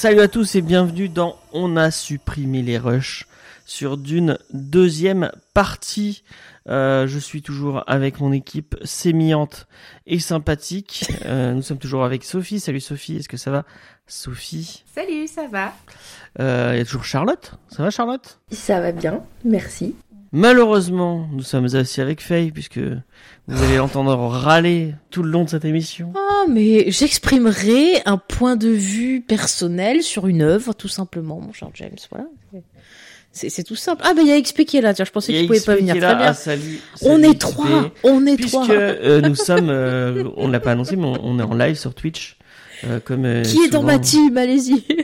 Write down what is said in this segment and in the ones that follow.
Salut à tous et bienvenue dans On a supprimé les rushs sur d'une deuxième partie. Euh, je suis toujours avec mon équipe sémillante et sympathique. Euh, nous sommes toujours avec Sophie. Salut Sophie, est-ce que ça va? Sophie Salut, ça va? Euh, Il y a toujours Charlotte? Ça va Charlotte? Ça va bien, merci. Malheureusement, nous sommes aussi avec Faye puisque vous allez l'entendre râler tout le long de cette émission. Ah, mais j'exprimerai un point de vue personnel sur une œuvre, tout simplement, mon cher James. Voilà. C'est tout simple. Ah, bah, il y a XP qui est là. Tiens, je pensais a qu'il pouvait pas venir. Très bien. Ah, salut, on est XP. trois. On est Puisque trois. euh, nous sommes, euh, on l'a pas annoncé, mais on, on est en live sur Twitch. euh, comme euh, Qui est dans ma team? Allez-y.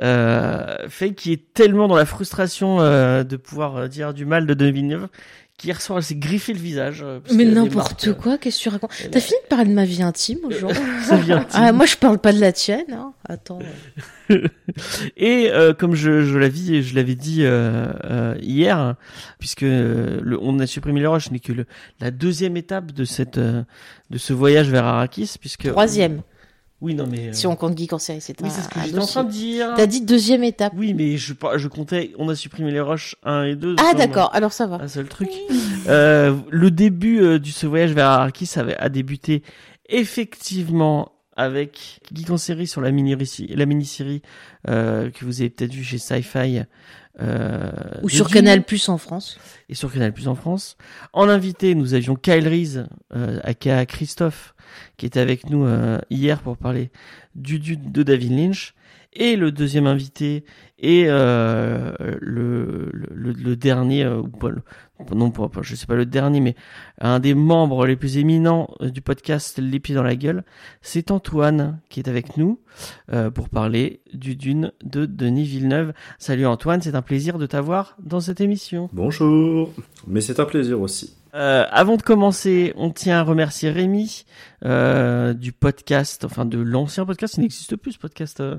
euh, Faye qui est tellement dans la frustration euh, de pouvoir euh, dire du mal de 2009 qui reçoit elle s'est griffé le visage. Mais n'importe quoi, qu'est-ce que tu racontes T'as fini de parler de ma vie intime aujourd'hui Ah, moi je parle pas de la tienne. Hein. Attends. Et euh, comme je, je l'avais, je l'avais dit euh, euh, hier, puisque le, on a supprimé les roches, n'est que le, la deuxième étape de cette de ce voyage vers Arrakis, puisque Troisième. Oui, non mais euh, Si on compte Geek en série, c'est oui, c'est ce que j'étais en train de dire. T'as dit deuxième étape. Oui, mais je, je comptais, on a supprimé les roches 1 et 2. Ah d'accord, alors ça va. Un seul truc. Euh, le début euh, du ce voyage vers Arrakis avait, a débuté effectivement avec Geek en série sur la mini la mini-série euh, que vous avez peut-être vu chez Sci-Fi. Euh, Ou sur Dune Canal Plus en France. et sur Canal Plus en France. En invité, nous avions Kyle Reese, euh, aka Christophe, qui était avec nous euh, hier pour parler du Dune de David Lynch. Et le deuxième invité est euh, le, le, dernier, euh, ou pas, non pas, je sais pas le dernier, mais un des membres les plus éminents du podcast Les Pieds dans la Gueule, c'est Antoine qui est avec nous pour parler du Dune de Denis Villeneuve. Salut Antoine, c'est un plaisir de t'avoir dans cette émission. Bonjour, mais c'est un plaisir aussi. Euh, avant de commencer, on tient à remercier Rémi euh, du podcast, enfin de l'ancien podcast, il n'existe plus ce podcast euh,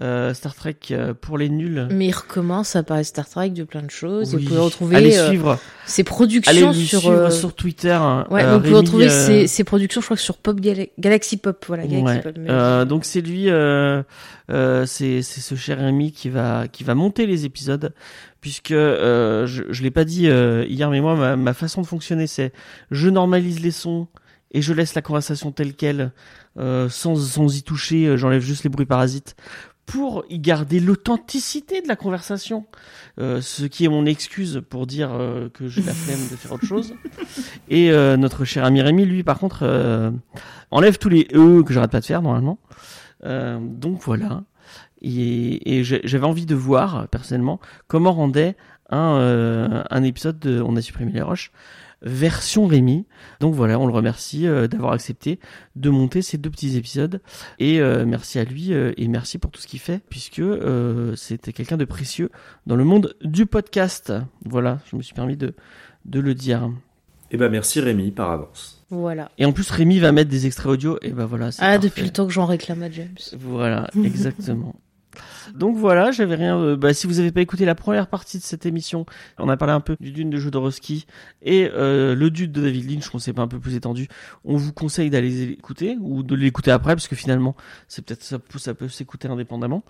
euh, Star Trek euh, pour les nuls. Mais il recommence à parler Star Trek de plein de choses. et vous pouvez retrouver allez euh, suivre, ses allez productions lui sur. suivre sur Twitter. hein, Ouais, donc vous pouvez retrouver ses, ses productions, je crois que sur Pop Gala- Galaxy Pop, voilà, Galaxy Ouais. Pop. Euh, donc c'est lui, euh, euh, c'est c'est ce cher Rémi qui va qui va monter les épisodes, puisque euh, je je l'ai pas dit euh, hier, mais moi ma, ma façon de fonctionner c'est je normalise les sons et je laisse la conversation telle quelle, euh, sans sans y toucher, euh, j'enlève juste les bruits parasites pour y garder l'authenticité de la conversation, euh, ce qui est mon excuse pour dire euh, que j'ai la flemme de faire autre chose. Et euh, notre cher ami Rémi, lui, par contre, euh, enlève tous les e que j'arrête pas de faire normalement. Euh, donc voilà. Et, j'avais envie de voir personnellement comment rendait un, euh, un épisode de On a supprimé les roches version Rémi. Donc voilà, on le remercie euh, d'avoir accepté de monter ces deux petits épisodes. Et euh, merci à lui euh, et merci pour tout ce qu'il fait, puisque euh, c'était quelqu'un de précieux dans le monde du podcast. Voilà, je me suis permis de, de le dire. Eh ben merci Rémi par avance. Voilà. Et en plus, Rémi va mettre des extraits audio, et ben voilà. Ah, parfait. depuis le temps que j'en réclame à James. Voilà, exactement. Donc voilà, j'avais rien. euh, bah, si vous avez pas écouté la première partie de cette émission, on a parlé un peu du Dune de Jodorowsky et euh, le Dune de David Lynch, qu'on s'est pas un peu plus étendu. On vous conseille d'aller l'écouter ou de l'écouter après, parce que finalement, c'est peut-être ça, peut- ça peut s'écouter indépendamment.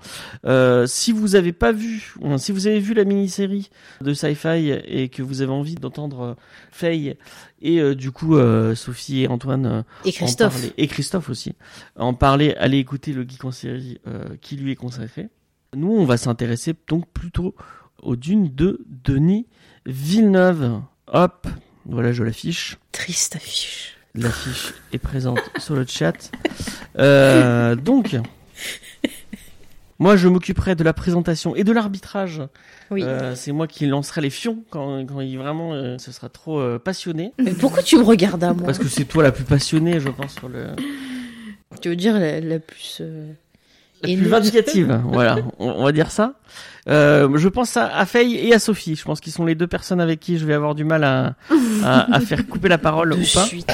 Euh, si vous avez pas vu, si vous avez vu la mini-série de Sci-Fi et que vous avez envie d'entendre Faye et euh, du coup euh, Sophie et Antoine Et en Christophe. parler- et Christophe aussi. En parler, allez écouter le Geek en série euh, qui lui est consacré. Nous, on va s'intéresser donc plutôt aux dunes de Denis Villeneuve. Hop, voilà, je l'affiche. Triste affiche. L'affiche est présente sur le chat. Euh, donc, moi, je m'occuperai de la présentation et de l'arbitrage. Oui. Euh, c'est moi qui lancerai les fions quand, quand il vraiment euh, ce sera trop euh, passionné. Mais pourquoi tu me regardes à moi Parce que c'est toi la plus passionnée, je pense, sur le Tu veux dire la, la plus. La plus vindicative. voilà, on, on va dire ça. Euh, je pense à, à Faye et à Sophie. Je pense qu'ils sont les deux personnes avec qui je vais avoir du mal à, à, à faire couper la parole de ou pas. suite.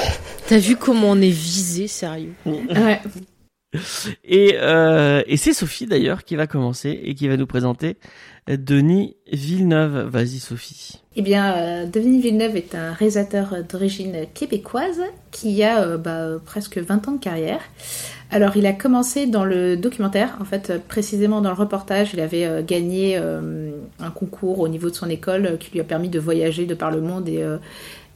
T'as vu comment on est visé, sérieux? Ouais. Et, euh, et c'est Sophie d'ailleurs qui va commencer et qui va nous présenter Denis Villeneuve. Vas-y Sophie. Eh bien, euh, Denis Villeneuve est un réalisateur d'origine québécoise qui a euh, bah, presque 20 ans de carrière. Alors, il a commencé dans le documentaire, en fait, euh, précisément dans le reportage. Il avait euh, gagné euh, un concours au niveau de son école qui lui a permis de voyager de par le monde et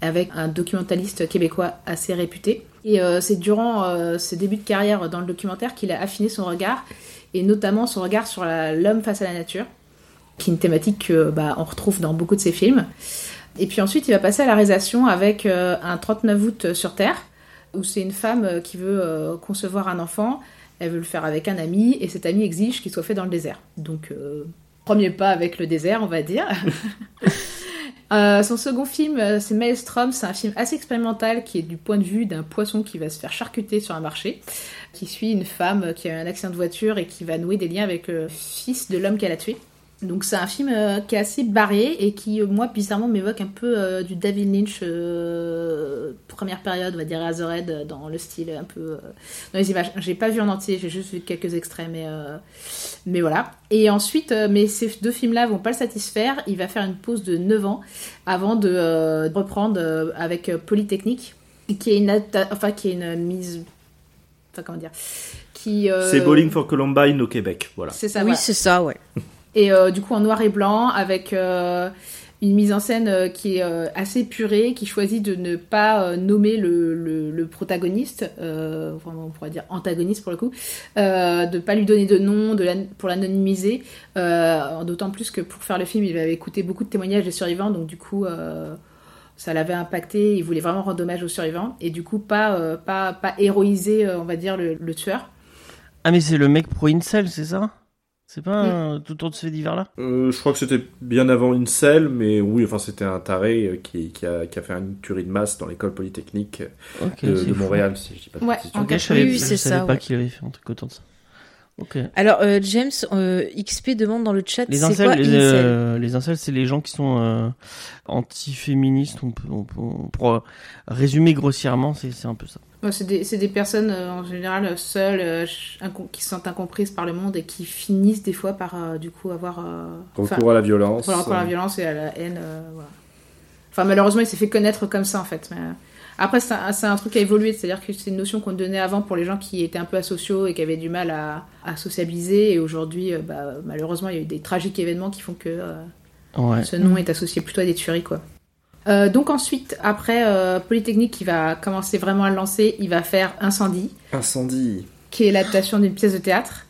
avec un documentaliste québécois assez réputé. Et c'est durant ses débuts de carrière dans le documentaire qu'il a affiné son regard, et notamment son regard sur l'homme face à la nature qui est une thématique que bah, retrouve dans beaucoup de ses films. Et puis ensuite, il va passer à la réalisation avec un 39 août sur Terre, où c'est une femme euh, qui veut euh, concevoir un enfant. Elle veut le faire avec un ami, et cet ami exige qu'il soit fait dans le désert. Donc, euh, premier pas avec le désert, on va dire. Euh, son second film, c'est Maelstrom. C'est un film assez expérimental qui est du point de vue d'un poisson qui va se faire charcuter sur un marché, qui suit une femme qui a eu un accident de voiture et qui va nouer des liens avec le fils de l'homme qu'elle a tué. Donc c'est un film euh, qui est assez barré et qui, euh, moi, bizarrement, m'évoque un peu euh, du David Lynch euh, première période, on va dire Razorhead, dans le style un peu... euh, dans les images. J'ai pas vu en entier, j'ai juste vu quelques extraits, mais, euh, mais voilà. Et ensuite, euh, mais ces deux films-là vont pas le satisfaire. Il va faire une pause de 9 ans avant de euh, reprendre euh, avec Polytechnique, qui est une, enfin, qui est une mise... Enfin, comment dire qui, euh, C'est Bowling for Columbine au Québec, voilà. C'est ça, Oui, voilà. c'est ça, ouais. Et euh, du coup en noir et blanc avec euh, une mise en scène euh, qui est assez purée, qui choisit de ne pas nommer le, protagoniste, euh, on pourrait dire antagoniste pour le coup, de pas lui donner de nom, de pour l'anonymiser. D'autant plus que pour faire le film, il avait écouté beaucoup de témoignages des survivants, donc du coup. ça l'avait impacté, il voulait vraiment rendre hommage aux survivants et du coup pas, pas, pas héroïser, on va dire, le, le tueur. Ah mais c'est le mec pro incel, c'est ça? C'est pas un- tout autour de ce fait divers là Euh, je crois que c'était bien avant Incel, mais oui, enfin c'était un taré euh, qui, qui, a, qui a fait une tuerie de masse dans l'école polytechnique Ok, de, c'est de fou. Montréal, si je dis pas de Ouais, en Ok, je savais, Oui, je savais ça, pas ouais. qu'il avait fait un truc autant de ça. Ok. Alors, euh, James, euh, XP demande dans le chat, Les c'est incels, quoi les, euh, les incels, c'est les gens qui sont euh, anti-féministes. On peut, on peut- on- pour euh, résumer grossièrement, c'est un peu ça. C'est des, c'est des personnes euh, en général euh, seules, euh, qui se sentent incomprises par le monde et qui finissent des fois par euh, du coup avoir euh, Recours à la violence. voilà, à la violence et à la haine. euh, voilà. Enfin malheureusement il s'est fait connaître comme ça en fait. Mais, après c'est un, un truc qui a évolué, c'est-à-dire que c'est une notion qu'on donnait avant pour les gens qui étaient un peu asociaux et qui avaient du mal à, à sociabiliser et aujourd'hui euh, bah, malheureusement il y a eu des tragiques événements qui font que euh, Ouais. ce nom est associé plutôt à des tueries, quoi. Euh, donc ensuite, après euh, Polytechnique qui va commencer vraiment à le lancer, il va faire Incendie, Incendie. qui est l'adaptation d'une pièce de théâtre.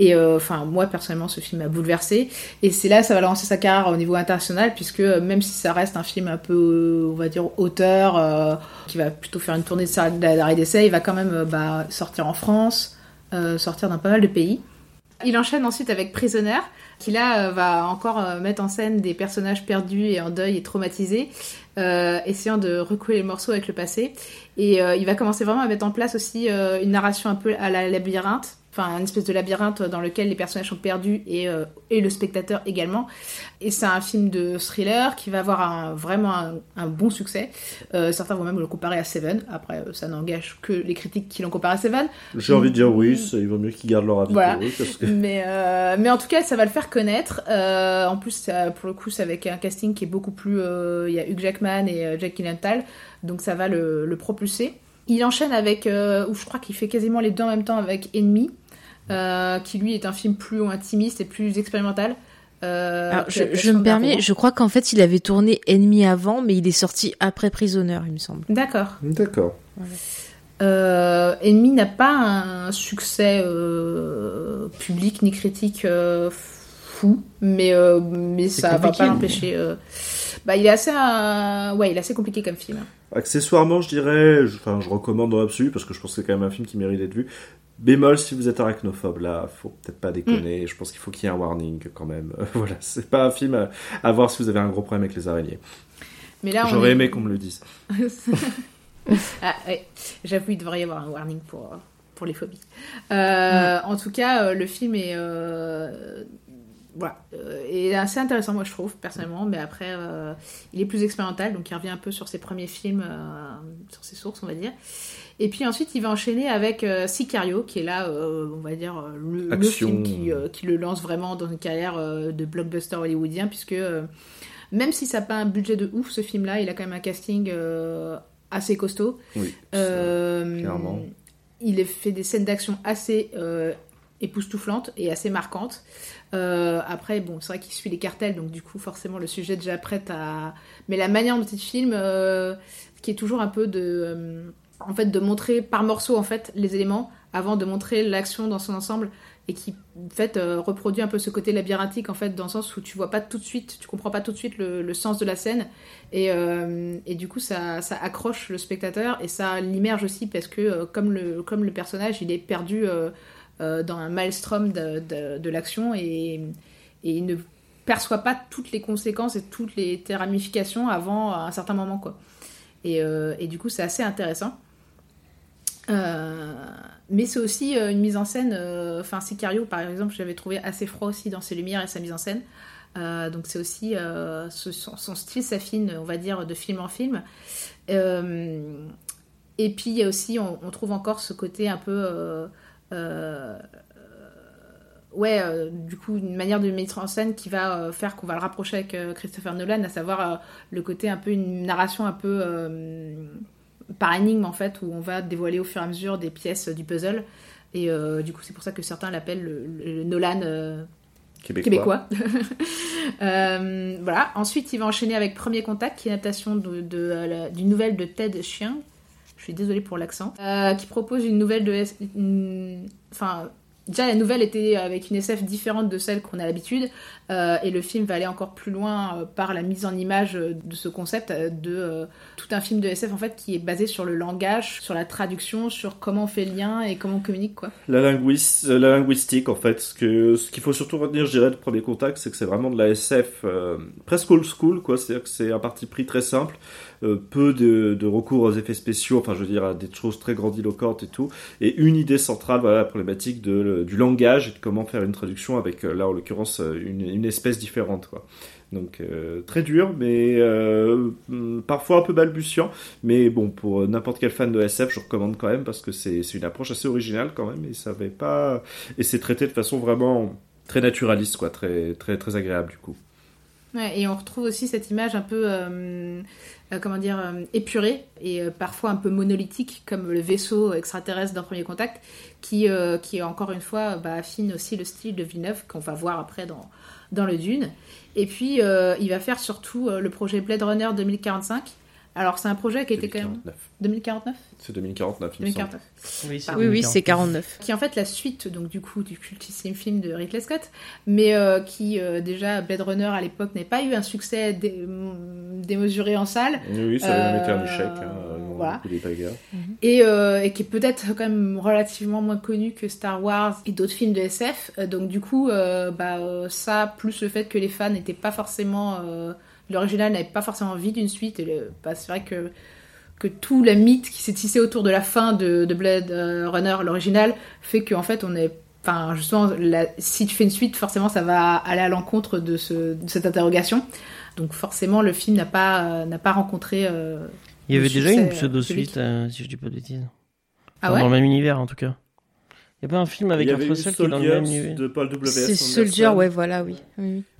Et euh, enfin, moi personnellement, ce film m'a bouleversé. Et c'est là, ça va lancer sa carrière au niveau international, puisque même si ça reste un film un peu, on va dire, auteur, qui va plutôt faire une tournée d'arrêt d'essai, il va quand même bah, sortir en France, sortir dans pas mal de pays. Il enchaîne ensuite avec Prisoner, qui là euh, va encore euh, mettre en scène des personnages perdus et en deuil et traumatisés, euh, essayant de recouler les morceaux avec le passé. Et il va commencer vraiment à mettre en place aussi une narration un peu à la labyrinthe, enfin une espèce de labyrinthe dans lequel les personnages sont perdus et, euh, et le spectateur également. Et c'est un film de thriller qui va avoir un, vraiment un, un bon succès. Euh, certains vont même le comparer à Seven. Après, euh, ça n'engage que les critiques qui l'ont comparé à Seven. J'ai envie de dire oui, ça- il vaut mieux qu'ils gardent leur avis Voilà. pour eux, parce que Mais, euh, mais en tout cas, ça va le faire connaître. En plus, ça- pour le coup, c'est avec un casting qui est beaucoup plus. Il y a Hugh Jackman et Jack Gyllenhaal, donc ça va le, le propulser. Il enchaîne avec, euh, ou je crois qu'il fait quasiment les deux en même temps avec Enemy, euh, qui lui est un film plus intimiste et plus expérimental. Euh, Alors, je, me permets, je crois qu'en fait, il avait tourné Ennemi avant, mais il est sorti après Prisoner, il me semble. D'accord. D'accord. Euh, Enemy n'a pas un succès euh, public ni critique euh, fou, mais euh, mais ça va pas mais- l'empêcher. euh, Bah, il est assez, euh, ouais, il est assez compliqué comme film. Accessoirement, je dirais, je, enfin, je recommande dans l'absolu parce que je pense que c'est quand même un film qui mérite d'être vu. Bémol, si vous êtes arachnophobe, là, faut peut-être pas déconner. Je pense qu'il faut qu'il y ait un warning quand même. voilà, c'est pas un film à, à voir si vous avez un gros problème avec les araignées. Mais là, on J'aurais est- aimé qu'on me le dise. Ah, ouais. J'avoue, il devrait y avoir un warning pour, pour les phobies. Euh, En tout cas, euh, le film est, voilà, euh, est assez intéressant, moi, je trouve, personnellement. Mais après, euh, il est plus expérimental, donc il revient un peu sur ses premiers films, euh, sur ses sources, on va dire. Et puis ensuite, il va enchaîner avec euh, Sicario, qui est là, euh, on va dire, le, film qui, euh, qui le lance vraiment dans une carrière de blockbuster hollywoodien, puisque même si ça n'a pas un budget de ouf, ce film-là, il a quand même un casting assez costaud. Oui. Clairement. Il fait des scènes d'action assez époustouflantes et assez marquantes. Euh, après, bon, c'est vrai qu'il suit les cartels, donc du coup, forcément, le sujet est déjà prêt à. Mais la manière dont il filme, euh, qui est toujours un peu de. euh, en fait, de montrer par morceaux, en fait, les éléments, avant de montrer l'action dans son ensemble, et qui, en fait, reproduit un peu ce côté labyrinthique, en fait, dans le sens où tu vois pas tout de suite, tu comprends pas tout de suite le, sens de la scène, et, et du coup, ça, ça accroche le spectateur, et ça l'immerge aussi, parce que, comme, le, comme le personnage, il est perdu euh, dans un maelstrom de, de, l'action, et, et ne perçoit pas toutes les conséquences et toutes les ramifications avant un certain moment, quoi. Et, euh, et du coup, c'est assez intéressant. Euh, mais c'est aussi une mise en scène. Enfin, Sicario, par exemple, j'avais trouvé assez froid aussi dans ses lumières et sa mise en scène. Donc c'est aussi son, style s'affine, on va dire, de film en film. Et puis il y a aussi, on, trouve encore ce côté un peu, ouais, euh, du coup, une manière de mettre en scène qui va euh, faire qu'on va le rapprocher avec euh, Christopher Nolan, à savoir euh, le côté un peu une narration un peu euh, par énigme en fait, où on va dévoiler au fur et à mesure des pièces du puzzle. Et euh, du coup, c'est pour ça que certains l'appellent le, le Nolan euh, Québécois. québécois. Euh, voilà. Ensuite, il va enchaîner avec Premier Contact, qui est une adaptation de, de, euh, la- d'une nouvelle de Ted Chiang. Suis désolée pour l'accent. Euh, qui propose une nouvelle de. S- Enfin. Déjà, la nouvelle était avec une SF différente de celle qu'on a l'habitude, euh, et le film va aller encore plus loin euh, par la mise en image de ce concept de tout un film de SF en fait qui est basé sur le langage, sur la traduction, sur comment on fait le lien et comment on communique quoi. La, linguis- euh, la linguistique, en fait, ce qu'il faut surtout retenir, je dirais, de premier contact, c'est que c'est vraiment de la SF presque old school, quoi. C'est-à-dire que c'est un parti pris très simple, peu de, recours aux effets spéciaux, enfin, je veux dire, à des choses très grandiloquentes et tout, et une idée centrale, voilà, la problématique du langage et de comment faire une traduction avec, euh, là, en l'occurrence, euh, une, espèce différente, quoi. Donc euh, très dur, mais euh, hum, parfois un peu balbutiant. Mais bon, pour n'importe quel fan de SF, je recommande quand même parce que c'est une approche assez originale quand même et ça avait pas et c'est traité de façon vraiment très naturaliste, quoi, très très très agréable du coup. Ouais, et on retrouve aussi cette image un peu, euh, euh, comment dire, euh, épurée et euh, parfois un peu monolithique, comme le vaisseau extraterrestre d'un premier contact, qui, euh, qui encore une fois bah, affine aussi le style de Villeneuve qu'on va voir après dans, dans le Dune. Et puis euh, il va faire surtout euh, le projet Blade Runner 2045. Alors c'est un projet qui était quand même 2049. 2049 C'est 2049, il me semble. 2049 Oui, c'est Oui, oui, 2040. c'est 49. qui est en fait la suite donc du coup du cultissime film de Ridley Scott, mais euh, qui euh, déjà Blade Runner à l'époque n'avait pas eu un succès dé- démesuré en salle Oui, oui, ça avait même été un Euh, échec. Hein, voilà. des bagarres. et, euh, et qui est peut-être quand même relativement moins connu que Star Wars et d'autres films de SF. Donc du coup, euh, bah, ça plus le fait que les fans n'étaient pas forcément euh, l'original n'avait pas forcément envie d'une suite. Et le, bah, c'est vrai que que tout le mythe qui s'est tissé autour de la fin de, de Blade euh, Runner, l'original, fait qu'en fait on est Enfin, justement, la- si tu fais une suite, forcément, ça va aller à l'encontre de, ce, de cette interrogation. Donc, forcément, le film n'a pas, euh, n'a pas rencontré. euh, Il y avait déjà une pseudo-suite, euh, si je dis pas de bêtises. Ah Enfin, ouais Dans le même univers, en tout cas. Il y a pas un film avec un seul qui est dans le même univers de Paul W.S. C'est. Soldier, ouais, voilà, oui.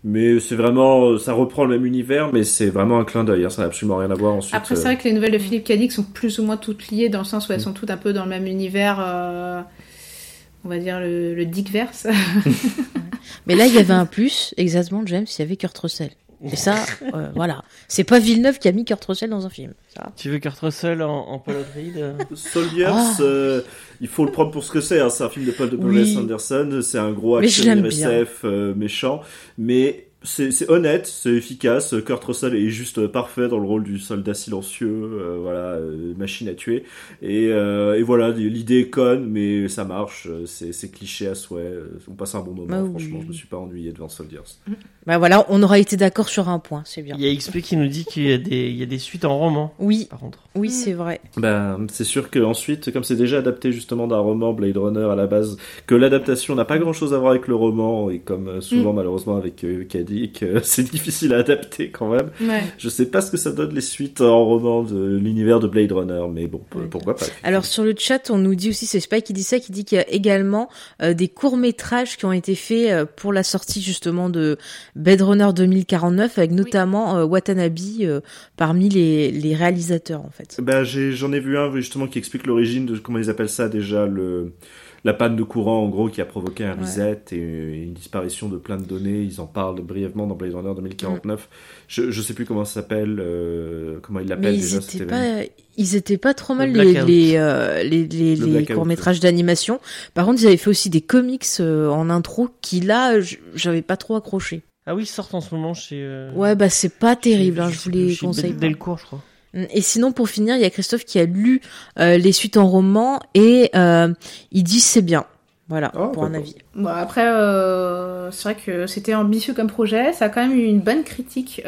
Mais c'est vraiment, ça reprend le même univers, mais c'est vraiment un clin d'œil. hein, ça n'a absolument rien à voir ensuite. Après, c'est euh, vrai que les nouvelles de Philippe Cadic sont plus ou moins toutes liées dans le sens où elles sont toutes un peu dans le même univers, euh, on va dire le, le Dickverse. Mais là, il y avait un plus, exactement, James, il y avait Kurt Russell. Et ça, euh, voilà. C'est pas Villeneuve qui a mis Kurt Russell dans un film. Ça. Tu veux Kurt Russell en, en Paul Reed euh Soldiers, Ah. euh, il faut le prendre pour ce que c'est. hein. C'est un film de Paul W. Oui. Anderson. C'est un gros action l'aime SF euh, méchant, mais c'est honnête, c'est efficace. Kurt Russell est juste parfait dans le rôle du soldat silencieux, euh, voilà, euh, machine à tuer. Et, euh, et voilà, l'idée est conne, mais ça marche. C'est cliché à souhait. On passe un bon moment. Bah oui. Franchement, je me suis pas ennuyé devant Soldiers. Bah voilà, on aura été d'accord sur un point, c'est bien. Il y a XP qui nous dit qu'il y a des, il y a des suites en roman, Oui, par contre. oui, c'est vrai. Ben, c'est sûr que ensuite, comme c'est déjà adapté justement d'un roman Blade Runner à la base, que l'adaptation n'a pas grand chose à voir avec le roman et comme souvent malheureusement avec euh, c'est difficile à adapter quand même. Ouais. Je sais pas ce que ça donne les suites en roman de l'univers de Blade Runner, mais bon, pourquoi pas. Alors sur le chat, on nous dit aussi, c'est Spike qui dit ça, qui dit qu'il y a également euh, des courts métrages qui ont été faits euh, pour la sortie justement de Blade Runner 2049, avec notamment euh, Watanabe euh, parmi les, les réalisateurs en fait. Ben, j'ai, j'en ai vu un justement qui explique l'origine de comment ils appellent ça déjà le la panne de courant en gros qui a provoqué un Ouais. reset et une disparition de plein de données. Ils en parlent brièvement dans Blade Runner 2049. Je, je sais plus comment ça s'appelle, euh, comment l'appellent ils déjà. étaient cet pas, événement. ils étaient pas trop mal Le les Blackout. les euh, les, les, Le les Blackout, courts métrages d'animation. Par contre, ils avaient fait aussi des comics euh, en intro qui là, j'avais pas trop accroché. Ah oui, ils sortent en ce moment chez. euh, Ouais, bah c'est pas terrible, chez- hein, je vous les conseille. Delcourt, je crois. Et sinon, pour finir, il y a Christophe qui a lu euh, les suites en roman et euh, il dit c'est bien. Voilà, Oh, pour un avis. Bon, après, euh, c'est vrai que c'était ambitieux comme projet. Ça a quand même eu une bonne critique.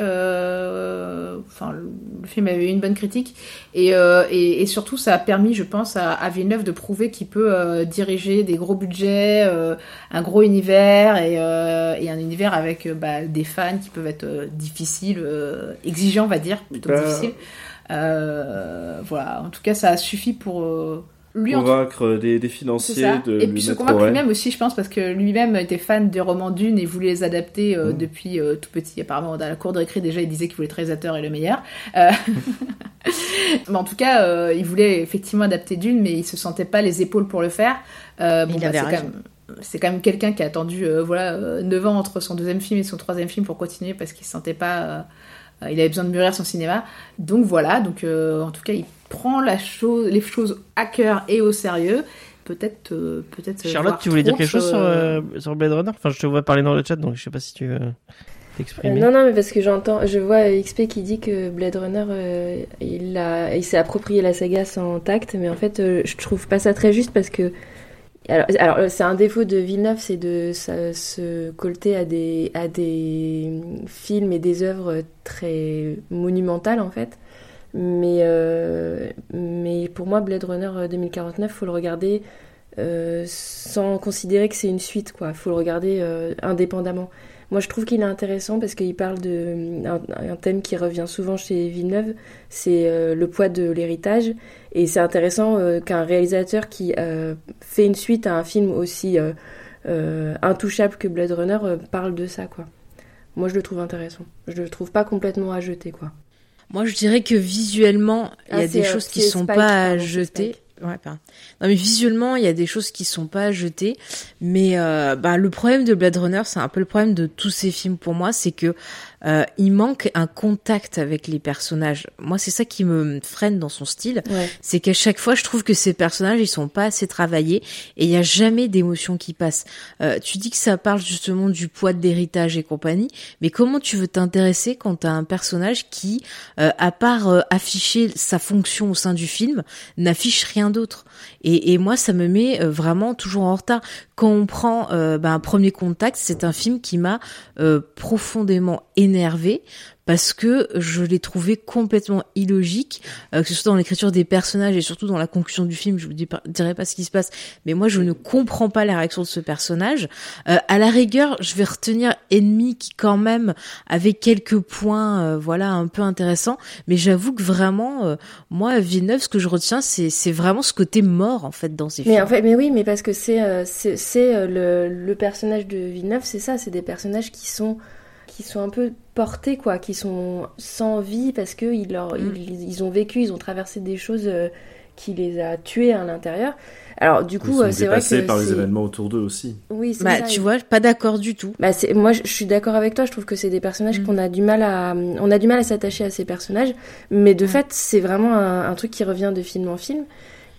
Enfin, le, le film avait eu une bonne critique. Et, euh, et, et surtout, ça a permis, je pense, à, à Villeneuve de prouver qu'il peut euh, diriger des gros budgets, euh, un gros univers et, euh, et un univers avec euh, bah, des fans qui peuvent être euh, difficiles, euh, exigeants, on va dire, plutôt Bah. difficiles. Euh, voilà, en tout cas, ça a suffi pour euh, lui en Convaincre des, financiers de Et lui puis se convaincre lui-même aussi, je pense, parce que lui-même était fan des romans Dune et voulait les adapter euh, Mhm. depuis euh, tout petit. Apparemment, dans la cour de récré, déjà, il disait qu'il voulait être réalisateur et le meilleur. Euh, mais en tout cas, euh, il voulait effectivement adapter Dune, mais il se sentait pas les épaules pour le faire. Euh, Il bah, avait c'est raison. quand même c'est quand même quelqu'un qui a attendu euh, voilà euh, 9 ans entre son deuxième film et son troisième film pour continuer parce qu'il se sentait pas il avait besoin de mûrir son cinéma donc voilà donc euh, en tout cas il prend la chose les choses à cœur et au sérieux peut-être euh, peut-être Charlotte, tu voulais dire quelque chose sur, euh, euh, sur Blade Runner? Enfin, je te vois parler dans le chat, donc je sais pas si tu veux Euh, t'exprimer. non, non, mais parce que j'entends, je vois XP qui dit que Blade Runner, euh, il, a, il s'est approprié la saga sans tact, mais en fait, euh, je trouve pas ça très juste parce que. Alors, euh, c'est un défaut de Villeneuve, c'est de se colter à des, des films et des œuvres très monumentales en fait. Mais, euh, mais pour moi, Blade Runner 2049, faut le regarder euh, sans considérer que c'est une suite, quoi. Faut le regarder euh, indépendamment. Moi, je trouve qu'il est intéressant parce qu'il parle de un, un thème qui revient souvent chez Villeneuve, c'est euh, le poids de l'héritage. Et c'est intéressant euh, qu'un réalisateur qui euh, fait une suite à un film aussi euh, euh, intouchable que Blade Runner euh, parle de ça, quoi. Moi, je le trouve intéressant. Je le trouve pas complètement à jeter, quoi. Moi, je dirais que visuellement, il y Ah, a c'est, des euh, choses qui sont Spike, pas à jeter. Spike. Ouais, pardon. Non, mais visuellement, il y a des choses qui sont pas à jeter. Mais euh, bah, le problème de Blade Runner, c'est un peu le problème de tous ces films pour moi, c'est que euh, il manque un contact avec les personnages. Moi, c'est ça qui me freine dans son style. Ouais. c'est qu'à chaque fois, je trouve que ces personnages, ils sont pas assez travaillés et il y a jamais d'émotion qui passe. Euh, tu dis que ça parle justement du poids de l'héritage et compagnie, mais comment tu veux t'intéresser quand t'as un personnage qui, euh, à part euh, afficher sa fonction au sein du film, n'affiche rien d'autre? Et, moi, ça me met euh, vraiment toujours en retard. Quand on prend euh, bah, un premier contact, c'est un film qui m'a euh, profondément énervé parce que je l'ai trouvé complètement illogique, euh, que ce soit dans l'écriture des personnages et surtout dans la conclusion du film. Je vous dirai pas ce qui se passe, mais moi je ne comprends pas la réaction de ce personnage. Euh, à la rigueur, je vais retenir Ennemi qui quand même avait quelques points, euh, voilà, un peu intéressants. Mais j'avoue que vraiment, euh, moi Villeneuve, ce que je retiens, c'est c'est vraiment ce côté mort en fait dans ces Mais films. en fait, mais oui, mais parce que c'est euh, c'est c'est, euh, le, le personnage de Villeneuve, c'est ça, c'est des personnages qui sont qui sont un peu portés quoi, qui sont sans vie parce que ils leur Mm. ils, ils ont vécu, ils ont traversé des choses euh, qui les a tués à l'intérieur. Alors du Ils coup, sont euh, c'est vrai que dépassés par les événements autour d'eux aussi. Oui, c'est Bah, ça. tu vois, pas d'accord du tout. Bah c'est moi je suis d'accord avec toi, je trouve que c'est des personnages Mm. qu'on a du mal à on a du mal à s'attacher à ces personnages, mais de Mm. fait, c'est vraiment un, un truc qui revient de film en film.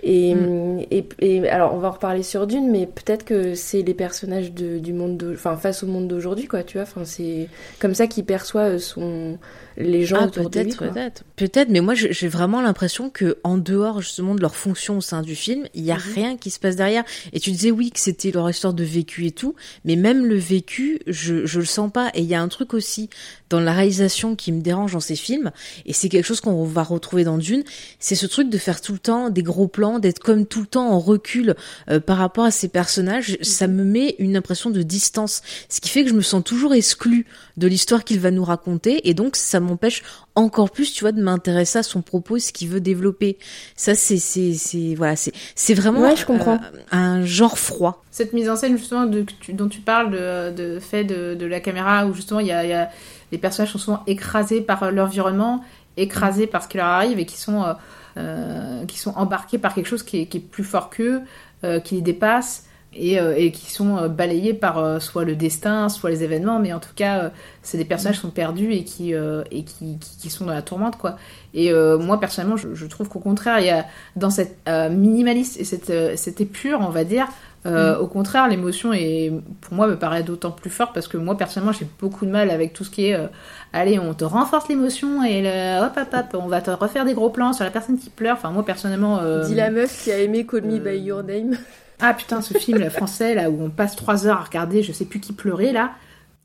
Et, Mm. et, et alors on va en reparler sur Dune, mais peut-être que c'est les personnages de, du monde, enfin face au monde d'aujourd'hui, quoi, tu vois. Enfin c'est comme ça qu'il perçoit son les gens Ah, autour de lui. peut-être, peut-être. Peut-être, mais moi j'ai vraiment l'impression que en dehors justement de leur fonction au sein du film, il y a Mhm. rien qui se passe derrière. Et tu disais oui que c'était leur histoire de vécu et tout, mais même le vécu, je je le sens pas. Et il y a un truc aussi dans la réalisation qui me dérange dans ces films, et c'est quelque chose qu'on va retrouver dans Dune, c'est ce truc de faire tout le temps des gros plans, d'être comme tout le temps en recul euh, par rapport à ces personnages. Ça me met une impression de distance, ce qui fait que je me sens toujours exclue de l'histoire qu'il va nous raconter, et donc ça m'empêche encore plus, tu vois, de m'intéresser à son propos et ce qu'il veut développer. Ça, c'est, c'est, c'est, voilà, c'est, c'est vraiment Ouais, je comprends. euh, un genre froid. Cette mise en scène justement de, dont tu parles de, de fait de, de la caméra où justement il y a, il y a- les personnages sont souvent écrasés par euh, l'environnement, écrasés par ce qui leur arrive et qui sont euh, euh, qui sont embarqués par quelque chose qui est, qui est plus fort qu'eux, euh, qui les dépasse et, euh, et qui sont euh, balayés par euh, soit le destin, soit les événements, mais en tout cas euh, c'est des personnages qui sont perdus et qui euh, et qui, qui, qui sont dans la tourmente quoi. Et euh, moi personnellement je, je trouve qu'au contraire il y a dans cette euh, minimaliste et cette euh, cette épure on va dire euh, Au contraire, l'émotion est, pour moi, me paraît d'autant plus forte parce que moi, personnellement, j'ai beaucoup de mal avec tout ce qui est, euh, allez, on te renforce l'émotion et le, hop, hop, hop, on va te refaire des gros plans sur la personne qui pleure. Enfin, moi, personnellement, euh, Dis la meuf qui a aimé Call Me by Your Name. Ah putain, ce film là, français là où on passe trois heures à regarder, je sais plus qui pleurait là.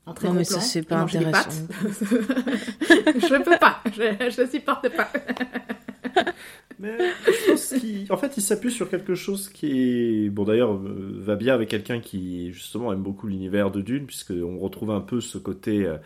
En très Non, mais ça, c'est pas intéressant. je peux pas, je, je supporte pas. Mais je pense qu'il, en fait, il s'appuie sur quelque chose qui est, bon d'ailleurs, euh, va bien avec quelqu'un qui justement aime beaucoup l'univers de Dune, puisqu'on retrouve un peu ce côté, euh,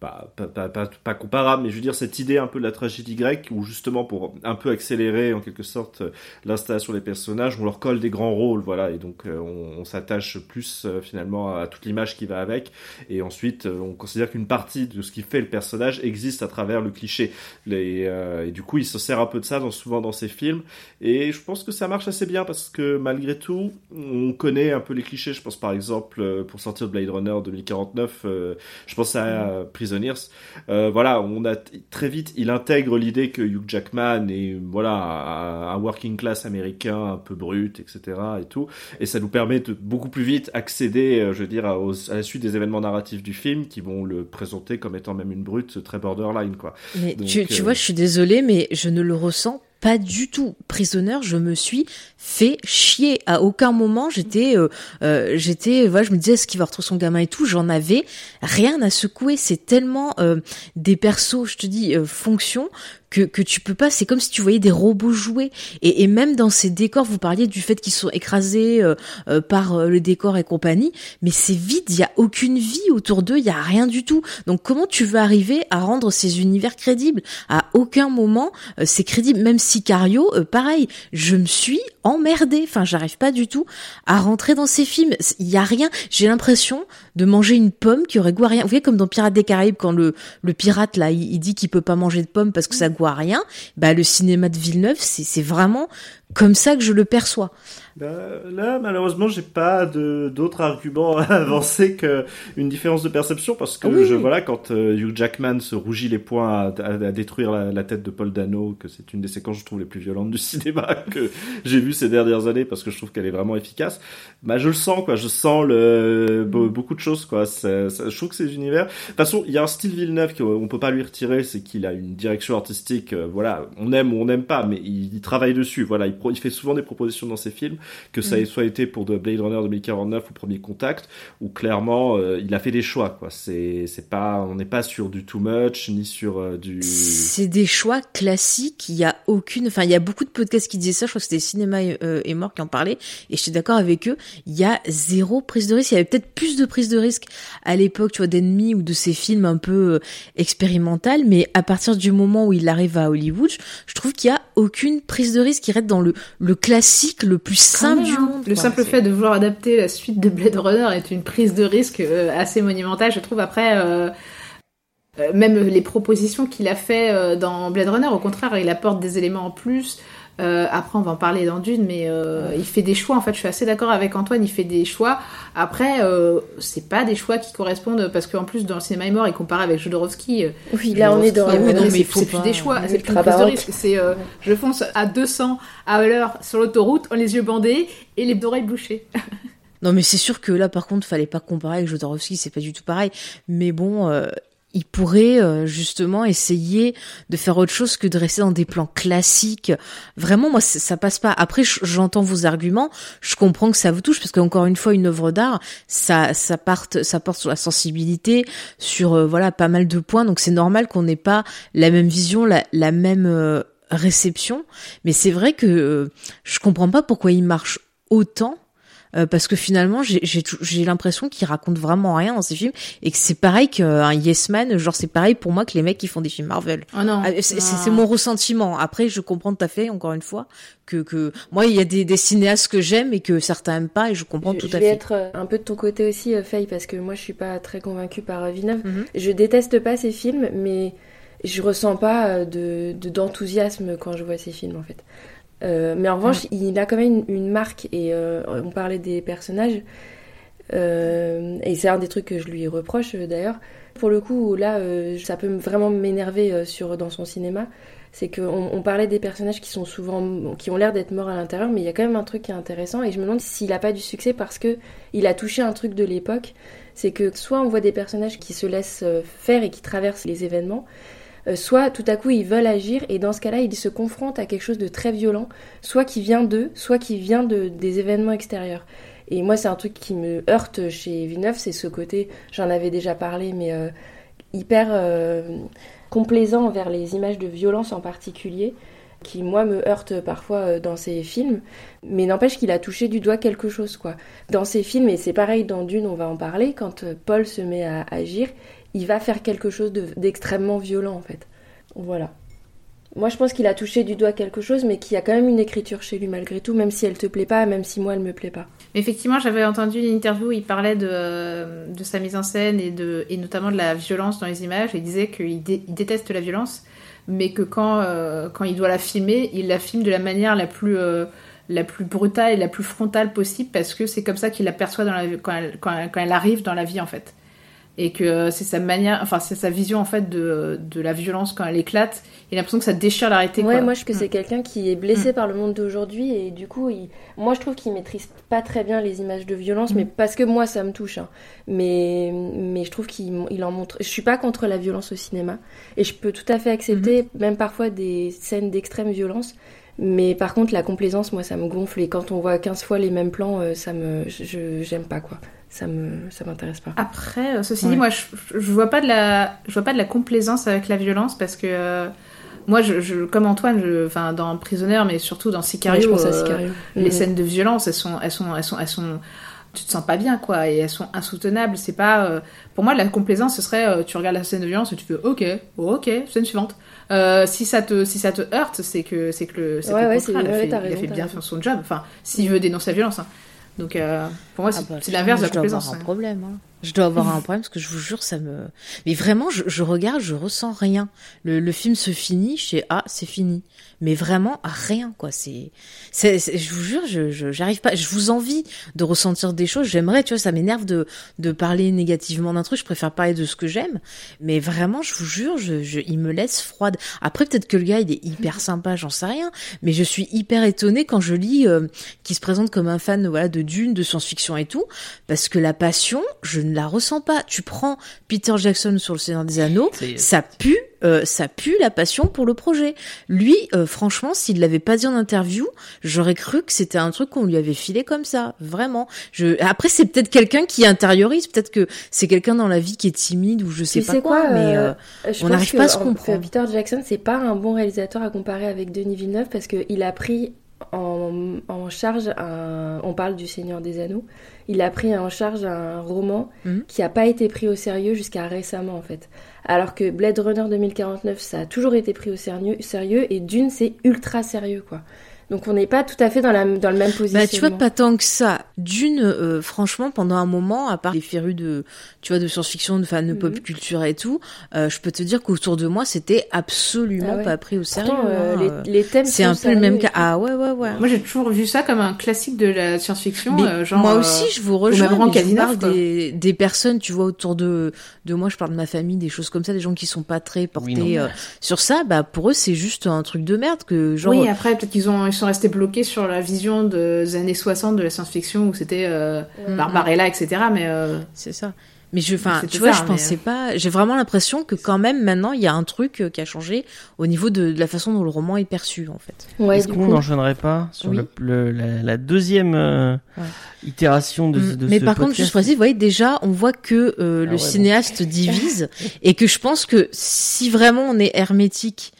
pas, comparable, mais je veux dire cette idée un peu de la tragédie grecque, où justement pour un peu accélérer en quelque sorte l'installation des personnages, on leur colle des grands rôles, voilà, et donc euh, on, s'attache plus euh, finalement à toute l'image qui va avec, et ensuite euh, on considère qu'une partie de ce qui fait le personnage existe à travers le cliché. Et du coup, il se sert un peu de ça dans, souvent dans ses films. Et je pense que ça marche assez bien parce que malgré tout, on connaît un peu les clichés. Je pense par exemple, pour sortir de Blade Runner 2049, euh, je pense à euh, Prisoners. Euh, voilà, on a très vite, il intègre l'idée que Hugh Jackman est voilà un, un working class américain un peu brut, etc. et tout. Et ça nous permet de beaucoup plus vite accéder, euh, je veux dire, à, aux- à la suite des événements narratifs du film qui vont le présenter comme étant même une brute très borderline, quoi. Mais Donc, tu, tu euh, vois, je suis désolée, mais je ne le ressens pas du tout. Prisonneur, je me suis fait chier. À aucun moment, j'étais, euh, euh, j'étais, voilà, je me disais, est-ce qu'il va retrouver son gamin et tout? J'en avais rien à secouer. C'est tellement euh, des persos, je te dis, fonction que, que tu peux pas. C'est comme si tu voyais des robots jouer. Et, et même dans ces décors, vous parliez du fait qu'ils sont écrasés euh, euh, par euh, le décor et compagnie, mais c'est vide. Il y a aucune vie autour d'eux. Il y a rien du tout. Donc comment tu veux arriver à rendre ces univers crédibles? À aucun moment euh, c'est crédible. Même Sicario, euh, pareil. Je me suis emmerdée. Enfin, j'arrive pas du tout à rentrer dans ces films. Il y a rien. J'ai l'impression de manger une pomme qui aurait goût à rien. Vous voyez comme dans Pirates des Caraïbes quand le le pirate là, il, il dit qu'il peut pas manger de pommes parce que ça goût rien. Bah le cinéma de Villeneuve, c'est vraiment comme ça que je le perçois. Bah, là, malheureusement, j'ai pas d'autres arguments à avancer que une différence de perception parce que Ah oui, je oui. voilà quand euh, Hugh Jackman se rougit les poings à, à- à détruire la, la tête de Paul Dano, que c'est une des séquences je trouve les plus violentes du cinéma que j'ai vu ces dernières années parce que je trouve qu'elle est vraiment efficace. Bah, je le sens quoi, je sens le be- beaucoup de choses quoi. Ça- ça- je trouve que ces univers. De toute façon, il y a un style Villeneuve qu'on peut pas lui retirer, c'est qu'il a une direction artistique. euh, voilà, on aime ou on n'aime pas, mais il, il travaille dessus. Voilà, il, pro- il fait souvent des propositions dans ses films que ça ait soit été pour de Blade Runner 2049 ou Premier Contact, où clairement euh, il a fait des choix. Quoi, c'est c'est pas, on n'est pas sur du too much ni sur euh, du. C'est des choix classiques. Il y a aucune, enfin, il y a beaucoup de podcasts qui disaient ça. Je crois que c'était Cinéma et, euh, et Mort qui en parlaient. Et je suis d'accord avec eux. Il y a zéro prise de risque. Il y avait peut-être plus de prise de risque à l'époque, tu vois, d'ennemis ou de ces films un peu expérimental. Mais à partir du moment où il arrive à Hollywood, je- je trouve qu'il y a aucune prise de risque qui reste dans le, le classique le plus simple du monde. Le quoi. simple fait de vouloir adapter la suite de Blade Runner est une prise de risque euh, assez monumentale, je trouve. Après, euh, euh, même les propositions qu'il a fait euh, dans Blade Runner, au contraire, il apporte des éléments en plus. Euh, après, on va en parler dans Dune, mais euh, il fait des choix. En fait, je suis assez d'accord avec Antoine. Il fait des choix. Après, euh, c'est pas des choix qui correspondent parce qu'en plus, dans le cinéma est mort, il compare avec Jodorowsky. euh, Oui, là on est dans. Jodorowsky, oui, non, mais c'est il faut plus des choix, c'est plus de risque. C'est euh, je fonce à 200 à l'heure sur l'autoroute, les yeux bandés et les oreilles bouchées. Non, mais c'est sûr que là, par contre, fallait pas comparer avec Jodorowsky, c'est pas du tout pareil. Mais bon, euh, il pourrait euh, justement essayer de faire autre chose que de rester dans des plans classiques. Vraiment, moi, ça passe pas. Après, j'entends vos arguments, je comprends que ça vous touche parce qu'encore une fois, une œuvre d'art, ça, ça parte, ça porte sur la sensibilité, sur euh, voilà pas mal de points. Donc c'est normal qu'on n'ait pas la même vision, la, la même euh, réception. Mais c'est vrai que euh, je comprends pas pourquoi il marche autant. Euh, parce que finalement, j'ai- j'ai tou- j'ai l'impression qu'il raconte vraiment rien dans ces films et que c'est pareil qu'un Yes Man, genre c'est pareil pour moi que les mecs qui font des films Marvel. Oh non. Ah, C'est c'est- c'est mon ressentiment. Après, je comprends tout à fait, encore une fois, que, que moi, il y a des, des cinéastes que j'aime et que certains aiment pas et je comprends Je, tout je à vais fait. être euh, un peu de ton côté aussi, euh, Faye, parce que moi je suis pas très convaincue par Villeneuve. Mhm. Je déteste pas ces films, mais je ressens pas de de- d'enthousiasme quand je vois ces films en fait. Euh, mais en revanche, il a quand même une, une marque et euh, on parlait des personnages. Euh, et c'est un des trucs que je lui reproche d'ailleurs. Pour le coup, là, ça peut vraiment m'énerver sur dans son cinéma. C'est qu'on on parlait des personnages qui sont souvent, qui ont l'air d'être morts à l'intérieur, mais il y a quand même un truc qui est intéressant. Et je me demande s'il a pas du succès parce que il a touché un truc de l'époque. C'est que soit on voit des personnages qui se laissent faire et qui traversent les événements, soit tout à coup ils veulent agir et dans ce cas-là ils se confrontent à quelque chose de très violent, soit qui vient d'eux, soit qui vient de, des événements extérieurs. Et moi c'est un truc qui me heurte chez Villeneuve, c'est ce côté, j'en avais déjà parlé, mais euh, hyper euh, complaisant envers les images de violence en particulier, qui moi me heurte parfois euh, dans ses films, mais n'empêche qu'il a touché du doigt quelque chose quoi. Dans ses films, et c'est pareil dans Dune, on va en parler, quand euh, Paul se met à agir, il va faire quelque chose de- d'extrêmement violent en fait. Voilà. Moi je pense qu'il a touché du doigt quelque chose, mais qu'il y a quand même une écriture chez lui malgré tout, même si elle te plaît pas, même si moi elle me plaît pas. Effectivement, j'avais entendu une interview où il parlait de, sa mise en scène et, de, et notamment de la violence dans les images. Il disait qu'il dé- il déteste la violence, mais que quand, euh, quand il doit la filmer, il la filme de la manière la plus, euh, la plus brutale et la plus frontale possible parce que c'est comme ça qu'il la, elle, quand elle arrive dans la vie en fait. Et que c'est sa manière, enfin c'est sa vision en fait de, de la violence quand elle éclate. Il a l'impression que ça déchire la réalité. Ouais, quoi. moi je trouve que Mm. c'est quelqu'un qui est blessé par le monde d'aujourd'hui et du coup, il... moi je trouve qu'il maîtrise pas très bien les images de violence, mais parce que moi ça me touche. hein. Mais mais je trouve qu'il il en montre. Je suis pas contre la violence au cinéma et je peux tout à fait accepter même parfois des scènes d'extrême violence. Mais par contre, la complaisance, moi, ça me gonfle. Et quand on voit 15 fois les mêmes plans, euh, ça me, je, j'aime pas, quoi. Ça me, ça m'intéresse pas. Après, euh, ceci Ouais. dit, moi, je, je vois pas de la, je vois pas de la complaisance avec la violence parce que euh, moi, je, je- comme Antoine, je, enfin, dans Prisoner, mais surtout dans Sicario, je pense à euh, Sicario. les Mhm. scènes de violence, elles sont, elles sont, elles sont, elles sont, tu te sens pas bien, quoi, et elles sont insoutenables. C'est pas, euh, pour moi, la complaisance, ce serait, euh, tu regardes la scène de violence et tu fais, ok, oh, ok, scène suivante. Euh, si ça te, si ça te heurte, c'est que, c'est que le, c'est Ouais, ouais, il a ouais, fait, il a bien raison. son job. Enfin, s'il veut dénoncer la violence. hein. Donc, euh, pour moi, Ah c'est bah, c'est l'inverse de la complaisance. un hein. problème. hein. Je dois avoir un problème parce que je vous jure, ça me. Mais vraiment, je, je regarde, je ressens rien. Le, le film se finit, je fais ah, c'est fini. Mais vraiment rien, quoi. C'est, je vous jure, je, j'arrive pas. Je vous envie de ressentir des choses. J'aimerais, tu vois, ça m'énerve de, de parler négativement d'un truc. Je préfère parler de ce que j'aime. Mais vraiment, je vous jure, je, je, il me laisse froide. Après, peut-être que le gars, il est hyper sympa, j'en sais rien. Mais je suis hyper étonnée quand je lis euh, qu'il se présente comme un fan, voilà, de Dune, de science-fiction et tout parce que la passion, je ne la ressens pas. Tu prends Peter Jackson sur le Seigneur des Anneaux, ça pue, euh, ça pue la passion pour le projet. Lui, euh, franchement, s'il l'avait pas dit en interview, j'aurais cru que c'était un truc qu'on lui avait filé comme ça, vraiment. Je... Après, c'est peut-être quelqu'un qui intériorise, peut-être que c'est quelqu'un dans la vie qui est timide ou je sais Tu pas sais quoi, quoi, mais euh, Je On n'arrive pas à se en- comprendre. Peter Jackson, c'est pas un bon réalisateur à comparer avec Denis Villeneuve parce qu'il a pris en, en charge un. On parle du Seigneur des Anneaux. Il a pris en charge un roman Mhm. qui a pas été pris au sérieux jusqu'à récemment en fait. Alors que Blade Runner 2049, ça a toujours été pris au sérieux, sérieux et Dune, c'est ultra sérieux quoi. Donc on n'est pas tout à fait dans, la, dans le même position. Bah, tu vois, pas tant que ça. D'une, euh, franchement, pendant un moment, à part les férus de, tu vois, de science-fiction, de fans de Mhm. pop culture et tout, euh, je peux te dire qu'autour de moi, c'était absolument Ah ouais. pas pris au sérieux. Pourtant, euh, hein, les, les thèmes C'est un peu le même cas. Ah ouais, ouais, ouais. Moi, j'ai toujours vu ça comme un classique de la science-fiction. Euh, genre, moi euh, aussi, je vous rejoins. même rang mais je parle des, des personnes, tu vois, autour de, de moi, je parle de ma famille, des choses comme ça, des gens qui sont pas très portés Oui, non. euh, sur ça. Bah, pour eux, c'est juste un truc de merde que, genre, Oui, après, peut-être qu'ils ont, sont restés bloqués sur la vision des années 60 de la science-fiction où c'était euh, Mm. Barbarella, etc. Mais euh, C'est ça. Mais je, enfin, tu vois, ça, je mais, pensais pas. J'ai vraiment l'impression que quand même maintenant, il y a un truc euh, qui a changé au niveau de, de la façon dont le roman est perçu, en fait. Ouais, Est-ce qu'on coup. n'enchaînerait pas sur Oui. le, le- la, la deuxième euh, Ouais. itération de, Mm. de Mais ce par contre, juste précise, vous voyez, déjà, on voit que euh, Ah le ouais, bon. cinéaste divise et que je pense que si vraiment on est hermétique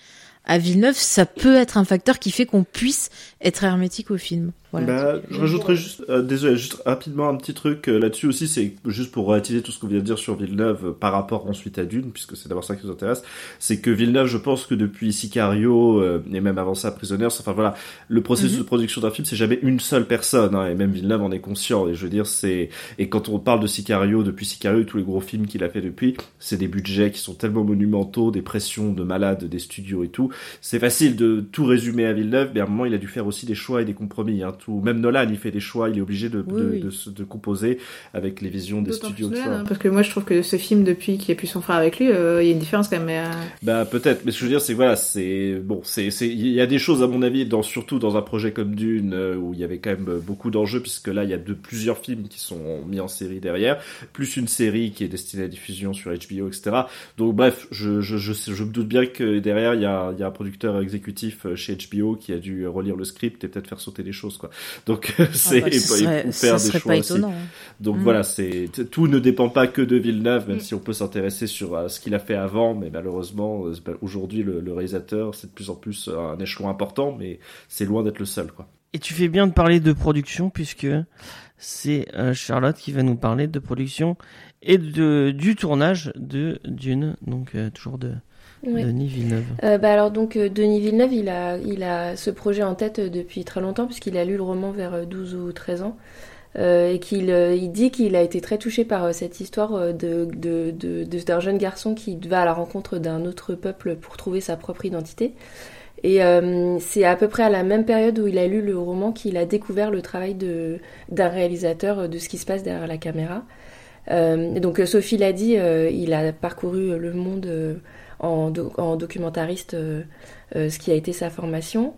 à Villeneuve, ça peut être un facteur qui fait qu'on puisse être hermétique au film. Voilà. Bah, je rajouterais juste, euh, désolé, juste rapidement un petit truc euh, là-dessus aussi, c'est juste pour relativiser tout ce qu'on vient de dire sur Villeneuve euh, par rapport ensuite à Dune, puisque c'est d'abord ça qui nous intéresse, c'est que Villeneuve, je pense que depuis Sicario, et même avant ça, Prisoners, enfin voilà, le processus Mhm. de production d'un film, c'est jamais une seule personne, hein, et même Villeneuve en est conscient, et je veux dire, c'est, et quand on parle de Sicario, depuis Sicario et tous les gros films qu'il a fait depuis, c'est des budgets qui sont tellement monumentaux, des pressions de malades des studios et tout, c'est facile de tout résumer à Villeneuve, mais à un moment, il a dû faire aussi des choix et des compromis. Hein, tout, même Nolan, il fait des choix, il est obligé de, Oui, de, oui. de, se- de composer avec les visions des studios. Nolan, hein, parce que moi, je trouve que ce film, depuis qu'il a pu son frère avec lui, euh, il y a une différence quand même. mais, euh, Bah peut-être, mais ce que je veux dire, c'est que voilà, c'est bon, c'est c'est il y a des choses à mon avis, dans surtout dans un projet comme Dune euh, où il y avait quand même beaucoup d'enjeux puisque là il y a de plusieurs films qui sont mis en série derrière, plus une série qui est destinée à diffusion sur HBO, etc. Donc bref, je je je, me doute bien que derrière il y a il y a un producteur exécutif chez HBO qui a dû relire le script et peut-être faire sauter des choses quoi. Donc c'est Ah bah, serait, ou faire des choix aussi. étonnant. hein. Donc Mm. voilà, c'est tout ne dépend pas que de Villeneuve, même Mm. si on peut s'intéresser sur euh, ce qu'il a fait avant, mais malheureusement euh, aujourd'hui le, le réalisateur c'est de plus en plus euh, un échelon important, mais c'est loin d'être le seul quoi. Et tu fais bien de parler de production puisque c'est euh, Charlotte qui va nous parler de production et de du tournage de Dune, donc euh, toujours de Ouais. Denis Villeneuve. Euh, bah alors donc euh, Denis Villeneuve, il a, il a ce projet en tête euh, depuis très longtemps puisqu'il a lu le roman vers euh, 12 ou 13 ans euh, et qu'il il dit qu'il a été très touché par cette histoire de, de, de, d'un jeune garçon qui va à la rencontre d'un autre peuple pour trouver sa propre identité. Et euh, c'est à peu près à la même période où il a lu le roman qu'il a découvert le travail de, d'un réalisateur, de ce qui se passe derrière la caméra. Euh, et donc Sophie l'a dit, euh, il a parcouru le monde en, do- en documentariste, euh, euh, ce qui a été sa formation.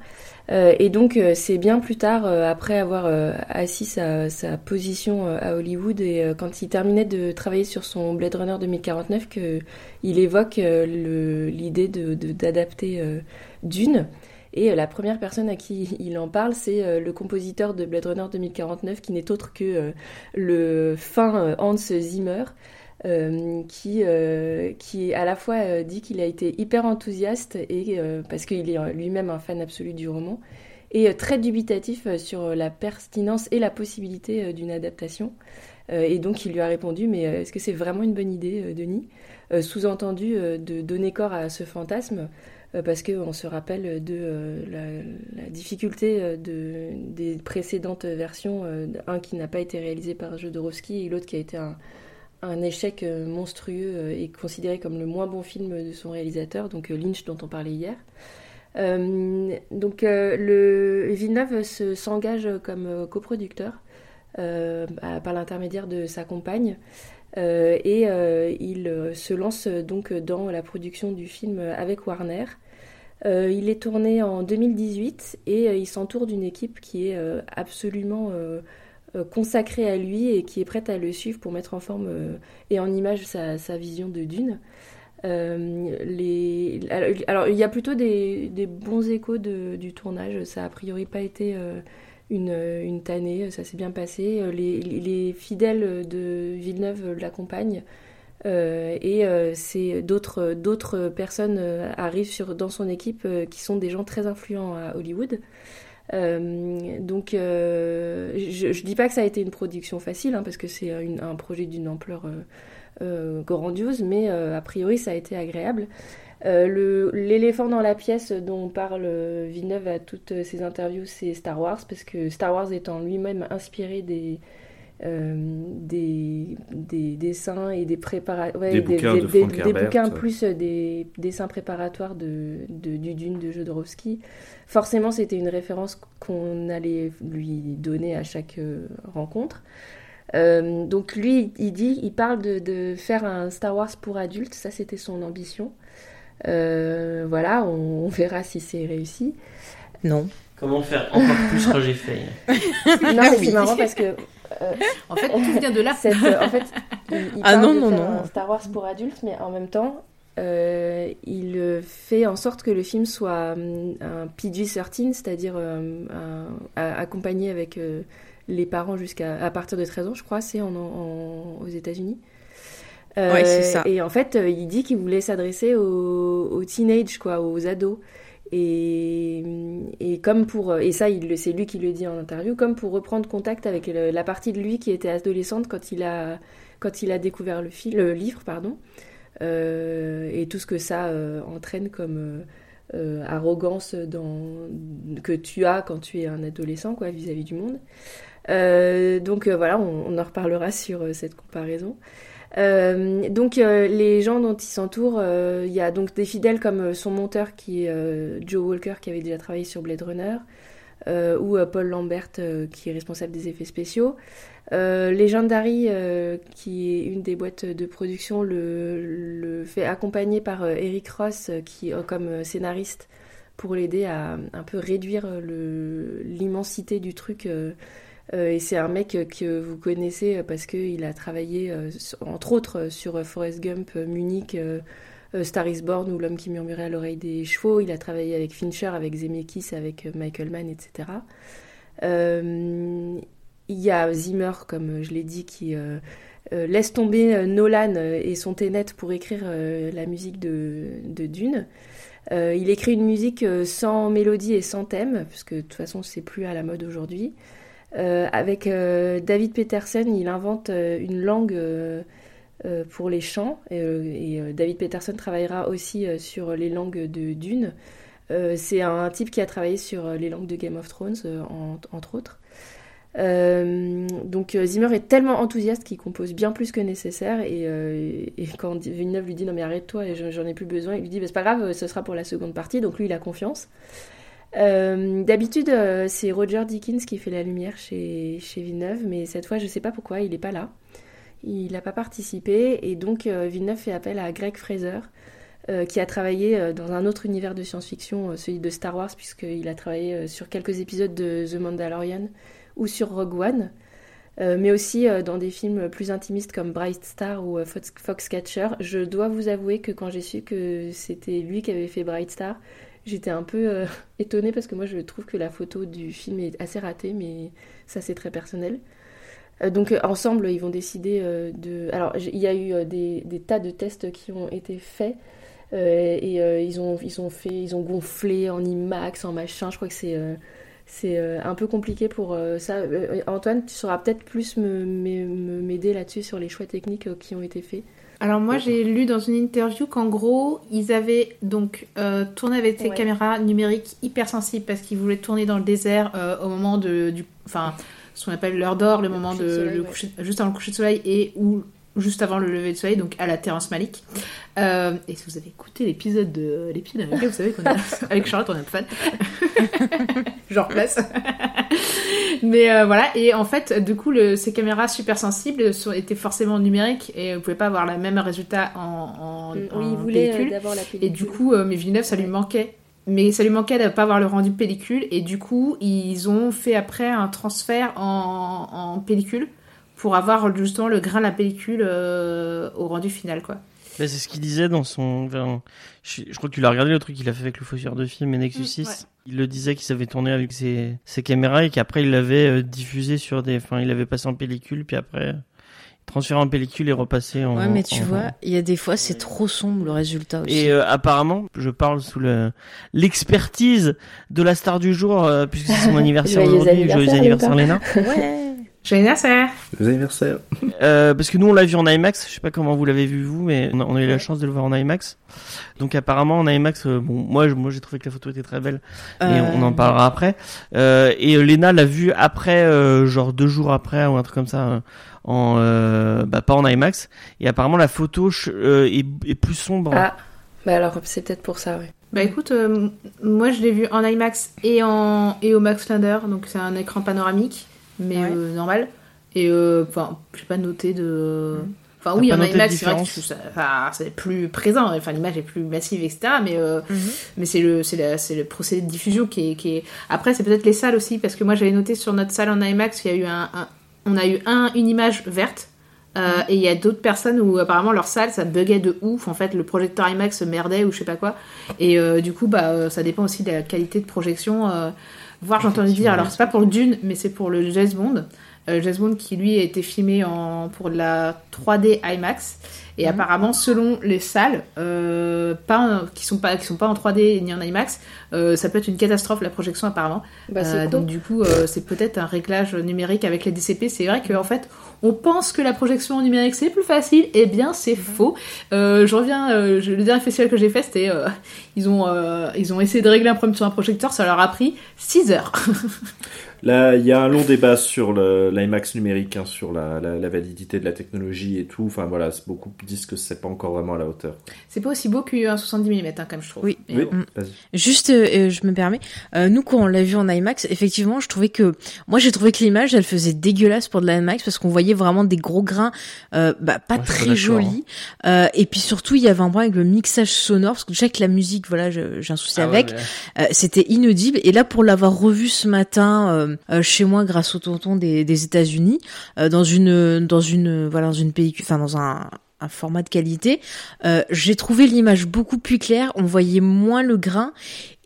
Euh, et donc c'est bien plus tard, après avoir assis sa, position à Hollywood et quand il terminait de travailler sur son Blade Runner 2049, que il évoque l'idée de, de- d'adapter euh, Dune. Et la première personne à qui il en parle, c'est le compositeur de Blade Runner 2049, qui n'est autre que le fin Hans Zimmer, euh, qui, euh, qui à la fois euh, dit qu'il a été hyper enthousiaste, et, parce qu'il est lui-même un fan absolu du roman, et très dubitatif sur la pertinence et la possibilité d'une adaptation. Et donc il lui a répondu, mais est-ce que c'est vraiment une bonne idée, Denis? Sous-entendu de donner corps à ce fantasme, parce qu'on se rappelle de la, difficulté de, des précédentes versions, un qui n'a pas été réalisé par Jodorowsky et l'autre qui a été un, un échec euh, monstrueux euh, et considéré comme le moins bon film de son réalisateur, donc euh, Lynch dont on parlait hier. Donc le Villeneuve se- s'engage comme coproducteur par l'intermédiaire de sa compagne et il se lance donc dans la production du film avec Warner. Il est tourné en 2018 et il s'entoure d'une équipe qui est absolument consacrée à lui et qui est prête à le suivre pour mettre en forme euh, et en image sa, vision de Dune. Euh, alors, il y a plutôt des, bons échos du tournage. Ça a a priori pas été euh, une, tannée, ça s'est bien passé. Euh, Les, les fidèles de Villeneuve l'accompagnent. Euh, et euh, c'est d'autres personnes euh, arrivent dans son équipe euh, qui sont des gens très influents à Hollywood. Euh, donc euh, je, je dis pas que ça a été une production facile hein, parce que c'est un projet d'une ampleur euh, grandiose, mais a priori ça a été agréable. Le- L'éléphant dans la pièce dont parle Villeneuve à toutes ses interviews, c'est Star Wars, parce que Star Wars étant lui-même inspiré des, des, des dessins et des préparatoires. Des bouquins de Frank des Herbert, bouquins ouais. plus euh, des dessins préparatoires de, de- du Dune de Jodorowsky. Forcément, c'était une référence qu'on allait lui donner à chaque euh, rencontre. Euh, donc lui, il dit, il parle de, de faire un Star Wars pour adultes, ça c'était son ambition. Euh, voilà, on, on verra si c'est réussi. Non. Comment faire encore plus Roger Fay? Non, mais c'est marrant parce que euh, En fait, tout vient de là. cette, euh, en fait, il, il Ah parle non, de non, faire non. un Star Wars pour adultes, mais en même temps, euh, il euh, fait en sorte que le film soit un PG-13, c'est-à-dire euh, accompagné avec euh, les parents jusqu'à à partir de 13 ans, je crois, c'est en, en- aux États-Unis. Euh, Ouais, c'est ça. Et en fait, euh, il dit qu'il voulait s'adresser aux, aux teenage, quoi, aux ados. Et, comme pour et ça, c'est lui qui le dit en interview, comme pour reprendre contact avec la partie de lui qui était adolescente quand il a quand il a découvert le, fil, le livre, pardon, euh, et tout ce que ça euh, entraîne comme euh, arrogance que tu as quand tu es un adolescent, quoi, vis-à-vis du monde. Donc voilà, on, en reparlera sur cette comparaison. Euh, donc euh, les gens dont il s'entoure, euh, il y a donc des fidèles comme son monteur qui est Joe Walker qui avait déjà travaillé sur Blade Runner, ou Paul Lambert qui est responsable des effets spéciaux. Legendary, qui est une des boîtes de production, le, fait accompagner par Eric Ross qui comme scénariste pour l'aider à un peu réduire l'immensité du truc. Euh, et c'est un mec euh, que vous connaissez euh, parce qu'il a travaillé, entre autres, sur Forrest Gump, Munich, Star is Born ou L'homme qui murmurait à l'oreille des chevaux. Il a travaillé avec Fincher, avec Zemeckis, avec Michael Mann, etc. Il y a Zimmer, comme je l'ai dit, qui laisse tomber Nolan et son Tenet pour écrire la musique de, Dune. Il écrit une musique sans mélodie et sans thème, puisque de toute façon c'est plus à la mode aujourd'hui. Euh, avec euh, David Peterson, il invente euh, une langue pour les chants, et, David Peterson travaillera aussi sur les langues de Dune. C'est un type qui a travaillé sur les langues de Game of Thrones, en- entre autres. Donc Zimmer est tellement enthousiaste qu'il compose bien plus que nécessaire et, quand Villeneuve lui dit non mais arrête-toi et j'en j'en ai plus besoin, il lui dit bah, c'est pas grave, ce sera pour la seconde partie, donc lui il a confiance. Euh, D'habitude euh, c'est Roger Dickens qui fait la lumière chez, chez Villeneuve, mais cette fois je sais pas pourquoi il est pas là. Il n'a pas participé et donc euh, Villeneuve fait appel à Greg Fraser qui a travaillé dans un autre univers de science-fiction, celui de Star Wars, puisqu'il a travaillé sur quelques épisodes de The Mandalorian ou sur Rogue One, mais aussi dans des films plus intimistes comme Bright Star ou Fox- Foxcatcher. Je dois vous avouer que quand j'ai su que c'était lui qui avait fait Bright Star, j'étais un peu euh, étonnée parce que moi je trouve que la photo du film est assez ratée, mais ça c'est très personnel. Euh, donc euh, ensemble, ils vont décider de. Alors il y a eu des, tas de tests qui ont été faits. et ils ont ils ont fait ils ont gonflé en IMAX en machin je crois que c'est c'est euh, un peu compliqué pour euh, ça. Euh, Antoine, tu sauras peut-être plus me- me- me- m'aider là-dessus sur les choix techniques qui ont été faits. Alors moi j'ai lu dans une interview qu'en gros ils avaient donc euh, tourné avec des Ouais. caméras numériques hypersensibles parce qu'ils voulaient tourner dans le désert euh, au moment de du enfin ce qu'on appelle l'heure d'or, le, moment de, de soleil, le ouais. coucher- juste avant le coucher de soleil et ou juste avant le lever de soleil donc à la Terrence Malick. Euh, et si vous avez écouté l'épisode de l'épisode avec vous savez qu'on avec Charlotte on est un peu fan. Je replace. Mais euh, voilà, et en fait, du coup, le- ces caméras super sensibles sont, étaient forcément numériques et vous pouvez pas avoir le même résultat en, en, oui, en ils voulaient euh, pellicule. d'abord la pellicule. Et du coup, euh, mais Villeneuve, ça lui manquait. Mais ça lui manquait de pas avoir le rendu pellicule. Et du coup, ils ont fait après un transfert en, en pellicule pour avoir justement le grain de la pellicule au rendu final, quoi. Bah, c'est ce qu'il disait dans son. enfin, je, je crois que tu l'as regardé le truc qu'il a fait avec le fausseur de film et Nexus Mm, 6. ouais. Il le disait qu'il savait tourner avec ses, ses caméras et qu'après il l'avait euh, diffusé sur des. Enfin, il avait passé en pellicule, puis après il transférait en pellicule et repassé en. Ouais, mais tu en- vois, il y a des fois, c'est trop sombre le résultat aussi. Et euh, apparemment, je parle sous le l'expertise de la star du jour, euh, puisque c'est son anniversaire aujourd'hui. Joyeux anniversaire, anniversaire, Léna. Ouais. Joyeux anniversaire Joyeux anniversaire. Euh, parce que nous on l'a vu en IMAX, je sais pas comment vous l'avez vu vous, mais on a, on a eu la chance de le voir en IMAX. Donc apparemment en IMAX, euh, bon moi je- moi j'ai trouvé que la photo était très belle et Euh, on en parlera après. Euh, et Lena l'a vu après, euh, genre deux jours après ou un truc comme ça, euh, en euh, bah pas en IMAX. Et apparemment la photo euh, est, est plus sombre. Ah, bah alors c'est peut-être pour ça, ouais. Bah écoute, euh, moi je l'ai vu en IMAX et, en, et au Max Slender, donc c'est un écran panoramique, mais Ouais. euh, normal. Et euh, enfin, j'ai pas noté de. Enfin, T'as oui, en IMAX, c'est vrai que enfin, c'est plus présent, enfin, l'image est plus massive, etc. Mais, euh, Mhm. mais c'est le, c'est la- c'est le procédé de diffusion qui est. Qui est... Après, c'est peut-être les salles aussi, parce que moi j'avais noté sur notre salle en IMAX, il y a eu un, un- on a eu un, une image verte. euh, et il y a d'autres personnes où apparemment leur salle ça buguait de ouf en fait le projecteur IMAX merdait ou je sais pas quoi et euh, du coup bah ça dépend aussi de la qualité de projection voire j'ai entendu dire alors c'est pas pour le Dune mais c'est pour le James Bond James Bond qui lui a été filmé en, pour la 3D IMAX et Mhm. apparemment selon les salles euh, pas en- qui sont pas qui sont pas en 3D ni en IMAX euh, ça peut être une catastrophe la projection apparemment Bah, euh, cool. donc du coup, euh, c'est peut-être un réglage numérique avec les DCP. C'est vrai qu'en fait, on pense que la projection numérique c'est plus facile. Eh bien, c'est faux. Euh, je reviens. euh, je- le dernier festival que j'ai fait, c'était euh, ils ont euh, ils ont essayé de régler un problème sur un projecteur. Ça leur a pris 6 heures. Là, il y a un long débat sur l'IMAX numérique, hein, sur la, la, la validité de la technologie et tout. Enfin voilà, beaucoup disent que c'est pas encore vraiment à la hauteur. c'est pas aussi beau qu'un 70 mm hein, quand même, je trouve. Oui. Oui, bon. vas-y. Juste, euh, je me permets, euh, nous quand on l'a vu en IMAX, effectivement, je trouvais que, moi j'ai trouvé que l'image, elle faisait dégueulasse pour de l'IMAX parce qu'on voyait vraiment des gros grains, euh, bah, pas très jolis. Euh, et puis surtout, il y avait un problème avec le mixage sonore parce que déjà que la musique, voilà, j'ai un souci Ah ouais, avec. Euh, c'était inaudible. Et là, pour l'avoir revu ce matin euh, euh, chez moi grâce au tonton des, des États-Unis, euh, dans une dans une voilà dans une pellicule, enfin dans un un format de qualité, euh, j'ai trouvé l'image beaucoup plus claire. On voyait moins le grain.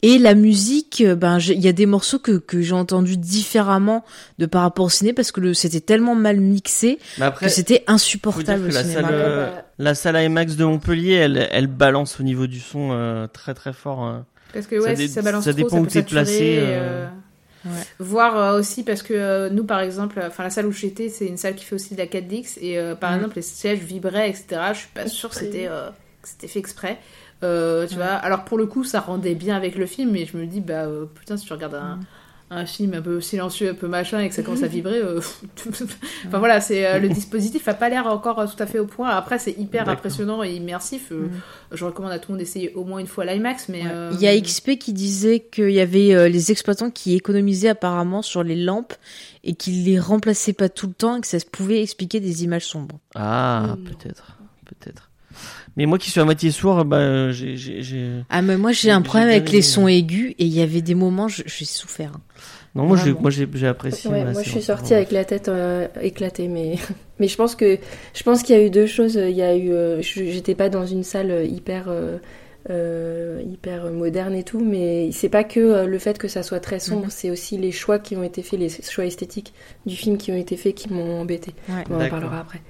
Et la musique, euh, ben, il y a des morceaux que, que j'ai entendus différemment de par rapport au ciné parce que le, c'était tellement mal mixé Mais après, que c'était insupportable que au la cinéma. salle, euh, la salle IMAX de Montpellier, elle, elle balance au niveau du son euh, très très fort. euh. Parce que Ça ouais, dé- si ça balance ça trop, dépend ça où t'es placé, euh, euh. Ouais. Voir euh, aussi parce que euh, nous par exemple, euh, enfin la salle où j'étais, c'est une salle qui fait aussi de la 4DX et euh, par Mhm. exemple les sièges vibraient, etc. Je suis pas sûre que c'était c'était fait exprès. Tu Ouais. vois, alors pour le coup, ça rendait bien avec le film, mais je me dis bah putain si tu regardes un, un film un peu silencieux, un peu machin et que ça commence à vibrer, euh, enfin voilà, c'est euh, le dispositif a pas l'air encore euh, tout à fait au point. Après c'est hyper impressionnant et immersif. euh, Mhm. Je recommande à tout le monde d'essayer au moins une fois l'IMAX, mais Ouais. euh, Il y a XP qui disait qu'il y avait euh, les exploitants qui économisaient apparemment sur les lampes et qu'ils les remplaçaient pas tout le temps et que ça se pouvait expliquer des images sombres. Ah, Mm. peut-être, peut-être. Mais moi qui suis à moitié sourd, bah, j'ai, Ah mais moi j'ai un problème avec les sons aigus et il y avait des moments je- j'ai souffert. non, moi j'ai, moi apprécié. Ouais, moi je suis sortie avec la tête euh, éclatée, mais mais je pense que je pense qu'il y a eu deux choses. Il y a eu, euh, je- j'étais pas dans une salle hyper euh, euh, hyper moderne et tout, mais c'est pas que euh, le fait que ça soit très sombre, Mhm. c'est aussi les choix qui ont été faits, les choix esthétiques du film qui ont été faits qui m'ont embêté. Ouais. On en parlera après.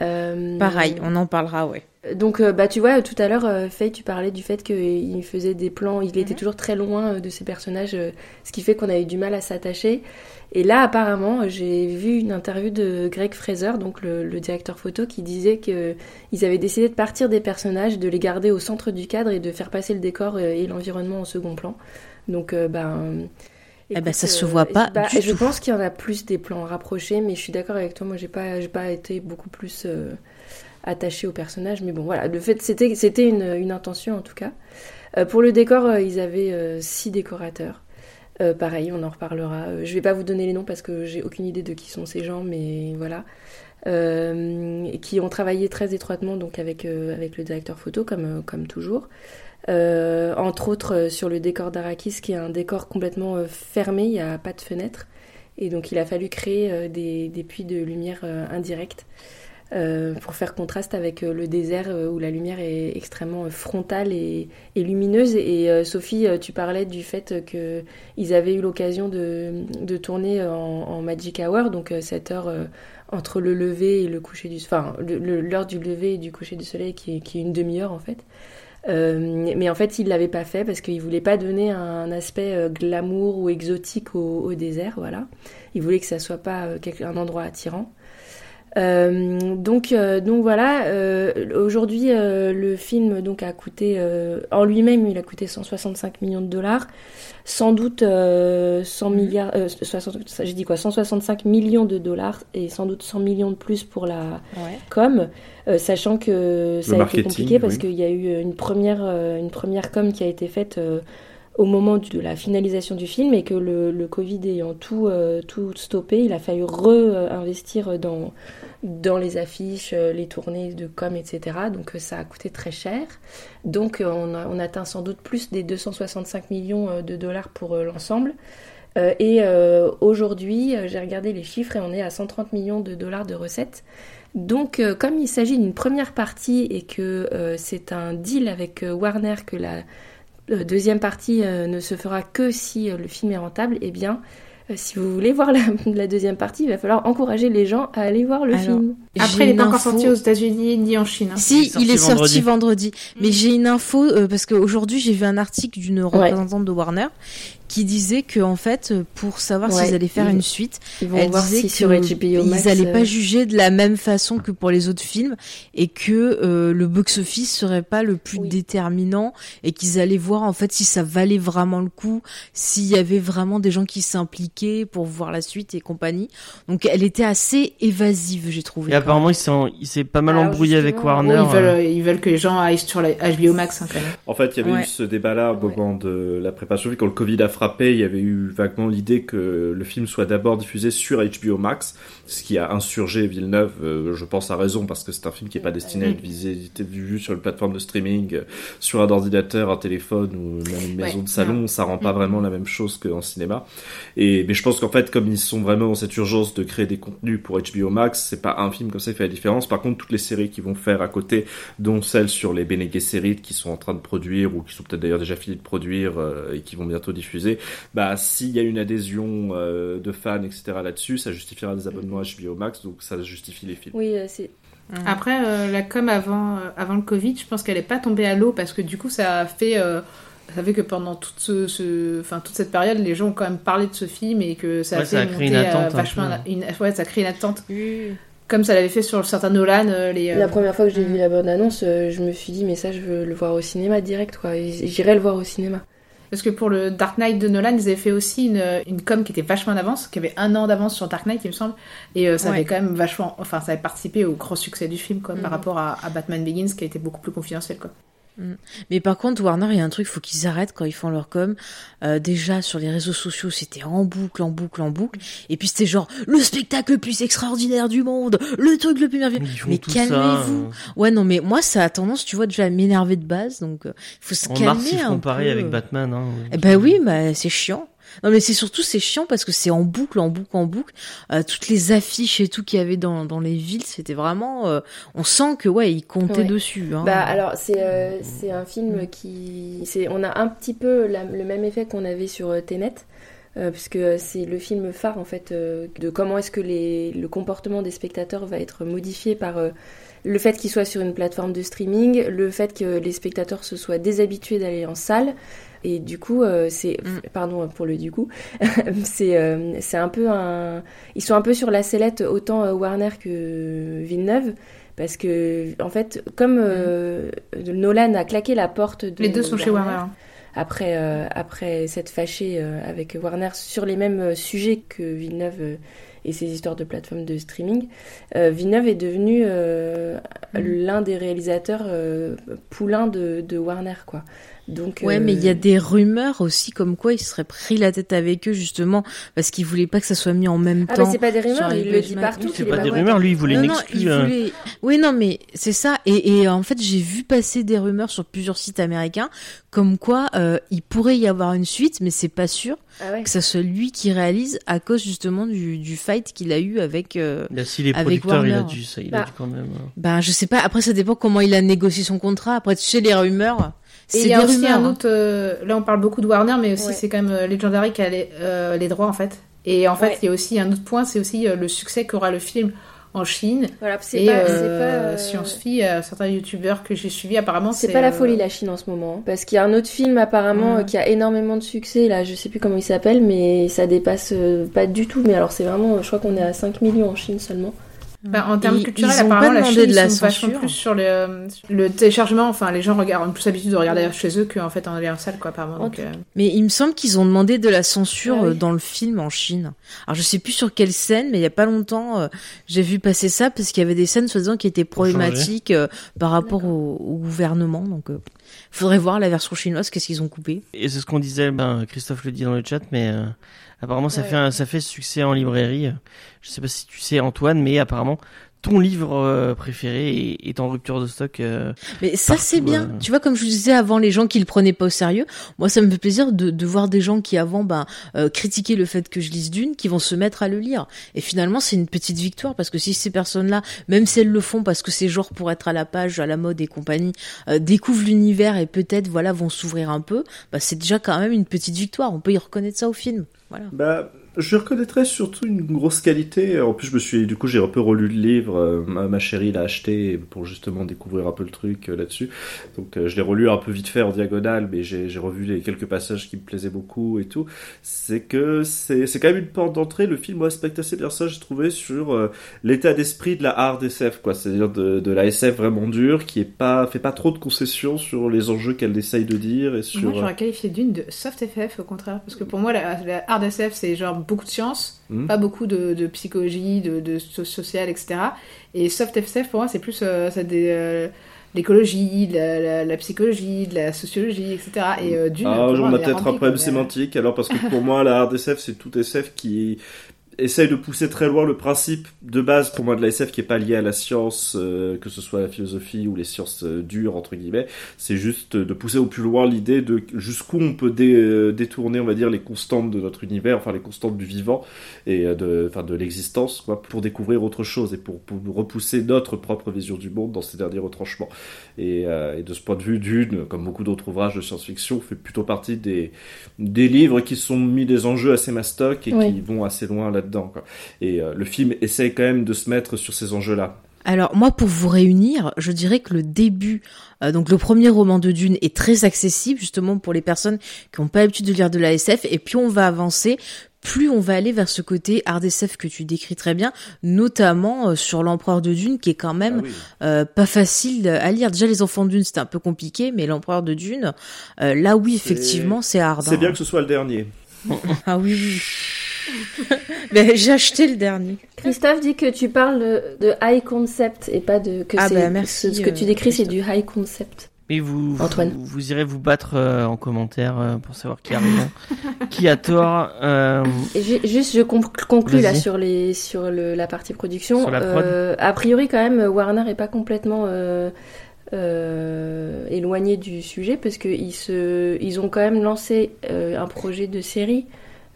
Euh, Pareil, on en parlera ouais. Donc, euh, bah, tu vois, tout à l'heure, euh, Faye, tu parlais du fait qu'il faisait des plans, il était Mhm. toujours très loin euh, de ses personnages, euh, ce qui fait qu'on a eu du mal à s'attacher. Et là, apparemment, euh, j'ai vu une interview de Greg Fraser, donc le, le directeur photo, qui disait que ils avaient décidé de partir des personnages, de les garder au centre du cadre et de faire passer le décor euh, et l'environnement en second plan. Donc, euh, ben. Eh ben, ça écoute, se voit pas bah, du Je tout. pense qu'il y en a plus des plans rapprochés, mais je suis d'accord avec toi. Moi, j'ai pas, j'ai pas été beaucoup plus euh, attachée au personnage, mais bon, voilà. Le fait, c'était, c'était une, intention en tout cas. Euh, pour le décor, euh, ils avaient euh, six décorateurs. Pareil, on en reparlera. Je vais pas vous donner les noms parce que j'ai aucune idée de qui sont ces gens, mais voilà. Qui ont travaillé très étroitement donc avec, le directeur photo, comme, toujours. Entre autres sur le décor d'Arakis, qui est un décor complètement fermé, il n'y a pas de fenêtre. Et donc il a fallu créer des, puits de lumière euh, indirects euh, pour faire contraste avec euh, le désert euh, où la lumière est extrêmement frontale et, lumineuse. Et Sophie, tu parlais du fait que ils avaient eu l'occasion de, tourner en, Magic Hour, donc cette heure entre le lever et le coucher du... Enfin, l'heure du lever et du coucher du soleil qui est, une demi-heure en fait. Mais en fait, il l'avait pas fait parce qu'il voulait pas donner un aspect glamour ou exotique au, désert, voilà. Il voulait que ça soit pas un endroit attirant. Euh, donc, euh, donc voilà. euh, Aujourd'hui, euh, le film donc a coûté euh, en lui-même, il a coûté 165 millions de dollars. Sans doute euh, 100 milliards, euh, 60, ça, j'ai dit quoi, 165 millions de dollars et sans doute 100 millions de plus pour la com, euh, sachant que ça a été compliqué parce oui. qu'il y a eu une première, euh, une première com qui a été faite euh, au moment de la finalisation du film et que le, Covid ayant tout, euh, tout stoppé, il a fallu re-investir dans, dans les affiches, euh, les tournées de com, etc. Donc euh, ça a coûté très cher. Donc on, atteint sans doute plus des 265 millions de dollars pour l'ensemble. Et aujourd'hui, j'ai regardé les chiffres et on est à 130 millions de dollars de recettes. Donc, comme il s'agit d'une première partie et que c'est un deal avec Warner que la deuxième partie euh, ne se fera que si euh, le film est rentable, eh bien, euh, si vous voulez voir la, la deuxième partie, il va falloir encourager les gens à aller voir le Alors, film. Après, il n'est pas encore sorti aux États-Unis ni en Chine. hein. Si, sorti il est sorti vendredi. Mais j'ai une info euh, parce qu'aujourd'hui j'ai vu un article d'une représentante de Warner qui disait que en fait pour savoir Ouais, s'ils allaient faire ils- une suite, Ils vont elle voir disait si que sur HBO Max. ils allaient euh, pas juger de la même façon que pour les autres films et que euh, le box-office serait pas le plus Oui. déterminant et qu'ils allaient voir en fait si ça valait vraiment le coup, s'il y avait vraiment des gens qui s'impliquaient pour voir la suite et compagnie. Donc elle était assez évasive, j'ai trouvé. Et apparemment, il s'est, en- il s'est pas mal embrouillé avec Warner. ils, veulent, euh, ils veulent que les gens aillent sur la HBO Max hein, quand même. En fait, il y avait Ouais. eu ce débat-là au moment de la préparation. Quand le Covid a frappé, il y avait eu vaguement l'idée que le film soit d'abord diffusé sur HBO Max, ce qui a insurgé Villeneuve, euh, je pense à raison, parce que c'est un film qui est pas destiné à être visité, vu sur une plateforme de streaming, euh, sur un ordinateur, un téléphone ou même une maison Ouais. de salon, ça rend pas Mhm. vraiment la même chose qu'en cinéma. Et mais je pense qu'en fait, comme ils sont vraiment dans cette urgence de créer des contenus pour HBO Max, c'est pas un film comme ça qui fait la différence. Par contre, toutes les séries qu'ils vont faire à côté, dont celles sur les Bene Gesserit qui sont en train de produire ou qui sont peut-être d'ailleurs déjà finis de produire euh, et qui vont bientôt diffuser, bah s'il y a une adhésion euh, de fans etc là-dessus, ça justifiera des abonnements à HBO Max, donc ça justifie les films. Oui, euh, c'est. Après, euh, la com avant, euh, avant le Covid, je pense qu'elle n'est pas tombée à l'eau parce que du coup, ça a fait, euh, ça fait que pendant toute, ce, ce- enfin, toute cette période, les gens ont quand même parlé de ce film et que ça a Ouais, fait ça a créé monter une attente vachement une, ouais, ça a créé une attente. Comme ça l'avait fait sur certains Nolan, les. La première fois que j'ai vu la bande-annonce, euh, je me suis dit, mais ça, je veux le voir au cinéma direct, quoi. J'irai le voir au cinéma. Parce que pour le Dark Knight de Nolan, ils avaient fait aussi une, une com qui était vachement en avance, qui avait un an d'avance sur Dark Knight, il me semble. Et euh, ça Ouais. avait quand même vachement. Enfin, ça avait participé au gros succès du film, quoi, par Mhm. rapport à, à Batman Begins, qui a été beaucoup plus confidentiel, quoi. Mais par contre, Warner, il y a un truc, faut qu'ils arrêtent quand ils font leur com. Euh, déjà, sur les réseaux sociaux, c'était en boucle, en boucle, en boucle. Et puis c'était genre, le spectacle le plus extraordinaire du monde, le truc le plus merveilleux. Mais calmez-vous. euh, Ouais, non, mais moi, ça a tendance, tu vois, déjà à m'énerver de base, donc il faut se En calmer mars, ils un font pareil peu. avec Batman. Hein. Eh ben oui, bah, c'est chiant. Non mais c'est surtout c'est chiant parce que c'est en boucle, en boucle, en boucle. Euh, toutes les affiches et tout qu'il y avait dans, dans les villes, c'était vraiment. euh, on sent que ouais, ils comptaient Ouais. dessus. Hein. Bah alors c'est euh, c'est un film qui c'est on a un petit peu la- le même effet qu'on avait sur euh, Tenet euh, puisque c'est le film phare en fait euh, de comment est-ce que les, le comportement des spectateurs va être modifié par le fait qu'il soit sur une plateforme de streaming, le fait que les spectateurs se soient déshabitués d'aller en salle et du coup euh, c'est Mm. pardon pour le du coup c'est euh, un peu un ils sont un peu sur la sellette autant euh, Warner que Villeneuve parce que en fait comme euh, Nolan a claqué la porte de Les deux sont chez Warner. après après s'être fâché avec Warner sur les mêmes sujets que Villeneuve et ses histoires de plateforme de streaming, euh, Villeneuve est devenu euh, l'un des réalisateurs euh, poulains de, de Warner quoi. Donc Ouais, euh, mais il y a des rumeurs aussi comme quoi il serait pris la tête avec eux justement parce qu'il voulait pas que ça soit mis en même ah temps. mais c'est pas des rumeurs, il le dit partout. C'est pas des rumeurs, lui, il voulait non, une non, il euh. voulait... Oui, non, mais c'est ça. Et, et en fait, j'ai vu passer des rumeurs sur plusieurs sites américains comme quoi euh, il pourrait y avoir une suite, mais c'est pas sûr Ah ouais. que ça soit lui qui réalise à cause justement du, du fight qu'il a eu avec. euh, Là, si les Avec producteurs, il a Warner. dû, ça, il a Bah. dû quand même. euh. Ben, je sais pas. Après, ça dépend comment il a négocié son contrat. Après, tu sais, les rumeurs. Et il y a aussi rumeurs. un hein. autre. euh, là, on parle beaucoup de Warner, mais aussi Ouais. c'est quand même euh, Legendary qui a les, euh, les droits en fait. Et en fait, Ouais. il y a aussi un autre point, c'est aussi le succès qu'aura le film en Chine. Voilà, c'est Et pas, euh, pas, si on se fie à certains youtubeurs que j'ai suivis, apparemment c'est pas la folie la Chine en ce moment, hein. parce qu'il y a un autre film apparemment qui a énormément de succès. Là, je sais plus comment il s'appelle, mais ça dépasse pas du tout. Mais alors c'est vraiment, je crois qu'on est à 5 millions en Chine seulement. Bah, en termes culturels, ils apparemment, pas la Chine, de la ils sont vachement censure. plus sur le, euh, le téléchargement. Enfin, les gens regardent, ont plus l'habitude de regarder chez eux qu'en fait en aller en salle, quoi, apparemment. Donc, euh, Mais il me semble qu'ils ont demandé de la censure Ah oui. euh, dans le film en Chine. Alors je sais plus sur quelle scène, mais il y a pas longtemps, euh, j'ai vu passer ça parce qu'il y avait des scènes soi-disant qui étaient problématiques euh, par rapport au, au gouvernement. Donc, euh, faudrait voir la version chinoise, qu'est-ce qu'ils ont coupé. Et c'est ce qu'on disait, ben, Christophe le dit dans le chat, mais euh, apparemment ça Ouais. fait un, ça fait succès en librairie. Je sais pas si tu sais Antoine, mais apparemment ton livre euh, préféré est, est en rupture de stock. euh, Mais ça c'est bien. euh. Tu vois, comme je vous disais avant, les gens qui le prenaient pas au sérieux. Moi, ça me fait plaisir de, de voir des gens qui avant ben, euh, critiquaient le fait que je lise Dune, qui vont se mettre à le lire. Et finalement, c'est une petite victoire parce que si ces personnes-là, même si elles le font parce que c'est genre pour être à la page, à la mode et compagnie, euh, découvrent l'univers et peut-être voilà vont s'ouvrir un peu, bah, c'est déjà quand même une petite victoire. On peut y reconnaître ça au film. Voilà. Bah, je reconnaîtrais surtout une grosse qualité. En plus, je me suis, du coup, j'ai un peu relu le livre. euh, Ma, ma chérie l'a acheté pour justement découvrir un peu le truc euh, là-dessus. Donc, euh, je l'ai relu un peu vite fait en diagonale, mais j'ai revu les quelques passages qui me plaisaient beaucoup et tout. C'est que c'est c'est quand même une porte d'entrée. Le film respecte assez bien ça, j'ai trouvé, sur euh, l'état d'esprit de la hard SF, quoi. C'est-à-dire de, de la SF vraiment dure, qui est pas fait pas trop de concessions sur les enjeux qu'elle essaye de dire et sur. Moi, j'aurais qualifié d'une de soft FF au contraire, parce que pour moi, la, la hard SF, c'est genre beaucoup de science, Hmm. pas beaucoup de, de psychologie, de, de so- social, etc. Et soft SF, pour moi, c'est plus euh, des, euh, l'écologie, la, la, la psychologie, de la sociologie, etc. Et euh, d'une, Ah, on a peut-être un problème mais- sémantique, alors parce que pour moi, la hard SF, c'est tout SF qui essaye de pousser très loin le principe de base pour moi de la SF qui est pas lié à la science, euh, que ce soit la philosophie ou les sciences euh, dures entre guillemets. C'est juste de pousser au plus loin l'idée de jusqu'où on peut dé- euh, détourner, on va dire, les constantes de notre univers, enfin les constantes du vivant et de, enfin de l'existence, quoi, pour découvrir autre chose et pour, pour repousser notre propre vision du monde dans ces derniers retranchements. Et, et de ce point de vue, Dune, comme beaucoup d'autres ouvrages de science-fiction, fait plutôt partie des des livres qui sont mis des enjeux assez mastoc et Oui. qui vont assez loin là-dedans. Et euh, le film essaye quand même de se mettre sur ces enjeux-là. Alors moi, pour vous réunir, je dirais que le début, euh, donc le premier roman de Dune est très accessible justement pour les personnes qui n'ont pas l'habitude de lire de la SF. Et puis on va avancer, plus on va aller vers ce côté hard SF que tu décris très bien, notamment euh, sur l'empereur de Dune qui est quand même Ah oui. euh, pas facile à lire. Déjà les enfants de Dune c'était un peu compliqué, mais l'empereur de Dune, là oui effectivement c'est hard. C'est hein. bien que ce soit le dernier. Ah oui oui. Mais j'ai acheté le dernier. Christophe dit que tu parles de high concept et pas de que Ah c'est bah, merci, ce, ce que tu euh, décris c'est du high concept. Et vous, Antoine. vous, vous irez vous battre euh, en commentaire euh, pour savoir qui a raison, qui a tort. euh, Et juste je conc- conclus là sur les sur le, la partie production. Sur la prod. Euh, a priori quand même Warner est pas complètement euh, euh, éloigné du sujet parce que ils se ils ont quand même lancé euh, un projet de série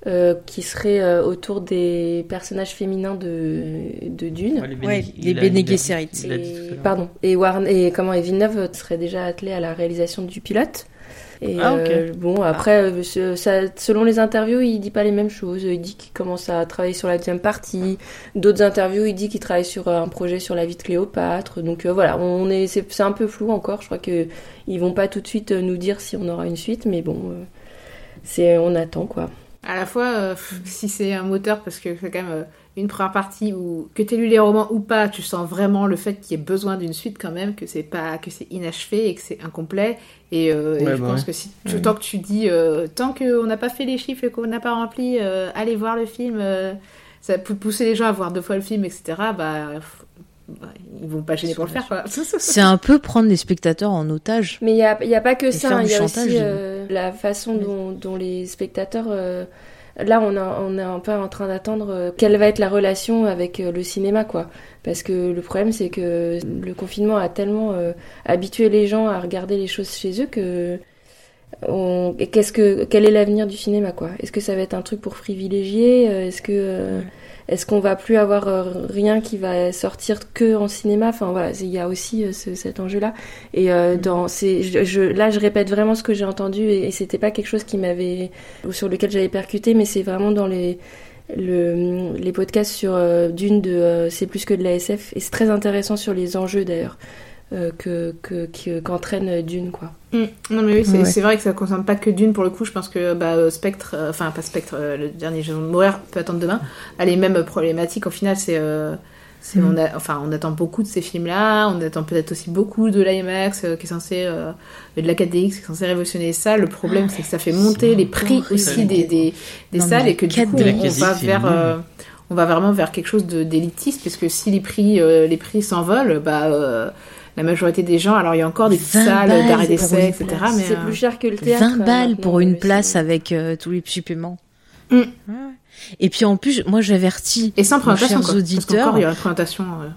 euh, qui serait euh, autour des personnages féminins de de Dune. les Ouais, Bene- les Gesserit. Et, pardon. Et Warren et comment et Villeneuve serait déjà attelé à la réalisation du pilote. Et Ah, ok. euh, bon après euh, ça, selon les interviews il dit pas les mêmes choses. Il dit qu'il commence à travailler sur la deuxième partie. D'autres interviews il dit qu'il travaille sur euh, un projet sur la vie de Cléopâtre. Donc euh, voilà on est c'est c'est un peu flou encore. Je crois que ils vont pas tout de suite nous dire si on aura une suite mais bon euh, c'est on attend quoi. À la fois, euh, si c'est un moteur, parce que c'est quand même euh, une première partie où, que tu lu les romans ou pas, tu sens vraiment le fait qu'il y ait besoin d'une suite quand même, que c'est pas que c'est inachevé et que c'est incomplet. Et, euh, et je bah pense ouais. que si tout tant que tu dis, euh, tant qu'on n'a pas fait les chiffres et qu'on n'a pas rempli, euh, allez voir le film, euh, ça peut pousser les gens à voir deux fois le film, etc. Bah, pff, bah, ils vont pas gêner pour le faire, quoi. C'est un peu prendre les spectateurs en otage. Mais il n'y a, y a pas que ça, hein, il y a chantage, aussi euh, la façon dont, dont les spectateurs... euh, là, on, a, on est un peu en train d'attendre euh, quelle va être la relation avec euh, le cinéma, quoi. Parce que le problème, c'est que le confinement a tellement euh, habitué les gens à regarder les choses chez eux que... On... Qu'est-ce que quel est l'avenir du cinéma quoi Est-ce que ça va être un truc pour privilégier Est-ce que euh, est-ce qu'on va plus avoir euh, rien qui va sortir que en cinéma? Enfin voilà, il y a aussi euh, ce- cet enjeu-là. Et euh, dans, c'est, je, je- là, je répète vraiment ce que j'ai entendu et, et c'était pas quelque chose qui m'avait, sur lequel j'avais percuté, mais c'est vraiment dans les, le, les podcasts sur Dune de C'est plus que de la SF et c'est très intéressant sur les enjeux d'ailleurs. Que qu'entraîne Dune quoi. Mm. Non mais oui, c'est vrai que ça ne concerne pas que Dune pour le coup. Je pense que bah, Spectre, enfin pas Spectre, le dernier jeu de mourir peut attendre demain. Elle est même problématique. Au final, c'est Mm. On, a, enfin, on attend beaucoup de ces films-là, on attend peut-être aussi beaucoup de l'IMAX euh, qui est censé, euh, de la 4DX qui est censé révolutionner ça. Le problème, c'est que ça fait monter les prix aussi des, des, des salles et que du coup, on, va vers, euh, on va vraiment vers quelque chose d'élitiste, puisque si les prix, les prix s'envolent, bah la majorité des gens. Alors il y a encore des salles d'arrêt d'essai, etc. Mais c'est plus cher que le théâtre. 20 balles pour une place avec tous les suppléments. Mm. Et puis en plus, moi j'avertis et sans présentation, chers auditeurs. il y a la présentation. Euh,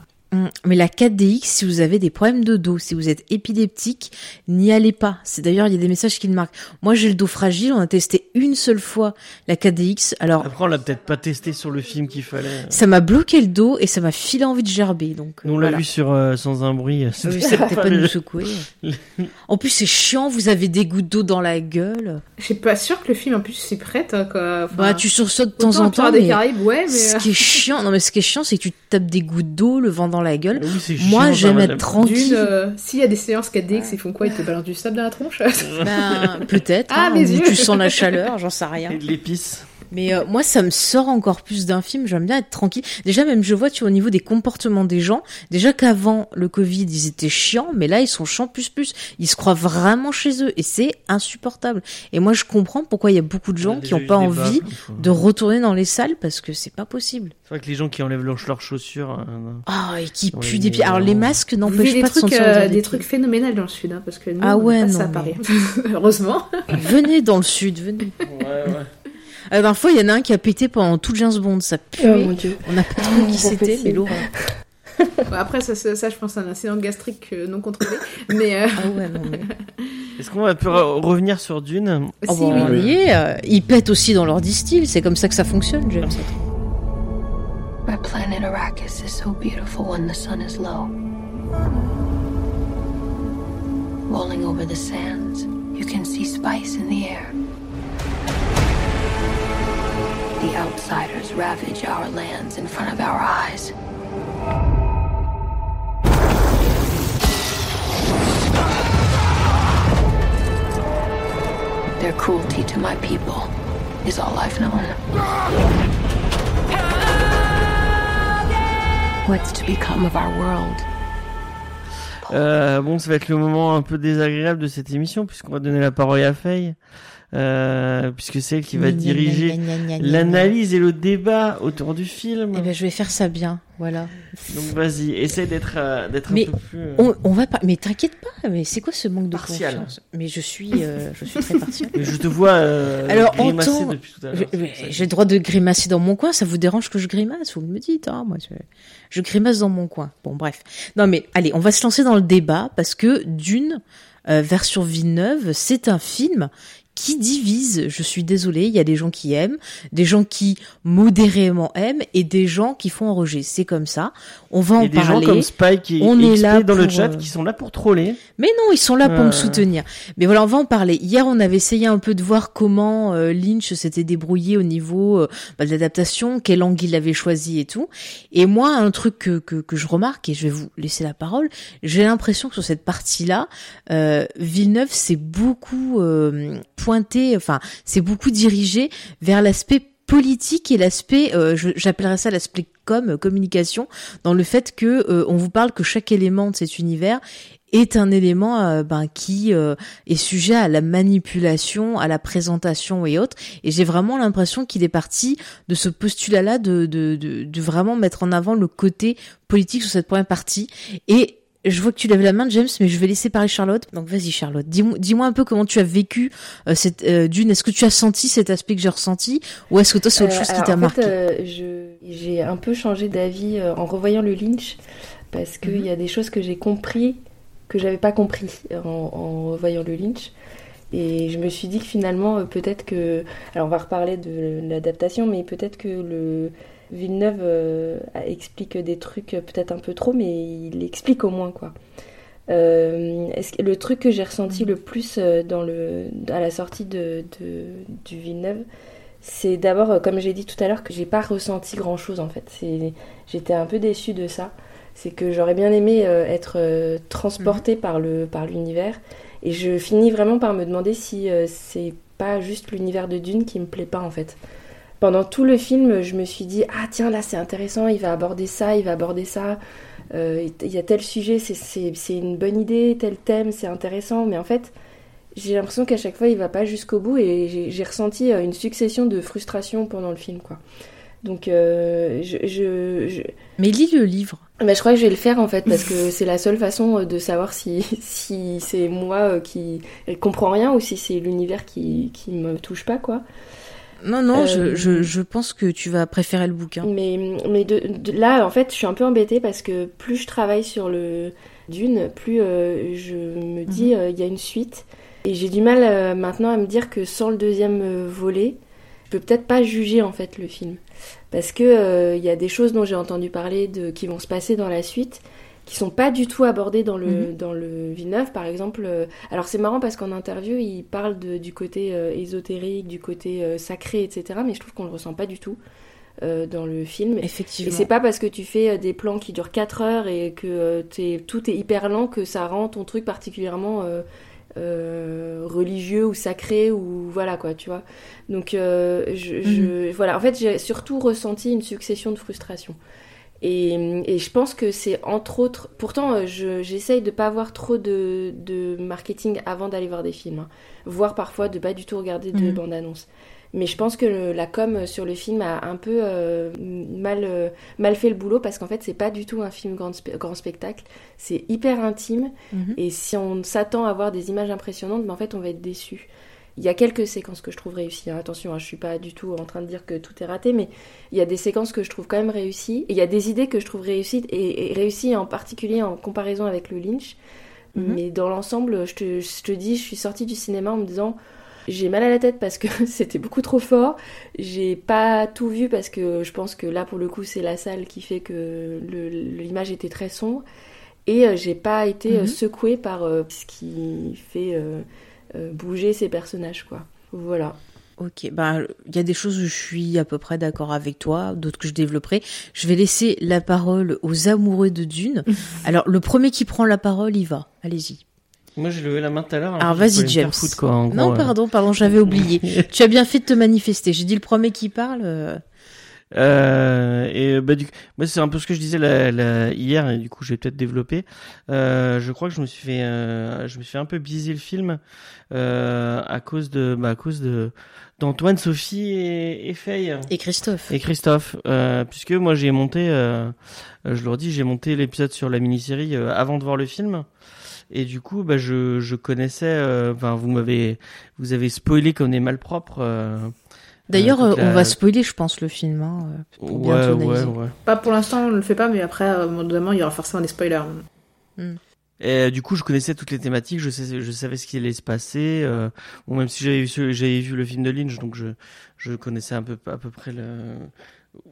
mais la 4DX, si vous avez des problèmes de dos, si vous êtes épileptique, n'y allez pas. C'est d'ailleurs, il y a des messages qui le marquent. Moi, j'ai le dos fragile. On a testé une seule fois la 4DX. Alors après, on l'a peut-être pas testé sur le film qu'il fallait. Ça m'a bloqué le dos et ça m'a filé envie de gerber. Donc on l'a vu sur euh, sans un bruit. C'était pas, de nous secouer. en plus, c'est chiant. Vous avez des gouttes d'eau dans la gueule. Je suis pas sûre que le film en plus s'y prête. Hein, quoi. bah, tu sursautes de temps en temps. Mais... Des Caraïbes, ouais, mais... Ce qui est chiant, non mais ce qui est chiant, c'est que tu tapes des gouttes d'eau, le vent dans la gueule. Moi, j'aime être tranquille. Euh, s'il y a des séances 4DX, ils font quoi Ils te balancent du sable dans la tronche? Ben, Peut-être. Ah, hein, Tu sens la chaleur, j'en sais rien. Et de l'épice. Mais euh, moi, ça me sort encore plus d'un film. J'aime bien être tranquille. Déjà, même je vois, tu vois, au niveau des comportements des gens, déjà qu'avant le Covid, ils étaient chiants, mais là, ils sont chiants plus plus. Ils se croient vraiment chez eux et c'est insupportable. Et moi, je comprends pourquoi il y a beaucoup de gens qui n'ont pas envie de retourner dans les salles parce que c'est pas possible. C'est vrai que les gens qui enlèvent leurs chaussures. Euh, ah, et qui puent des pieds. Alors, les masques n'empêchent pas de sentir euh, des, trucs phénoménaux dans le sud, hein, parce que nous, ah ouais, on non, ça à Paris. Heureusement. venez dans le sud, venez. Ouais, ouais. La dernière fois, il y en a un qui a pété pendant tout James Bond. Ça pue. Oh mon dieu. On a pas trop qui c'était, mais l'horreur. après, ça, ça, je pense, c'est un incident gastrique euh, non contrôlé. Mais, euh... ah ouais, non, mais... Est-ce qu'on va pu revenir sur Dune oh, si, bon, oui. euh, Ils pètent aussi dans leur distil. C'est comme ça que ça fonctionne, James. My planet Arrakis is so beautiful when the sun is low. Rolling over the sands, you can see spice in the air. The outsiders ravage our lands in front of our eyes. Their cruelty to my people is all I've known. What's to become of our world? Euh, bon, ça va être le moment un peu désagréable de cette émission puisqu'on va donner la parole à Faye. Euh, puisque c'est elle qui va diriger l'analyse et le débat autour du film. Eh ben, je vais faire ça bien, voilà. Donc vas-y, essaie d'être euh, d'être un peu plus. Euh, on, on, va pas, mais t'inquiète pas, mais c'est quoi ce manque de partial. confiance Mais je suis, je suis très partial. mais je te vois Alors, grimacer temps, depuis tout à l'heure. J'ai le droit de grimacer dans mon coin. Ça vous dérange que je grimace? Vous me dites, hein, moi, je, je grimace dans mon coin. Bon, bref. Non, mais allez, on va se lancer dans le débat parce que d'une version Villeneuve, c'est un film qui divise. Je suis désolée, il y a des gens qui aiment, des gens qui modérément aiment et des gens qui font rejet. C'est comme ça. On va en et des gens comme Spike et on est là dans le chat qui sont là pour troller. Mais non, ils sont là pour me soutenir. Mais voilà, on va en parler. Hier, on avait essayé un peu de voir comment euh, Lynch s'était débrouillé au niveau euh, bah, de l'adaptation, quel angle il avait choisi et tout. Et moi, un truc que, que, que je remarque, et je vais vous laisser la parole, j'ai l'impression que sur cette partie-là, euh, Villeneuve s'est beaucoup pointé, enfin, c'est beaucoup dirigé vers l'aspect politique et l'aspect, euh, j'appellerais ça l'aspect com, communication, dans le fait que euh, on vous parle que chaque élément de cet univers est un élément euh, ben, qui est sujet à la manipulation, à la présentation et autres. Et j'ai vraiment l'impression qu'il est parti de ce postulat-là de, de, de, de, vraiment mettre en avant le côté politique sur cette première partie. Et je vois que tu lèves la main, James, mais je vais laisser parler Charlotte. Donc vas-y, Charlotte. Dis-moi dis un peu comment tu as vécu euh, cette euh, d'une. Est-ce que tu as senti cet aspect que j'ai ressenti, ou est-ce que toi c'est autre chose qui t'a marqué? J'ai un peu changé d'avis en revoyant le Lynch, parce qu'il mhm. y a des choses que j'ai compris que j'avais pas compris en, en, revoyant le Lynch. Et je me suis dit que finalement, peut-être que. Alors on va reparler de l'adaptation, mais peut-être que le Villeneuve euh, explique des trucs peut-être un peu trop, mais il explique au moins quoi. Euh, est-ce le truc que j'ai ressenti le plus euh, dans le, à la sortie de, du Villeneuve, c'est d'abord, comme j'ai dit tout à l'heure, que j'ai pas ressenti grand chose en fait. C'est, j'étais un peu déçue de ça. C'est que j'aurais bien aimé être transportée par le par l'univers, et je finis vraiment par me demander si c'est pas juste l'univers de Dune qui me plaît pas en fait. Pendant tout le film, je me suis dit ah tiens là c'est intéressant, il va aborder ça, il va aborder ça. Il y a tel sujet, c'est, une bonne idée, tel thème, c'est intéressant, mais en fait j'ai l'impression qu'à chaque fois il va pas jusqu'au bout et j'ai ressenti euh, une succession de frustrations pendant le film quoi. Donc euh, je, je, Mais lis le livre. Mais je crois que je vais le faire en fait parce que c'est la seule façon euh, de savoir si, si c'est moi qui comprends rien ou si c'est l'univers qui, qui me touche pas quoi. Non, non, je, je, je, pense que tu vas préférer le bouquin. Mais, mais de, là, en fait, je suis un peu embêtée parce que plus je travaille sur le Dune, plus je me dis, mhm. il y a une suite. Et j'ai du mal euh, maintenant à me dire que sans le deuxième euh, volet, je peux peut-être pas juger en fait le film. Parce que il euh, y a des choses dont j'ai entendu parler de, qui vont se passer dans la suite qui sont pas du tout abordées dans le, mhm. dans le Villeneuve, par exemple. alors c'est marrant parce qu'en interview, il parle de, du côté ésotérique, du côté sacré, etc. Mais je trouve qu'on le ressent pas du tout. dans le film. Effectivement. Et c'est pas parce que tu fais des plans qui durent 4 heures et que tout est hyper lent que ça rend ton truc particulièrement euh, religieux ou sacré ou voilà quoi tu vois donc euh, je, mhm. voilà en fait j'ai surtout ressenti une succession de frustrations et, et je pense que c'est entre autres pourtant euh, j'essaye de pas avoir trop de, de marketing avant d'aller voir des films hein. voire parfois de pas du tout regarder de mhm. bande annonce mais je pense que la com sur le film a un peu euh, mal, euh, mal fait le boulot parce qu'en fait, c'est pas du tout un film grand, grand spectacle. C'est hyper intime. Mhm. Et si on s'attend à voir des images impressionnantes, mais ben, en fait, on va être déçu. Il y a quelques séquences que je trouve réussies. Hein. Attention, hein, je suis pas du tout en train de dire que tout est raté, mais il y a des séquences que je trouve quand même réussies. Et il y a des idées que je trouve réussies, et, réussies en particulier en comparaison avec le Lynch. Mhm. Mais dans l'ensemble, je te, je te dis, je suis sortie du cinéma en me disant j'ai mal à la tête parce que c'était beaucoup trop fort. J'ai pas tout vu parce que je pense que là, pour le coup, c'est la salle qui fait que l'image était très sombre. Et euh, j'ai pas été euh, mhm. secouée par euh, ce qui fait bouger ces personnages, quoi. Voilà. Ok, bah il y a des choses où je suis à peu près d'accord avec toi, d'autres que je développerai. Je vais laisser la parole aux amoureux de Dune. Alors le premier qui prend la parole, il va. Allez-y. Moi, j'ai levé la main tout à l'heure. Alors, vas-y, James. non, pardon, pardon, j'avais oublié. tu as bien fait de te manifester. J'ai dit le premier qui parle. Euh... Et bah du moi c'est un peu ce que je disais la, la, hier et du coup j'ai peut-être développé. Euh, je crois que je me suis fait, euh, je me suis fait un peu biaiser le film euh, à cause de, bah, à cause de d'Antoine, Sophie et, et Faye. Et Christophe. Et Christophe, euh, puisque moi j'ai monté, euh, je leur dis, j'ai monté l'épisode sur la mini-série avant de voir le film. Et du coup, bah, je, je connaissais. Euh, enfin, vous m'avez, vous avez spoilé qu'on est malpropre. Euh, D'ailleurs, euh, on va spoiler, je pense, le film. Hein, pour ouais, ouais, ouais. Pas pour l'instant, on le fait pas, mais après, un moment il y aura forcément des spoilers. Hmm. Et du coup, je connaissais toutes les thématiques, je, sais, je savais ce qui allait se passer. Euh, bon, même si j'avais vu, j'avais vu le film de Lynch, donc je, je connaissais un peu à peu près le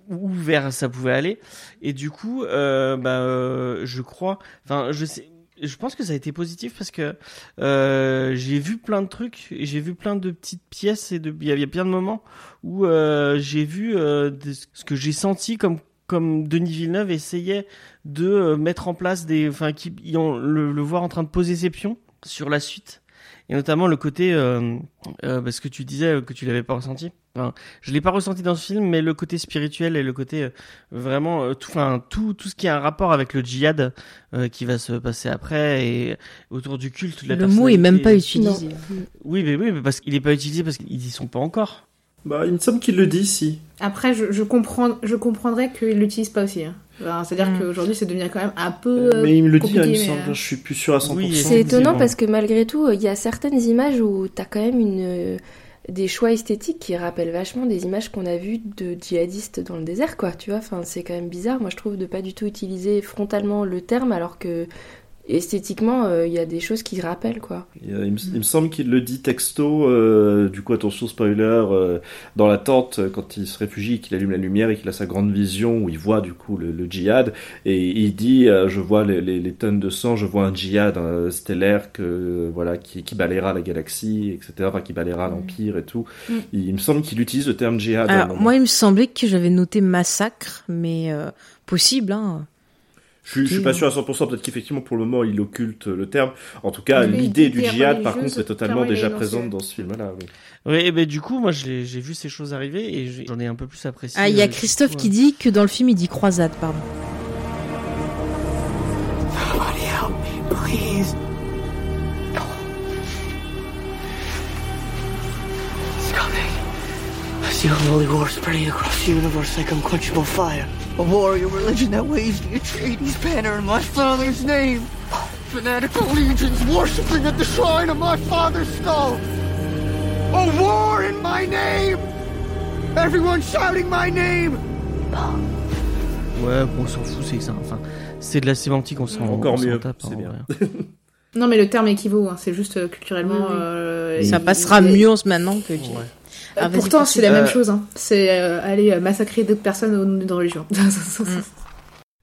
où vers ça pouvait aller. Et du coup, euh, bah, je crois, enfin, je sais, je pense que ça a été positif parce que euh, j'ai vu plein de trucs, j'ai vu plein de petites pièces et de il y avait plein de moments où euh, j'ai vu euh, ce que j'ai senti comme comme Denis Villeneuve essayait de euh, mettre en place des enfin qui ont le, le voir en train de poser ses pions sur la suite et notamment le côté euh, euh, parce que tu disais que tu l'avais pas ressenti. Enfin, je l'ai pas ressenti dans ce film, mais le côté spirituel et le côté euh, vraiment euh, tout, enfin tout tout ce qui a un rapport avec le djihad euh, qui va se passer après et autour du culte. la le mot est même pas utilisé. Oui, mais oui, mais parce qu'il est pas utilisé parce qu'ils y sont pas encore. Bah, il me semble qu'il le dit, si. Après, je, je comprends, je comprendrais qu'il l'utilise pas aussi. Hein. C'est-à-dire mm. qu'aujourd'hui, ça devient quand même un peu. mais il me le dit, il me semble. Je suis plus sûr à 100%. Oui, c'est étonnant parce que malgré tout, il y a certaines images où tu as quand même une des choix esthétiques qui rappellent vachement des images qu'on a vues de djihadistes dans le désert, quoi, tu vois. Enfin, c'est quand même bizarre, moi, je trouve, de pas du tout utiliser frontalement le terme, alors que esthétiquement, euh, il y a des choses qui se rappellent, quoi. Il, il me, il me semble qu'il le dit texto, euh, du coup attention spoiler, euh, dans la tente quand il se réfugie, qu'il allume la lumière et qu'il a sa grande vision où il voit du coup le, le djihad et il dit euh, je vois les, les, les tonnes de sang, je vois un djihad euh, stellaire que euh, voilà qui, qui balayera la galaxie, etc. Enfin qui balayera l'empire et tout. Mm. Il, il me semble qu'il utilise le terme djihad. Alors, moi, il me semblait que j'avais noté massacre, mais euh, possible, hein. Je, suis- je suis pas sûr à 100%, peut-être qu'effectivement pour le moment il occulte le terme. En tout cas, l'idée du djihad par contre est totalement déjà présente ce- dans ce film-là. Oui. Oui, et ben du coup, moi, j'ai vu ces choses arriver et j'en ai un peu plus apprécié. Ah, il y a euh, Christophe coup, qui dit que dans le film, il dit croisade, pardon. Somebody help me, please. It's coming. I see a holy war spreading across the universe like unquenchable fire. A warrior religion that waves the Atreides banner in my father's name. Fanatical legions worshipping at the shrine of my father's skull. A war in my name. Everyone shouting my name. Ouais, bon, on s'en fout, c'est ça. Enfin, c'est de la sémantique, on s'en Encore on mieux, tape, c'est hein, bien. Non, mais le terme équivaut, hein, c'est juste euh, culturellement. Oui, oui. euh, Ça passera mieux en ce maintenant que. Ouais. Euh, Ah, Pourtant, c'est la Euh, même chose. Hein. C'est euh, aller euh, massacrer d'autres personnes au nom d'une religion.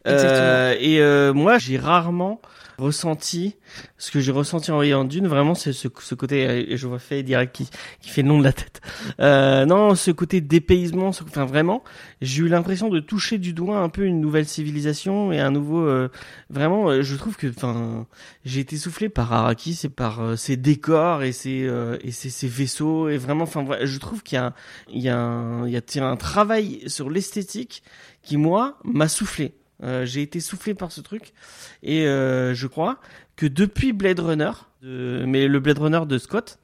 Euh, et euh, moi, j'ai rarement ressenti ce que j'ai ressenti en voyant Dune. Vraiment, c'est ce, ce côté. je vois fait direct qui, qui fait le nom de la tête. Euh, non, ce côté dépaysement. Enfin, vraiment, j'ai eu l'impression de toucher du doigt un peu une nouvelle civilisation et un nouveau. euh, vraiment, euh, je trouve que, enfin, j'ai été soufflé par Arrakis et par ses décors et ses et ses, vaisseaux et vraiment. Enfin, je trouve qu'il y a il y a un, il y a un travail sur l'esthétique qui moi m'a soufflé. Euh, j'ai été soufflé par ce truc. Et euh, je crois que depuis Blade Runner, mais le Blade Runner de Scott,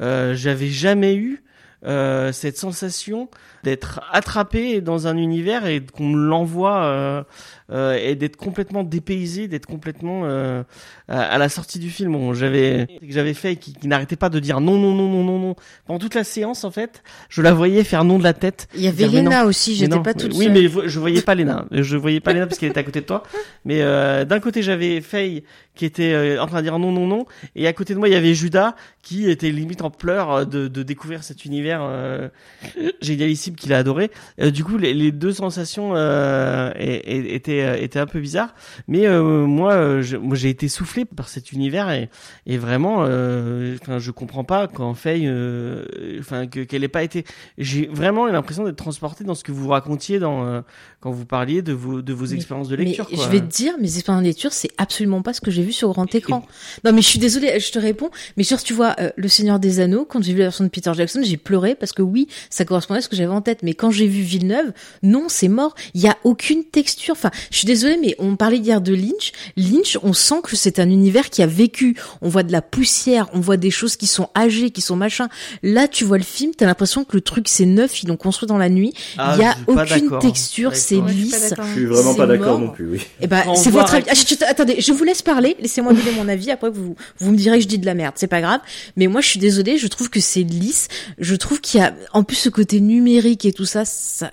euh, j'avais jamais eu euh, cette sensation d'être attrapé dans un univers et qu'on me l'envoie euh, euh, et d'être complètement dépaysé, d'être complètement euh, à, à la sortie du film. Bon, j'avais que j'avais fait qui, qui n'arrêtait pas de dire non non non non non non pendant toute la séance en fait, je la voyais faire non de la tête. Il y avait mais Lena aussi, Mais j'étais pas mais- toute Oui, seule. mais vo- je voyais pas Lena. Je voyais pas Lena parce qu'elle était à côté de toi. Mais euh, d'un côté, j'avais Faye qui était en train de dire non, non, non, et à côté de moi, il y avait Judas qui était limite en pleurs de, de découvrir cet univers euh, génialissime qu'il a adoré. Euh, du coup, les, les deux sensations euh, étaient euh, étaient un peu bizarres. Mais moi, j'ai été soufflé par cet univers et, et vraiment, enfin, je comprends pas quand Faye, enfin, que qu'elle ait pas été. J'ai vraiment eu l'impression d'être transporté dans ce que vous racontiez dans quand vous parliez de vos de vos Mais- expériences de Mais lecture. quoi. je vais te dire, mes expériences de lecture, c'est absolument pas ce que j'ai vu sur grand écran. Non, mais je suis désolée, je te réponds. Mais genre, tu vois, Le Seigneur des Anneaux, quand j'ai vu la version de Peter Jackson, j'ai pleuré parce que oui, ça correspondait à ce que j'avais en tête. Mais quand j'ai vu Villeneuve, non, c'est mort. Il y a aucune texture. Enfin, je suis désolée, mais on parlait hier de Lynch. Lynch, on sent que c'est un univers qui a vécu. On voit de la poussière, on voit des choses qui sont âgées, qui sont machin. Là, tu vois le film, t'as l'impression que le truc c'est neuf, ils l'ont construit dans la nuit. Ah, Il y a aucune texture, c'est lisse. Je suis vraiment pas d'accord non plus, oui. Eh ben, on c'est votre avis. Ah, attendez, je vous laisse parler. Laissez-moi donner mon avis. Après, vous, vous me direz que je dis de la merde. C'est pas grave. Mais moi, je suis désolée. Je trouve que c'est lisse. Je trouve qu'il y a, en plus, ce côté numérique et tout ça, ça,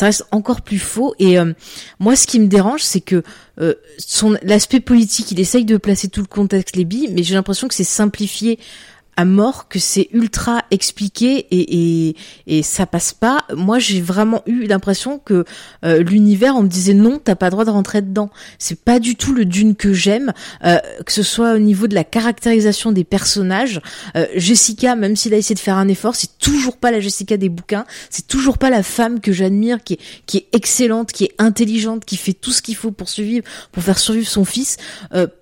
reste encore plus faux. Et euh, moi, ce qui me dérange, c'est que euh, son l'aspect politique, il essaye de placer tout le contexte, les billes, mais j'ai l'impression que c'est simplifié à mort, que c'est ultra expliqué et, et, et ça passe pas. Moi, j'ai vraiment eu l'impression que euh, l'univers, on me disait non, t'as pas le droit de rentrer dedans. C'est pas du tout le Dune que j'aime, euh, que ce soit au niveau de la caractérisation des personnages. Euh, Jessica, même s'il a essayé de faire un effort, c'est toujours pas la Jessica des bouquins. C'est toujours pas la femme que j'admire, qui est, qui est excellente, qui est intelligente, qui fait tout ce qu'il faut pour survivre, pour faire survivre son fils.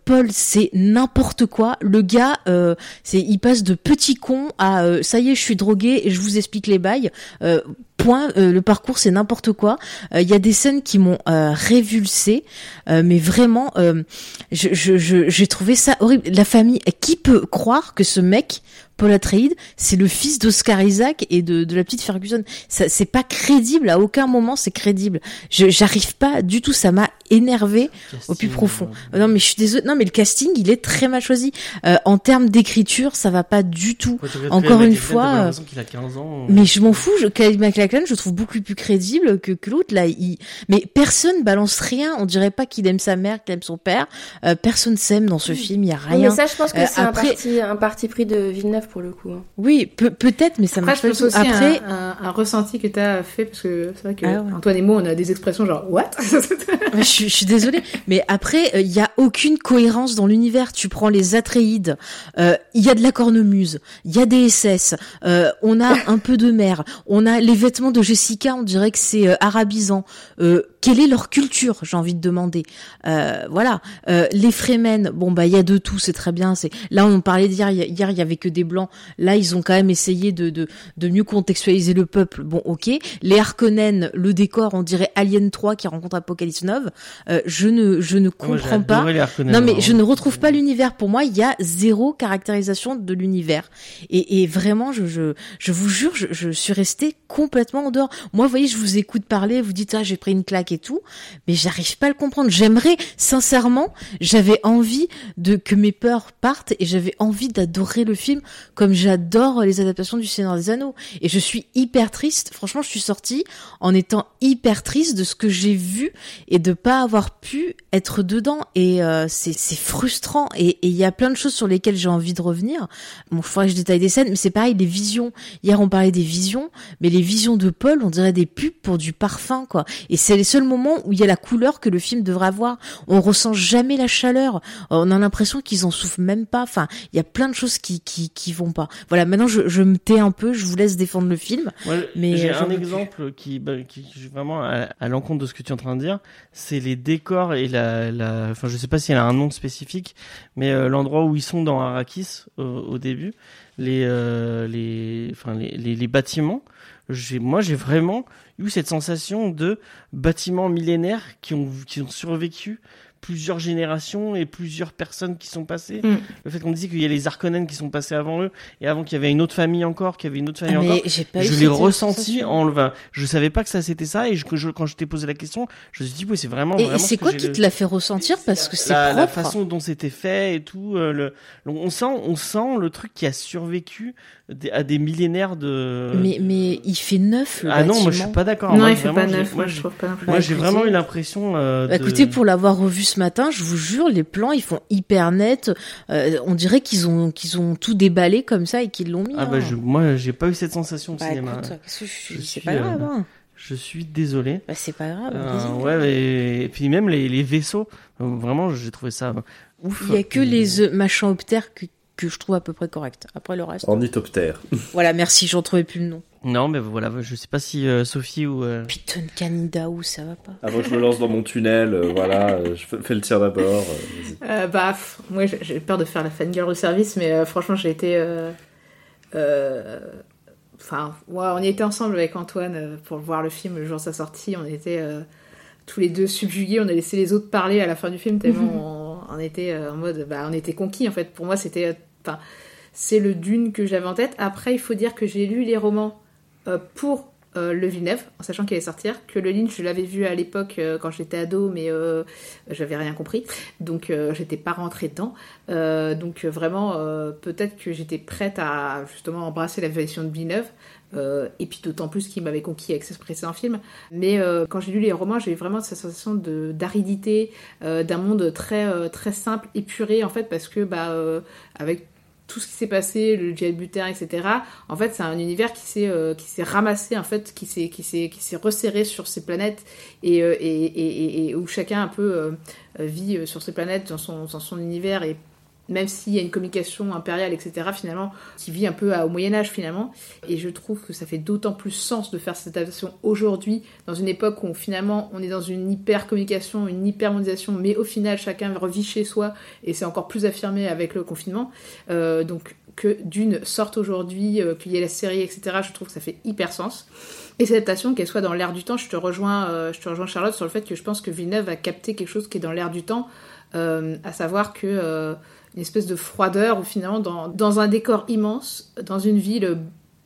Paul, c'est n'importe quoi. Le gars, euh, c'est, il passe de petit con à euh, ça y est, je suis drogué et je vous explique les bails. Euh, point. euh, le parcours, c'est n'importe quoi. Euh, Il y a des scènes qui m'ont euh, révulsé, mais vraiment, euh, je, je, je- j'ai trouvé ça horrible. La famille, qui peut croire que ce mec, Paul Atreides, c'est le fils d'Oscar Isaac et de, de la petite Ferguson? Ça, C'est pas crédible. À aucun moment, c'est crédible. Je, j'arrive pas du tout. Ça m'a énervé au plus profond. euh, Non mais je suis désolée. Non mais le casting, il est très mal choisi. Euh, en termes d'écriture, ça va pas du tout. Encore une McLachlan, fois, euh, l'impression qu'il a 15 ans. Mais je m'en fous, je, Kyle MacLachlan, je le trouve beaucoup plus crédible que, que l'autre. Là, il... mais personne balance rien. On dirait pas qu'il aime sa mère, qu'il aime son père. Euh, personne s'aime dans ce film. Il y a Oui, mais rien. ça, je pense que Euh, c'est après- un, parti, un parti pris de Villeneuve pour le coup. hein. Oui, peut- peut-être, mais ça Après, marche je pas aussi Après, un, un- un ressenti que tu as fait, parce que c'est vrai que Ah ouais. Antoine et moi, on a des expressions genre What? Je, suis- je suis désolée, mais après, il y a aucune cohérence dans l'univers. Tu prends les Atréides, il y a de la cornemuse, il y a des SS, euh, on a un peu de mer, on a les vêtements de Jessica, on dirait que c'est euh, arabisant. Euh, quelle est leur culture J'ai envie de demander. Euh, voilà, euh, les Fremen, bon bah il y a de tout, c'est très bien. C'est là on parlait d'hier, hier il y avait que des blancs. Là ils ont quand même essayé de de, de mieux contextualiser le peuple. Bon ok, les Harkonnen, le décor, on dirait Alien 3 qui rencontre Apocalypse 9. Euh, je ne je ne Moi, j'ai comprends pas. Non mais je ne retrouve pas l'univers. Pour moi, il y a zéro caractérisation de l'univers. Et, et vraiment, je, je, je vous jure, je, je suis restée complètement en dehors. Moi, vous voyez, je vous écoute parler, vous dites ah j'ai pris une claque et tout, mais j'arrive pas à le comprendre. J'aimerais, sincèrement, j'avais envie de que mes peurs partent et j'avais envie d'adorer le film comme j'adore les adaptations du Seigneur des Anneaux. Et je suis hyper triste. Franchement, je suis sortie en étant hyper triste de ce que j'ai vu et de pas avoir pu être dedans. Et euh, c'est frustrant. Et il y a plein de choses sur lesquelles j'ai envie de revenir. Bon, il faudrait que je détaille des scènes, mais c'est pareil, les visions. Hier, on parlait des visions, mais les visions de Paul, on dirait des pubs pour du parfum, quoi. Et c'est les seuls moments où il y a la couleur que le film devrait avoir. On ressent jamais la chaleur. On a l'impression qu'ils en souffrent même pas. Enfin, il y a plein de choses qui qui qui vont pas. Voilà. Maintenant, je je me tais un peu. Je vous laisse défendre le film. Moi, Mais, j'ai euh, un exemple qui, bah, qui, vraiment à, à l'encontre de ce que tu es en train de dire. C'est les décors et la, enfin, je sais pas s'il y a un nom spécifique, mais euh, l'endroit où ils sont dans Arrakis au, début, les, euh, les, enfin, les, les, bâtiments. J'ai, moi, j'ai vraiment eu cette sensation de bâtiments millénaires qui ont survécu plusieurs générations et plusieurs personnes qui sont passées. Mm. Le fait qu'on disait qu'il y a les Harkonnen qui sont passés avant eux et avant qu'il y avait une autre famille encore, qu'il y avait une autre famille Ah, encore mais j'ai pas je l'ai ressenti en le je savais pas que ça c'était ça et je, que je, quand je t'ai posé la question je me suis dit oui c'est vraiment Et, vraiment et c'est ce quoi qui le- te l'a fait ressentir parce que c'est la, la façon dont c'était fait et tout euh, le, on sent on sent le truc qui a survécu à des millénaires de Mais mais il fait neuf le ah non moi je suis pas d'accord. Non, Moi, il fait vraiment, pas neuf, moi je j'ai trouve pas moi, Bah, j'ai vraiment eu l'impression euh, Bah, de- écoutez, pour l'avoir revu ce matin, je vous jure, les plans ils font hyper net. Euh, on dirait qu'ils ont qu'ils ont tout déballé comme ça et qu'ils l'ont mis. ah bah hein. je, moi j'ai pas eu cette sensation au Bah, cinéma écoute, que je suis- Je c'est suis, pas grave. euh, Hein. je suis désolé Bah, c'est pas grave. Euh, ouais mais- et puis même les, les vaisseaux vraiment j'ai trouvé ça ouf Il y a que les machins optères que je trouve à peu près correct. Après le reste. Ornithoptère. Voilà, merci, j'en trouvais plus le nom. Non, mais voilà, je sais pas si euh, Sophie ou. euh, Putain, Canidaou, ça va pas. Avant que je me lance dans mon tunnel, euh, voilà, euh, je fais, fais le tir d'abord. euh. Euh, bah, pff, moi j'ai- peur de faire la fangirl au service, mais euh, franchement j'ai été. euh, euh, Enfin, ouais, on y était ensemble avec Antoine euh, pour voir le film le jour de sa sortie. On était euh, tous les deux subjugués. On a laissé les autres parler à la fin du film tellement on, était euh, en mode. Bah, on était conquis en fait. Pour moi, c'était. euh, Enfin, c'est le Dune que j'avais en tête. Après, il faut dire que j'ai lu les romans euh, pour euh, le Villeneuve, en sachant qu'il allait sortir. Que le Lynch, je l'avais vu à l'époque quand j'étais ado, mais j'avais rien compris. Donc, j'étais pas rentrée dedans. Donc, vraiment, peut-être que j'étais prête à justement embrasser la version de Villeneuve. Euh, et puis d'autant plus qu'il m'avait conquis avec ce précédent film. Mais euh, quand j'ai lu les romans, j'ai eu vraiment cette sensation d'aridité, euh, d'un monde très très simple, épuré en fait, parce que bah avec tout ce qui s'est passé, le jet butin, etc. En fait, c'est un univers qui s'est qui s'est ramassé en fait, qui s'est qui s'est qui s'est resserré sur ces planètes et, et, et, où chacun un peu vit sur ces planètes dans son dans son univers et même s'il y a une communication impériale, etc., finalement, qui vit un peu au Moyen-Âge, finalement. Et je trouve que ça fait d'autant plus sens de faire cette adaptation aujourd'hui, dans une époque où finalement on est dans une hyper-communication, une hyper-mondialisation, mais au final chacun revit chez soi, et c'est encore plus affirmé avec le confinement. Euh, donc que d'une sorte aujourd'hui, euh, qu'il y ait la série, etc., je trouve que ça fait hyper sens. Et cette adaptation, qu'elle soit dans l'air du temps, je te rejoins, euh, je te rejoins Charlotte sur le fait que je pense que Villeneuve a capté quelque chose qui est dans l'air du temps, à savoir que une espèce de froideur finalement dans, un décor immense, dans une ville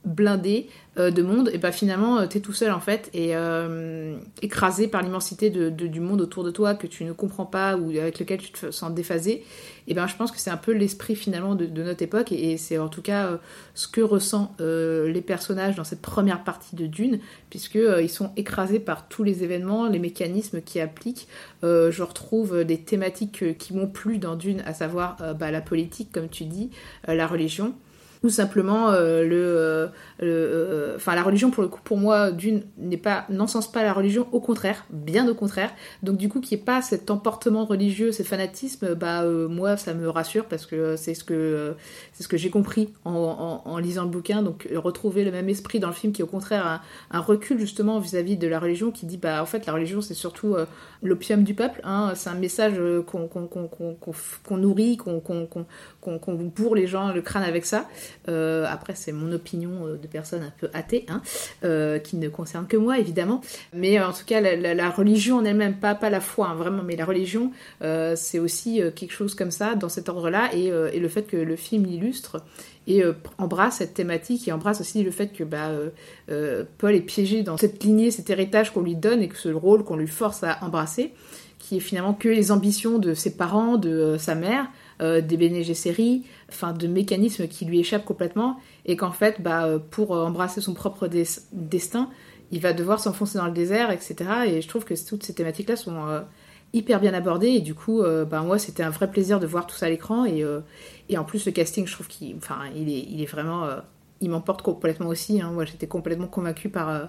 blindée, de monde, et bah finalement, euh, t'es tout seul en fait, et euh, écrasé par l'immensité de, du monde autour de toi que tu ne comprends pas ou avec lequel tu te sens déphasé. Et ben je pense que c'est un peu l'esprit finalement de, notre époque, et, c'est en tout cas euh, ce que ressent euh, les personnages dans cette première partie de Dune, puisque euh, ils sont écrasés par tous les événements, les mécanismes qui appliquent. Euh, je retrouve des thématiques euh, qui m'ont plu dans Dune, à savoir euh, bah, la politique, comme tu dis, euh, la religion ou simplement euh, le, euh, euh, enfin la religion pour le coup pour moi d'une n'est pas n'encense pas la religion au contraire bien au contraire. Donc du coup qu'il n'y ait pas cet emportement religieux ce fanatisme bah moi ça me rassure parce que c'est ce que c'est ce que j'ai compris en, lisant le bouquin. Donc euh, retrouver le même esprit dans le film qui au contraire un, un recul justement vis-à-vis de la religion qui dit bah en fait la religion c'est surtout euh, l'opium du peuple hein, c'est un message euh, qu'on nourrit qu'on bourre les gens le crâne avec ça. Après, c'est mon opinion de personne un peu athée, hein, qui ne concerne que moi, évidemment. Mais en tout cas, la, religion en elle-même, pas, pas la foi, hein, vraiment, mais la religion, c'est aussi quelque chose comme ça, dans cet ordre-là, et, et le fait que le film l'illustre et euh, embrasse cette thématique et embrasse aussi le fait que bah, euh, euh, Paul est piégé dans cette lignée, cet héritage qu'on lui donne et que ce rôle qu'on lui force à embrasser, qui est finalement que les ambitions de ses parents, de sa mère, des Bene Gesserit, enfin de mécanismes qui lui échappent complètement, et qu'en fait, bah, pour embrasser son propre des- destin, il va devoir s'enfoncer dans le désert, etc. Et je trouve que toutes ces thématiques-là sont hyper bien abordées, et du coup, euh, bah, moi, c'était un vrai plaisir de voir tout ça à l'écran, et, euh, et en plus, le casting, je trouve qu'il enfin, il est, il est vraiment... euh, il m'emporte complètement aussi. hein. Moi, j'étais complètement convaincue par, euh,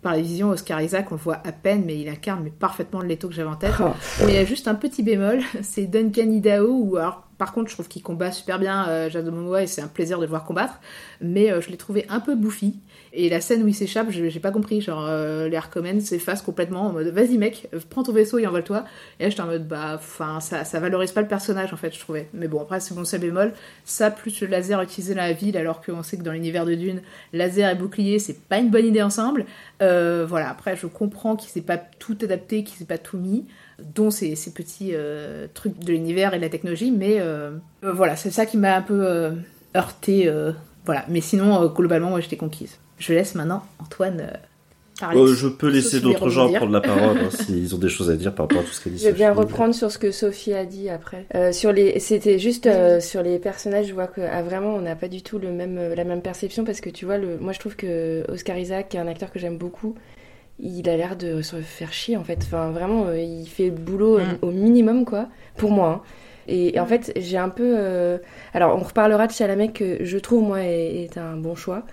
par la vision. Oscar Isaac, on le voit à peine, mais il incarne mais parfaitement le Leto que j'avais en tête. Oh. Mais il y a juste un petit bémol, c'est Duncan Idaho, où alors, par contre, je trouve qu'il combat super bien Jason Momoa et c'est un plaisir de le voir combattre, mais je l'ai trouvé un peu bouffi. Et la scène où il s'échappe, j'ai pas compris, genre euh, les Harkonnen s'effacent complètement en mode vas-y mec, prends ton vaisseau et envole-toi. Et là j'étais en mode bah, enfin ça, valorise pas le personnage en fait, je trouvais. Mais bon, après c'est mon seul bémol, ça plus le laser utilisé dans la ville, alors qu'on sait que dans l'univers de Dune, laser et bouclier c'est pas une bonne idée ensemble. Euh, voilà, après je comprends qu'il s'est pas tout adapté, qu'il s'est pas tout mis dont ces, petits euh, trucs de l'univers et de la technologie, mais euh, voilà, c'est ça qui m'a un peu heurté. voilà, mais sinon, globalement, moi j'étais conquise. Je laisse maintenant Antoine euh, parler. Euh, je peux laisser d'autres gens prendre la parole hein, s'ils ont des choses à dire par rapport à tout ce qu'a dit Je vais bien Sophie. reprendre sur ce que Sophie a dit après. Euh, sur les, c'était juste euh, sur les personnages, je vois que ah, vraiment on n'a pas du tout le même, la même perception parce que tu vois, le, moi je trouve que Oscar Isaac, qui est un acteur que j'aime beaucoup, il a l'air de se faire chier en fait. Enfin vraiment, euh, il fait le boulot Mm. au minimum quoi, pour moi. hein. Et, et en fait, j'ai un peu. euh, Alors, on reparlera de Chalamet que je trouve moi est, est un bon choix.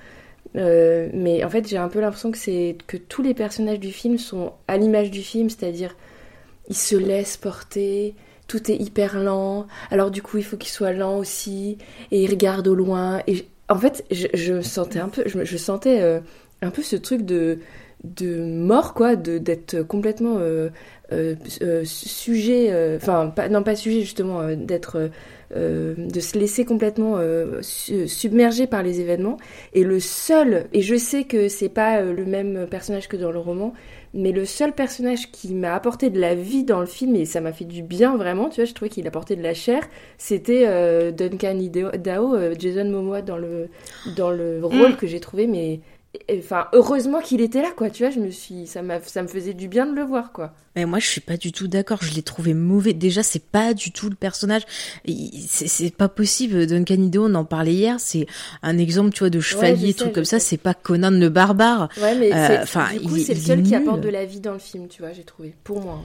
Euh, mais en fait, j'ai un peu l'impression que c'est que tous les personnages du film sont à l'image du film, c'est-à-dire ils se laissent porter, tout est hyper lent. Alors du coup, il faut qu'il soit lent aussi et il regarde au loin. Et en fait, je, sentais un peu, je sentais euh, un peu ce truc de de mort quoi, de d'être complètement euh, euh, euh, sujet, enfin pas non pas sujet justement, d'être de se laisser complètement su- submerger par les événements. Et le seul, et je sais que c'est pas le même personnage que dans le roman, mais le seul personnage qui m'a apporté de la vie dans le film, et ça m'a fait du bien vraiment, tu vois, je trouvais qu'il apportait de la chair, c'était euh, Duncan Idaho, euh, Jason Momoa dans le, dans le rôle que j'ai trouvé, mais enfin heureusement qu'il était là quoi tu vois je me suis ça m'a ça me faisait du bien de le voir quoi Mais moi, je suis pas du tout d'accord. Je l'ai trouvé mauvais. Déjà, c'est pas du tout le personnage. C'est pas possible. Duncan Idaho, on en parlait hier. C'est un exemple, tu vois, de chevalier, je tout comme ça. C'est pas Conan le barbare. ouais mais Euh, c'est enfin, il c'est le seul qui apporte de la vie dans le film tu vois j'ai trouvé pour moi.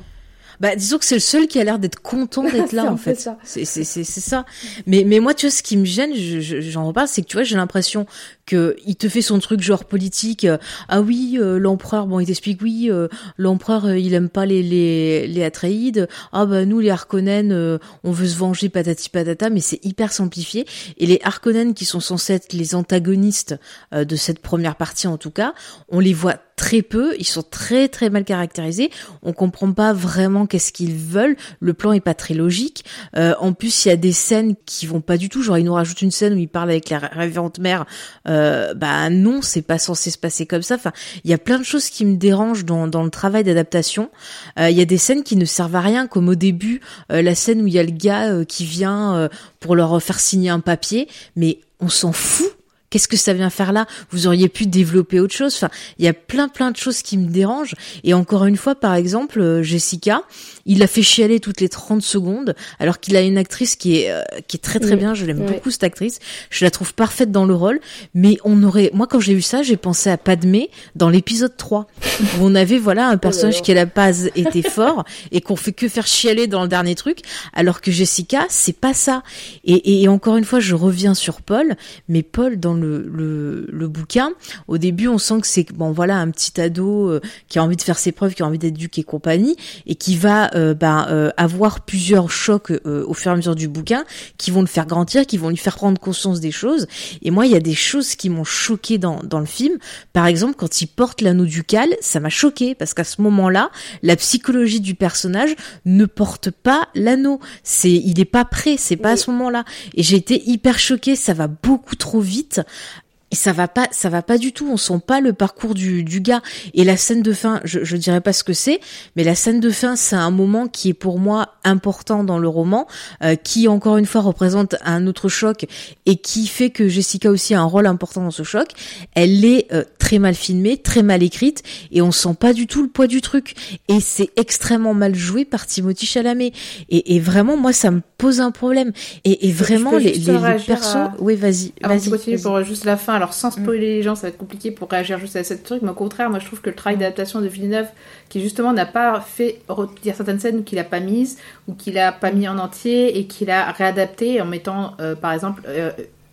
Bah, disons que c'est le seul qui a l'air d'être content d'être là, en fait. ça. C'est, c'est, ça. Mais, mais moi, tu vois, ce qui me gêne, je, je- j'en reparle, c'est que tu vois, j'ai l'impression que il te fait son truc genre politique. euh, ah oui, euh, l'empereur, bon, il t'explique, oui, euh, l'empereur, il aime pas les, les, les Atreides. Ah bah, nous, les Harkonnen, on veut se venger, patati patata, mais c'est hyper simplifié. Et les Harkonnen, qui sont censés être les antagonistes de cette première partie, en tout cas, on les voit très peu, ils sont très très mal caractérisés, on comprend pas vraiment qu'est-ce qu'ils veulent, le plan est pas très logique. En plus, il y a des scènes qui vont pas du tout, genre ils nous rajoutent une scène où il parle avec la révérende mère. Bah non, c'est pas censé se passer comme ça. Enfin, il y a plein de choses qui me dérangent dans, le travail d'adaptation. Euh, Il y a des scènes qui ne servent à rien, comme au début, euh, la scène où il y a le gars euh, qui vient euh, pour leur faire signer un papier, mais on s'en fout qu'est-ce que ça vient faire là? Vous auriez pu développer autre chose. Enfin, il y a plein plein de choses qui me dérangent. Et encore une fois, par exemple, euh, Jessica, il a fait chialer toutes les 30 secondes, alors qu'il a une actrice qui est euh, qui est très très Oui. bien. Je l'aime beaucoup cette actrice. Je la trouve parfaite dans le rôle. Mais on aurait, moi quand j'ai vu ça, j'ai pensé à Padmé dans l'épisode 3 où on avait voilà un personnage là. qui à la base était fort et qu'on fait que faire chialer dans le dernier truc, alors que Jessica c'est pas ça. Et, et encore une fois, je reviens sur Paul, mais Paul dans le le, le bouquin, au début on sent que c'est bon voilà un petit ado euh, qui a envie de faire ses preuves, qui a envie d'être éduqué et compagnie, et qui va euh, avoir plusieurs chocs euh, au fur et à mesure du bouquin, qui vont le faire grandir, qui vont lui faire prendre conscience des choses. Et moi, il y a des choses qui m'ont choqué dans, dans le film. Par exemple, quand il porte l'anneau ducal, ça m'a choqué parce qu'à ce moment-là, la psychologie du personnage ne porte pas l'anneau. C'est, il est pas prêt, c'est pas à ce moment-là. Et j'ai été hyper choquée, ça va beaucoup trop vite. Et ça va pas, ça va pas du tout. On sent pas le parcours du, du gars. Et la scène de fin, je, je dirais pas ce que c'est, mais la scène de fin, c'est un moment qui est pour moi important dans le roman, euh, qui encore une fois représente un autre choc et qui fait que Jessica aussi a un rôle important dans ce choc. Elle est euh, très mal filmée, très mal écrite, et on sent pas du tout le poids du truc. Et c'est extrêmement mal joué par Timothy Chalamet. Et, et vraiment, moi, ça me pose un problème. Et, et vraiment, les, les, persos, à- oui, vas-y, Avant continuer vas-y. pour juste la fin, alors sans spoiler les gens, ça va être compliqué pour réagir juste à cette truc, mais au contraire, moi je trouve que le travail d'adaptation de Villeneuve, qui justement n'a pas fait dire certaines scènes qu'il a pas mises, ou qu'il a pas mis en entier, et qu'il a réadapté en mettant, euh, par exemple, euh,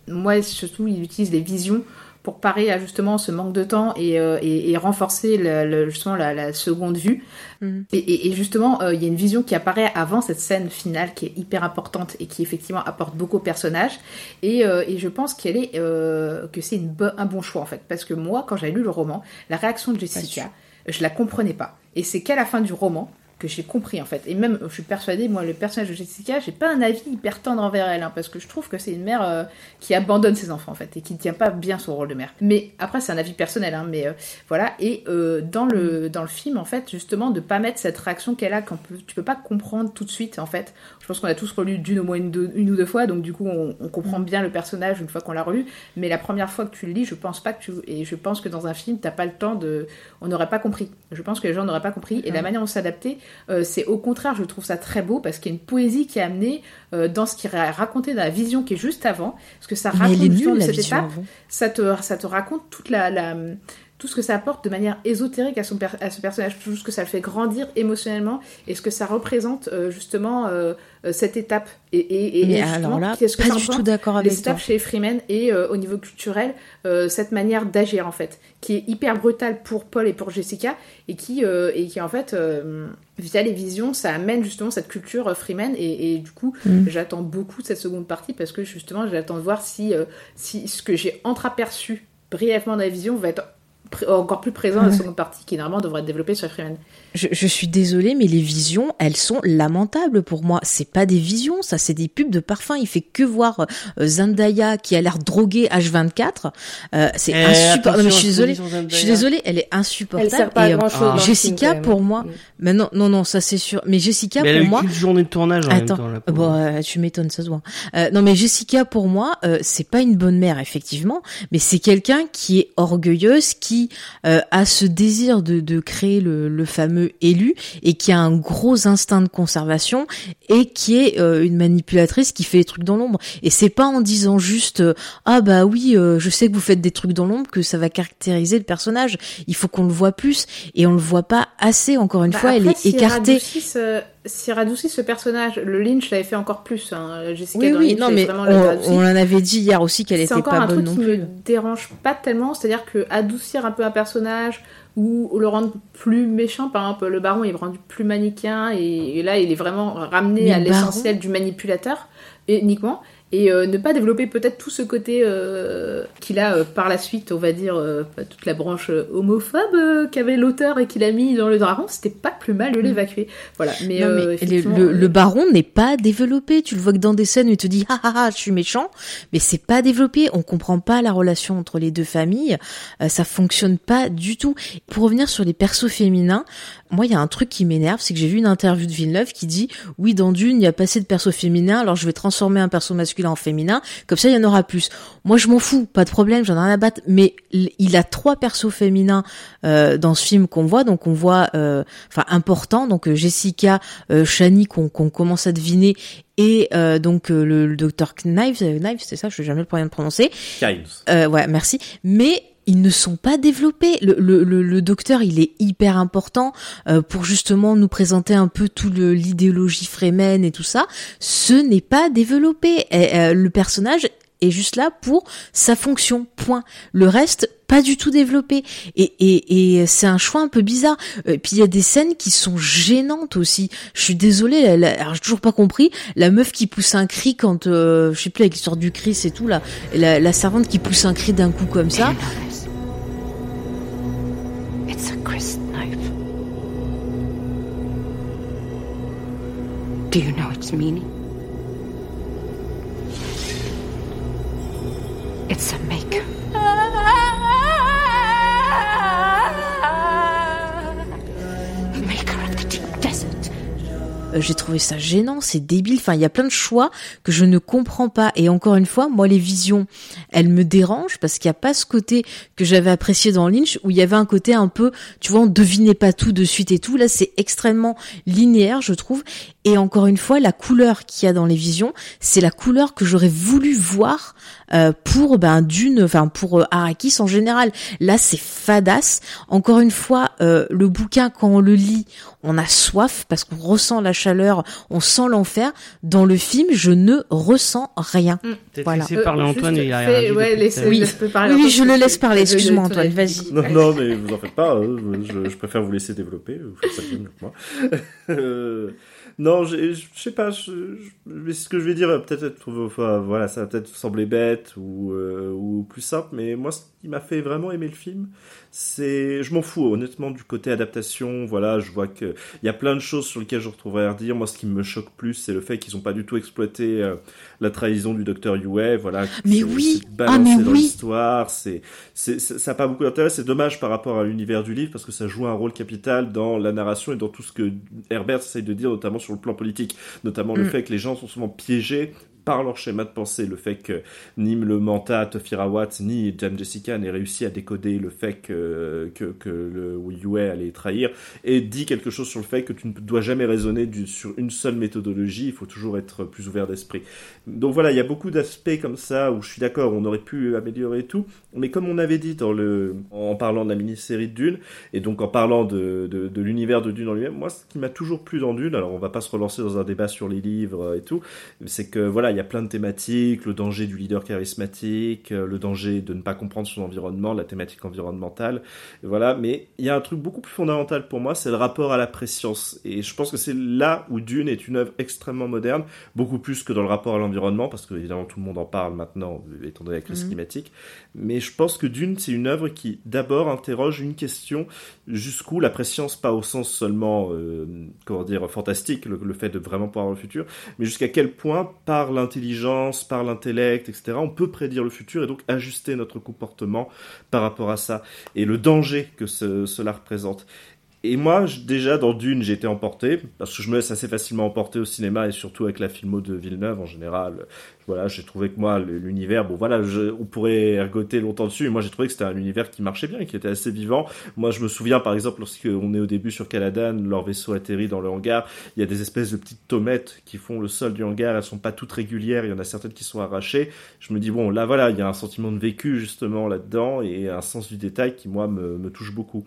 moi surtout, il utilise les visions pour parer à justement ce manque de temps et, euh, et, et renforcer le, le- justement la, la seconde vue. Mhm. Et, et- et justement, euh, il y a une vision qui apparaît avant cette scène finale qui est hyper importante et qui effectivement apporte beaucoup au personnage. Et, euh, et je pense qu'elle est euh, que c'est bo- un bon choix en fait, parce que moi, quand j'avais lu le roman, la réaction de Jessica, je la comprenais pas. Et c'est qu'à la fin du roman que j'ai compris en fait. Et même, je suis persuadée, moi, le personnage de Jessica, j'ai pas un avis hyper tendre envers elle, hein, parce que je trouve que c'est une mère euh, qui abandonne ses enfants en fait et qui ne tient pas bien son rôle de mère. Mais après, c'est un avis personnel, hein, mais euh, voilà. Et euh, dans le dans le film, en fait, justement, de pas mettre cette réaction qu'elle a, peut, tu peux pas comprendre tout de suite, en fait. Pense qu'on a tous relu d'une au moins une, deux- une ou deux fois, donc du coup, on, on comprend bien le personnage une fois qu'on l'a relu. Mais la première fois que tu le lis, je pense pas que tu et je pense que dans un film, t'as pas le temps de, on n'aurait pas compris. Je pense que les gens n'auraient pas compris. Et la manière dont c'est adapté, euh, c'est au contraire, je trouve ça très beau parce qu'il y a une poésie qui est amenée euh, dans ce qui est raconté dans la vision qui est juste avant, parce que ça raconte nulle, la cette étape avant. ça te, ça te raconte toute la, la- tout ce que ça apporte de manière ésotérique à, son per- à ce personnage, tout ce que ça le fait grandir émotionnellement et ce que ça représente euh, justement euh, euh, cette étape. Et, et, et Mais alors là, qu'est-ce que pas du tout d'accord les avec toi. étapes chez Freeman et euh, au niveau culturel, cette manière d'agir en fait, qui est hyper brutale pour Paul et pour Jessica et qui, et qui en fait, via les visions, ça amène justement cette culture Freeman et, et du coup, Mm. j'attends beaucoup de cette seconde partie parce que justement, j'attends de voir si, si ce que j'ai entreaperçu brièvement dans la vision va être encore plus présent dans la seconde partie qui normalement devrait être développée sur Freeman. Je, je suis désolée, mais les visions, elles sont lamentables pour moi. C'est pas des visions, ça, c'est des pubs de parfum. Il fait que voir euh, Zendaya qui a l'air droguée H24. Euh, c'est Eh, insupportable. Je suis désolée. Je suis désolée, elle est Elle insupportable. sert pas Et, à euh, grand chose. Jessica, pour moi, mais non, non, non, ça c'est sûr. Mais Jessica, Mais elle a pour eu moi, qu'une journée de tournage en Attends, même temps. pauvre. bon, euh, tu m'étonnes, ça se voit. Euh, non, mais Jessica, pour moi, euh, c'est pas une bonne mère, effectivement, mais c'est quelqu'un qui est orgueilleuse, qui euh, a ce désir de, de créer le, le fameux élu et qui a un gros instinct de conservation et qui est euh, une manipulatrice qui fait des trucs dans l'ombre. Et c'est pas en disant juste euh, ah bah oui, euh, je sais que vous faites des trucs dans l'ombre que ça va caractériser le personnage. Il faut qu'on le voit plus et on le voit pas assez. Encore une Bah, fois, elle est écartée. S'ils radoucissent ce personnage, le Lynch l'avait fait encore plus. Hein. Jessica Oui, dans oui, Lynch non, mais on, l'avait radouci. on en avait dit hier aussi qu'elle C'est était encore pas un bonne truc non qui plus. me dérange pas tellement, c'est-à-dire que adoucir un peu un personnage ou le rendre plus méchant, par exemple le baron est rendu plus manichéen et, et là il est vraiment ramené Mais à le l'essentiel du manipulateur uniquement et euh, ne pas développer peut-être tout ce côté euh, qu'il a euh, par la suite, on va dire euh, toute la branche euh, homophobe euh, qu'avait l'auteur et qu'il a mis dans le dragon, c'était pas plus mal de l'évacuer. Voilà, mais, Mm. Non, mais le, effectivement, le- le baron n'est pas développé. Tu le vois que dans des scènes où il te dit ah ah ah je suis méchant, mais c'est pas développé. On comprend pas la relation entre les deux familles. Euh, ça fonctionne pas du tout. Pour revenir sur les persos féminins, moi il y a un truc qui m'énerve, c'est que j'ai vu une interview de Villeneuve qui dit oui dans Dune il y a pas assez de persos féminins, alors je vais transformer un perso masculin en féminin, comme ça il y en aura plus. Moi je m'en fous, pas de problème, j'en ai rien à battre, mais il a trois persos féminins euh, dans ce film qu'on voit, donc on voit, euh, enfin important, donc euh, Jessica, euh, Shani qu'on commence à deviner et euh, donc le, le docteur Knives, Knives c'est ça, je sais jamais le problème de prononcer. Knives. Euh, ouais, merci. Mais ils ne sont pas développés. Le, le, le, docteur, il est hyper important euh, pour justement nous présenter un peu tout l'idéologie Fremen et tout ça. Ce n'est pas développé. Euh, le personnage est juste là pour sa fonction. Point. Le reste, pas du tout développé. Et, et, et c'est un choix un peu bizarre. Et puis il y a des scènes qui sont gênantes aussi. Je suis désolée, alors j'ai toujours pas compris. La meuf qui pousse un cri quand, euh, je sais plus avec l'histoire du cri, c'est tout là. La, la servante qui pousse un cri d'un coup comme ça. Do you know its meaning? It's a. Euh, j'ai trouvé ça gênant, c'est débile. Enfin, il y a plein de choix que je ne comprends pas. Et encore une fois, moi, les visions, elles me dérangent parce qu'il n'y a pas ce côté que j'avais apprécié dans Lynch où il y avait un côté un peu, tu vois, on devinait pas tout de suite et tout. Là, c'est extrêmement linéaire, je trouve. Et encore une fois, la couleur qu'il y a dans les visions, c'est la couleur que j'aurais voulu voir euh, pour ben d'une, enfin pour euh, Arrakis en général. Là, c'est fadasse. Encore une fois, euh, le bouquin quand on le lit, on a soif parce qu'on ressent la chaleur, on sent l'enfer. Dans le film, je ne ressens rien. Peut-être Voilà. laisser parler Euh, Antoine, juste il a ouais. Oui. laisse-le parler, Oui, oui, Antoine, je le laisse parler. Excuse-moi, Antoine. Vas-y. Non, non, mais vous en faites pas. hein, Je, je préfère vous laisser développer. Vous faites ça mieux que moi. Non, je sais pas. Mais ce que je vais dire, peut-être être, enfin, voilà, ça va peut-être sembler bête ou, euh, ou plus simple, mais moi, ce qui m'a fait vraiment aimer le film, c'est, je m'en fous honnêtement du côté adaptation. Voilà, je vois que il y a plein de choses sur lesquelles je retrouverais à redire. Moi, ce qui me choque plus, c'est le fait qu'ils ont pas du tout exploité euh, la trahison du docteur Yue. Voilà, Mais oui. Ah, mais dans oui. l'histoire. C'est, c'est, c'est- ça n'a pas beaucoup d'intérêt. C'est dommage par rapport à l'univers du livre parce que ça joue un rôle capital dans la narration et dans tout ce que Herbert essaye de dire, notamment sur le plan politique, notamment le Mm. fait que les gens sont souvent piégés par leur schéma de pensée, le fait que ni le Manta, Tofira Watts, ni James Jessica n'aient réussi à décoder le fait que, que, que le allait trahir, et dit quelque chose sur le fait que tu ne dois jamais raisonner sur une seule méthodologie, il faut toujours être plus ouvert d'esprit. Donc voilà, il y a beaucoup d'aspects comme ça où je suis d'accord, on aurait pu améliorer tout, mais comme on avait dit dans le, en parlant de la mini-série de Dune, et donc en parlant de, de, de l'univers de Dune en lui-même, moi ce qui m'a toujours plu dans Dune, alors on va pas se relancer dans un débat sur les livres et tout, c'est que voilà, il y a plein de thématiques, le danger du leader charismatique, euh, le danger de ne pas comprendre son environnement, la thématique environnementale, et voilà, mais il y a un truc beaucoup plus fondamental pour moi, c'est le rapport à la préscience, et je pense que c'est là où Dune est une œuvre extrêmement moderne, beaucoup plus que dans le rapport à l'environnement, parce que évidemment tout le monde en parle maintenant, étant donné la crise Mhm. climatique, mais je pense que Dune, c'est une œuvre qui d'abord interroge une question jusqu'où la préscience, pas au sens seulement, euh, comment dire, fantastique, le, le fait de vraiment pouvoir voir le futur, mais jusqu'à quel point, par l'intelligence, par l'intellect, etc., on peut prédire le futur et donc ajuster notre comportement par rapport à ça, et le danger que ce- cela représente. Et moi, déjà dans Dune, été emporté parce que je me laisse assez facilement emporter au cinéma et surtout avec la filmo de Villeneuve en général. Voilà, j'ai trouvé que moi l'univers, bon voilà, je- on pourrait ergoter longtemps dessus. Mais moi, j'ai trouvé que c'était un univers qui marchait bien, qui était assez vivant. Moi, je me souviens par exemple lorsque on est au début sur Caladan, leur vaisseau atterrit dans le hangar, il y a des espèces de petites tomettes qui font le sol du hangar. Elles sont pas toutes régulières, il y en a certaines qui sont arrachées. Je me dis bon, là voilà, il y a un sentiment de vécu justement là-dedans et un sens du détail qui moi me, me touche beaucoup.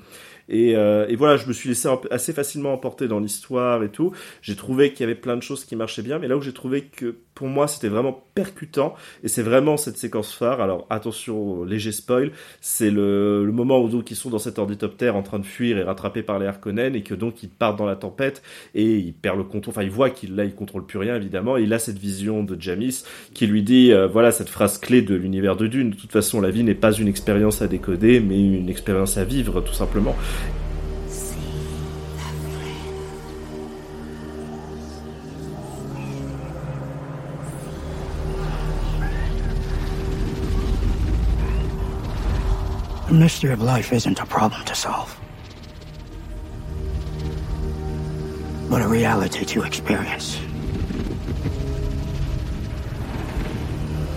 Et, euh, et voilà, je me suis laissé assez facilement emporter dans l'histoire et tout. J'ai trouvé qu'il y avait plein de choses qui marchaient bien, mais là où j'ai trouvé que pour moi c'était vraiment percutant, et c'est vraiment cette séquence phare. Alors attention, léger spoil, c'est le, le moment où donc ils sont dans cet ornithoptère en train de fuir et rattrapés par les Harkonnen, et que donc ils partent dans la tempête et il perd le contrôle. Enfin, il voit qu'il là il contrôle plus rien évidemment, et il a cette vision de Jamis qui lui dit euh, voilà cette phrase clé de l'univers de Dune. De toute façon, la vie n'est pas une expérience à décoder, mais une expérience à vivre tout simplement. The mystery of life isn't a problem to solve, but a reality to experience.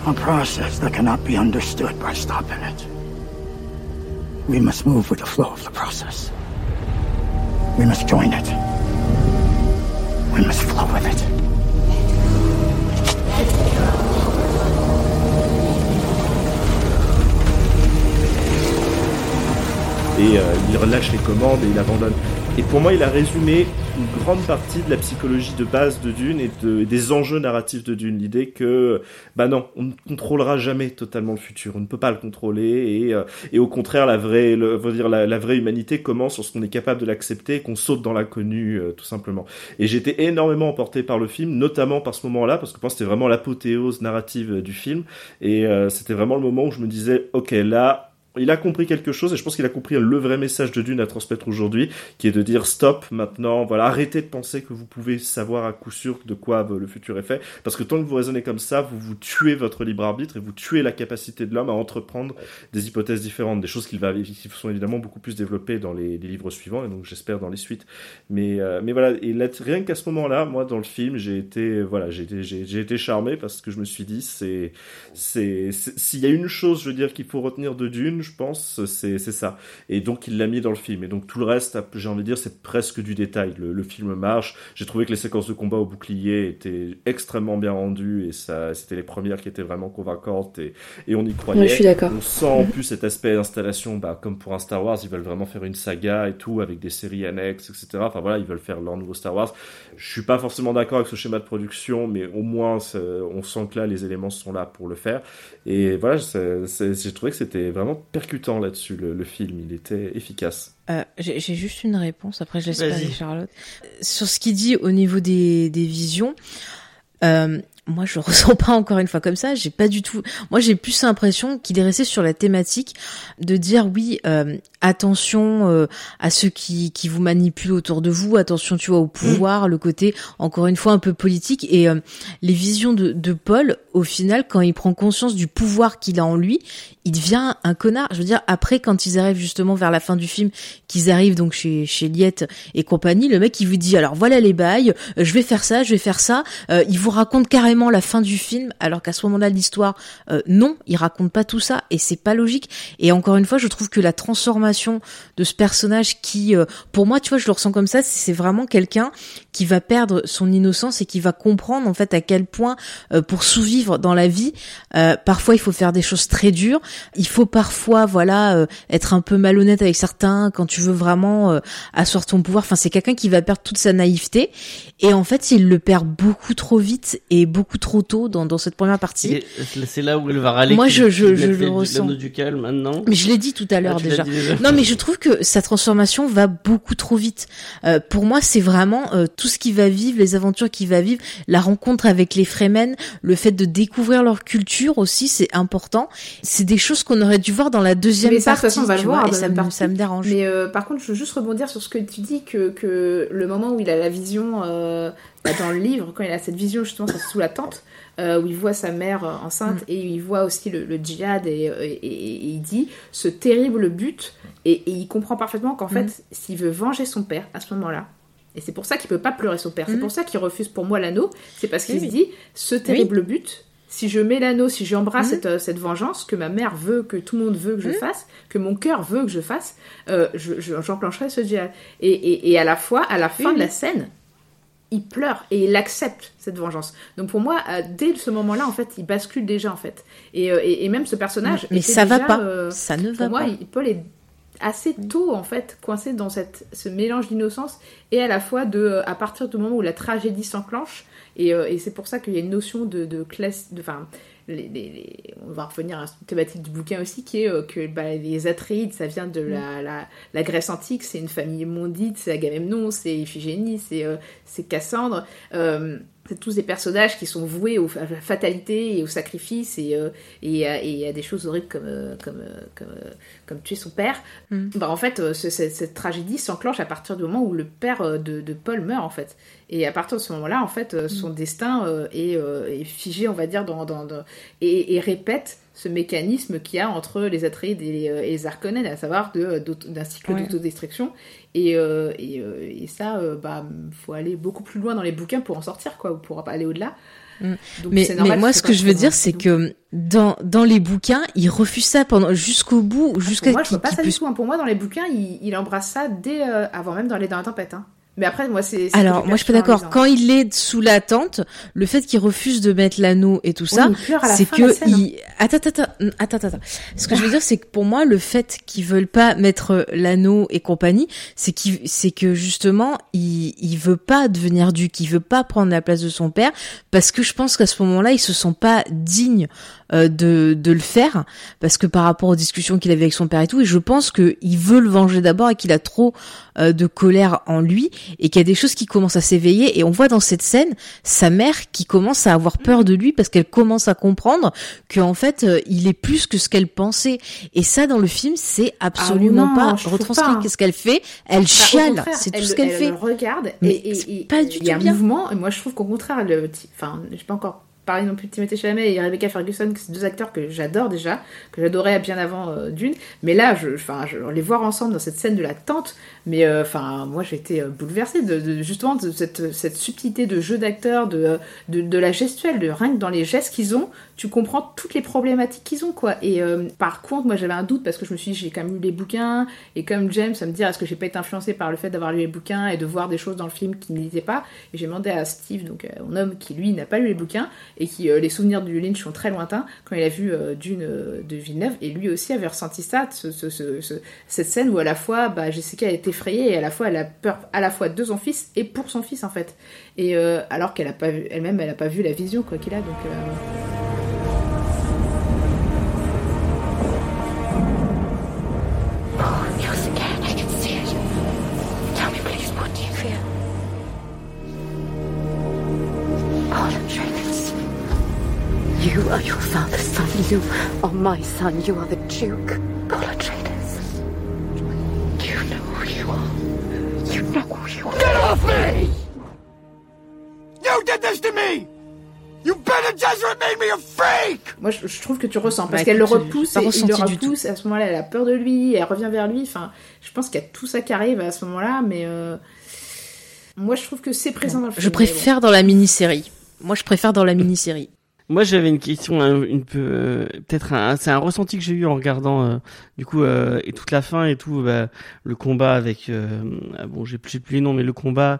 A process that cannot be understood by stopping it. We must move with the flow of the process. We must join it. We must flow with it. et euh, il relâche les commandes et il abandonne. Et pour moi, il a résumé une grande partie de la psychologie de base de Dune et, de, et des enjeux narratifs de Dune. L'idée que, bah non, on ne contrôlera jamais totalement le futur, on ne peut pas le contrôler et, euh, et au contraire, la vraie, le, dire la, vraie humanité commence lorsqu'on est capable de l'accepter qu'on saute dans l'inconnu, euh, tout simplement. Et j'étais énormément emporté par le film, notamment par ce moment-là, parce que je pense c'était vraiment l'apothéose narrative euh, du film et euh, c'était vraiment le moment où je me disais, ok, là, il a compris quelque chose et je pense qu'il a compris le vrai message de Dune à transmettre aujourd'hui, qui est de dire stop maintenant, voilà, arrêtez de penser que vous pouvez savoir à coup sûr de quoi le futur est fait, parce que tant que vous raisonnez comme ça, vous vous tuez votre libre arbitre et vous tuez la capacité de l'homme à entreprendre des hypothèses différentes, des choses qui, va, qui sont évidemment beaucoup plus développées dans les, livres suivants et donc j'espère dans les suites. Mais, euh, mais voilà, rien qu'à ce moment-là, moi dans le film, j'ai été, voilà, j'ai été, j'ai, été charmé parce que je me suis dit, c'est, c'est, s'il y a une chose, je veux dire, qu'il faut retenir de Dune, pense, c'est ça. Et donc il l'a mis dans le film. Et donc tout le reste, j'ai envie de dire, c'est presque du détail. Le, le film marche. J'ai trouvé que les séquences de combat au bouclier étaient extrêmement bien rendues et ça, c'était les premières qui étaient vraiment convaincantes et, et on y croyait. Je suis d'accord. On sent en plus cet aspect d'installation, bah, comme pour un Star Wars, ils veulent vraiment faire une saga et tout avec des séries annexes, etc. Enfin voilà, ils veulent faire leur nouveau Star Wars. Je suis pas forcément d'accord avec ce schéma de production, mais au moins on sent que là les éléments sont là pour le faire. Et voilà, j'ai trouvé que c'était vraiment percutant là-dessus, le, le, film. Il était efficace. Euh, J'ai juste une réponse, après je laisse parler Charlotte. Sur ce qu'il dit au niveau des, des visions, euh, moi je ressens pas encore une fois comme ça j'ai pas du tout moi j'ai plus l'impression qu'il est resté sur la thématique de dire oui euh, attention euh, à ceux qui qui vous manipulent autour de vous attention tu vois au pouvoir mmh. le côté encore une fois un peu politique et euh, les visions de, de Paul au final quand il prend conscience du pouvoir qu'il a en lui il devient un connard je veux dire après quand ils arrivent justement vers la fin du film qu'ils arrivent donc chez chez Liette et compagnie le mec il vous dit alors voilà les bails je vais faire ça je vais faire ça il vous raconte carrément la fin du film, alors qu'à ce moment-là de l'histoire, euh, non, il raconte pas tout ça et c'est pas logique. Et encore une fois, je trouve que la transformation de ce personnage qui, euh, pour moi, tu vois, je le ressens comme ça, c'est vraiment quelqu'un qui va perdre son innocence et qui va comprendre en fait à quel point, euh, pour survivre dans la vie, parfois il faut faire des choses très dures. Il faut parfois, voilà, être un peu malhonnête avec certains quand tu veux vraiment asseoir ton pouvoir. Enfin, c'est quelqu'un qui va perdre toute sa naïveté et en fait, il le perd beaucoup trop vite et beaucoup trop tôt dans, dans cette première partie. C'est là où elle va râler. Moi, je, je, je le ressens. Maintenant. Mais je l'ai dit tout à l'heure Ah, tu déjà. déjà. Non, mais je trouve que sa transformation va beaucoup trop vite. Euh, pour moi, c'est vraiment euh, tout ce qu'il va vivre, les aventures qu'il va vivre, la rencontre avec les Fremen, le fait de découvrir leur culture aussi, c'est important. C'est des choses qu'on aurait dû voir dans la deuxième Mais ça, de partie. toute façon, on va le vois, voir et ça, me, ça me dérange. Mais euh, par contre, je veux juste rebondir sur ce que tu dis que, que le moment où il a la vision euh, bah, dans le livre, quand il a cette vision justement sous la tente, euh, où il voit sa mère enceinte et il voit aussi le, le djihad et, et- et- et il dit ce terrible but et, et il comprend parfaitement qu'en fait, s'il veut venger son père à ce moment-là, et c'est pour ça qu'il peut pas pleurer son père, c'est Mhm. pour ça qu'il refuse pour moi l'anneau, c'est parce qu'il Oui, se dit ce terrible but. Si je mets l'anneau, si j'embrasse cette, euh, cette vengeance que ma mère veut, que tout le monde veut que je Mhm. fasse, que mon cœur veut que je fasse, euh, je- je- j'enclencherai ce djihad. Et, et, et à la fois, à la fin de la scène, il pleure et il accepte cette vengeance. Donc pour moi, euh, dès ce moment-là, en fait, il bascule déjà en fait. Et, euh, et, et même ce personnage. Mais ça va déjà, pas. euh, ça ne pour va moi, pas. il- Paul est assez tôt en fait coincé dans cette, ce mélange d'innocence et à la fois de euh, à partir du moment où la tragédie s'enclenche et, euh, et c'est pour ça qu'il y a une notion de, de classe de enfin les, les- les- on va revenir à la thématique du bouquin aussi qui est euh, que bah, les Atreides ça vient de la, la, la Grèce antique c'est une famille mondite c'est Agamemnon c'est Iphigénie c'est euh, c'est Cassandre tous des personnages qui sont voués au- à la fatalité et au sacrifice et euh, et, à- et à des choses horribles comme euh, comme euh, comme, euh, comme tuer son père. Mm. bah en fait euh, ce- cette, cette tragédie s'enclenche à partir du moment où le père euh, de, de Paul meurt en fait. Et à partir de ce moment-là en fait euh, son destin euh, est, euh, est figé on va dire dans, dans, dans- et, et répète ce mécanisme qu'il y a entre les Atreides et les, euh, et les Harkonnen à savoir d'auto- d'un cycle Ouais. d'autodestruction et, euh, et, euh, et ça euh, bah faut aller beaucoup plus loin dans les bouquins pour en sortir quoi ou pour aller au-delà Mm. Mais, moi, ce que je veux dire, c'est que dans, dans les bouquins, il refuse ça pendant jusqu'au bout, jusqu'à Pour moi, je vois pas ça du tout. hein. Pour moi, dans les bouquins, il, il embrasse ça dès euh, avant même dans les dans la tempête. Hein. Mais après, moi, c'est. Alors, moi, je suis d'accord. Quand il est sous la tente, le fait qu'il refuse de mettre l'anneau et tout Oui, ça, c'est que hein. il... attends, attends, attends, attends, attends. Ce que je veux dire, c'est que pour moi, le fait qu'ils veulent pas mettre l'anneau et compagnie, c'est qu'il, c'est que justement, il, il veut pas devenir duc, il veut pas prendre la place de son père, parce que je pense qu'à ce moment-là, il se sent pas digne euh, de, de le faire, parce que par rapport aux discussions qu'il avait avec son père et tout, et je pense que il veut le venger d'abord et qu'il a trop euh, de colère en lui et qu'il y a des choses qui commencent à s'éveiller et on voit dans cette scène sa mère qui commence à avoir peur de lui parce qu'elle commence à comprendre qu'en fait euh, il est plus que ce qu'elle pensait. Et ça dans le film c'est absolument Ah non, pas retranscrit. qu'est-ce qu'elle fait? Elle chiale. c'est tout elle- ce qu'elle elle fait. le regarde Mais et, et- et- pas du il y a tout un bien. mouvement. Et moi, je trouve qu'au contraire, le, petit- enfin, je sais pas encore plus de Timothée Chalamet et Rebecca Ferguson, c'est deux acteurs que j'adore déjà, que j'adorais bien avant euh, Dune. Mais là, je, je, les voir ensemble dans cette scène de la tente, mais euh, enfin, moi, j'ai été euh, bouleversée de, justement de cette, cette subtilité de jeu d'acteurs, de, de, de la gestuelle, de rien que dans les gestes qu'ils ont, tu comprends toutes les problématiques qu'ils ont, quoi. Et euh, par contre, moi, j'avais un doute parce que je me suis dit, j'ai quand même lu les bouquins, et comme James, ça me dire, est-ce que j'ai pas été influencée par le fait d'avoir lu les bouquins et de voir des choses dans le film qui n'étaient pas? Et j'ai demandé à Steve, donc euh, mon homme, qui lui n'a pas lu les bouquins et qui euh, les souvenirs du Lynch sont très lointains, quand il a vu Dune de Villeneuve, et lui aussi avait ressenti ça, ce- ce- ce- ce- cette scène où à la fois, bah, Jessica est effrayée et à la fois elle a peur à la fois de son fils et pour son fils en fait. Et alors qu'elle a pas elle-même, elle a pas vu la vision quoi qu'il a, donc. You are your father's son. You are my son. You are the Duke. Paul Atreides. You know who you are. You know who you are. Get off me! You did this to me! You Gesserit made me a freak! Moi, je, je trouve que tu ressens parce Bah, qu'elle le repousse et il le repousse. À ce moment-là, elle a peur de lui, elle revient vers lui. Enfin, je pense qu'il y a tout ça qui arrive à ce moment-là, mais euh, moi, je trouve que c'est présent dans le film. je préfère dans la mini-série moi je préfère dans la mini-série Moi, j'avais une question, hein, une peu, euh, peut-être un, c'est un ressenti que j'ai eu en regardant, euh, du coup, euh, et toute la fin et tout, bah, le combat avec, euh, ah bon, j'ai plus, j'ai plus les noms, mais le combat.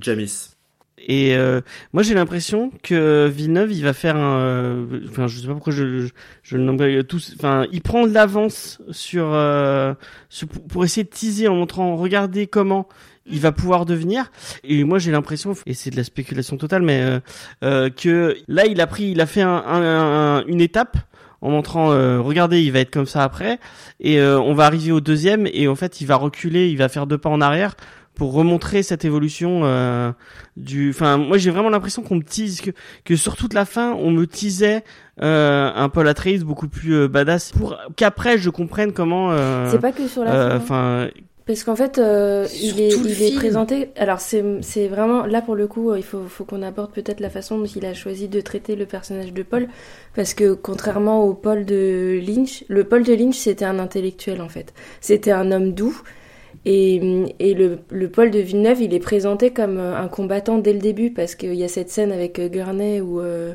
Jamis. Et euh, moi, j'ai l'impression que Villeneuve, il va faire un, euh, enfin, je sais pas pourquoi je, je, je le nomme pas, tous, enfin, il prend de l'avance sur, euh, sur- pour essayer de teaser en montrant, regardez comment il va pouvoir devenir. Et moi, j'ai l'impression, et c'est de la spéculation totale, mais euh, euh, que là, il a pris, il a fait un, un- un- une étape en montrant, euh, regardez, il va être comme ça après, et euh, on va arriver au deuxième, et en fait, il va reculer, il va faire deux pas en arrière pour remontrer cette évolution euh, du. Enfin, moi, j'ai vraiment l'impression qu'on me tease que que sur toute la fin, on me teasait euh, un Paul Atreides beaucoup plus badass pour qu'après je comprenne comment. euh, C'est pas que sur la euh, fin. hein. Parce qu'en fait, euh, il, est, il présenté. Alors, c'est vraiment. Là, pour le coup, il faut, faut qu'on aborde peut-être la façon dont il a choisi de traiter le personnage de Paul. Parce que, contrairement au Paul de Lynch, le Paul de Lynch, c'était un intellectuel, en fait. C'était un homme doux. Et, et le, le Paul de Villeneuve, il est présenté comme euh, un combattant dès le début. Parce qu'il y a cette scène avec euh, Gurney où. euh,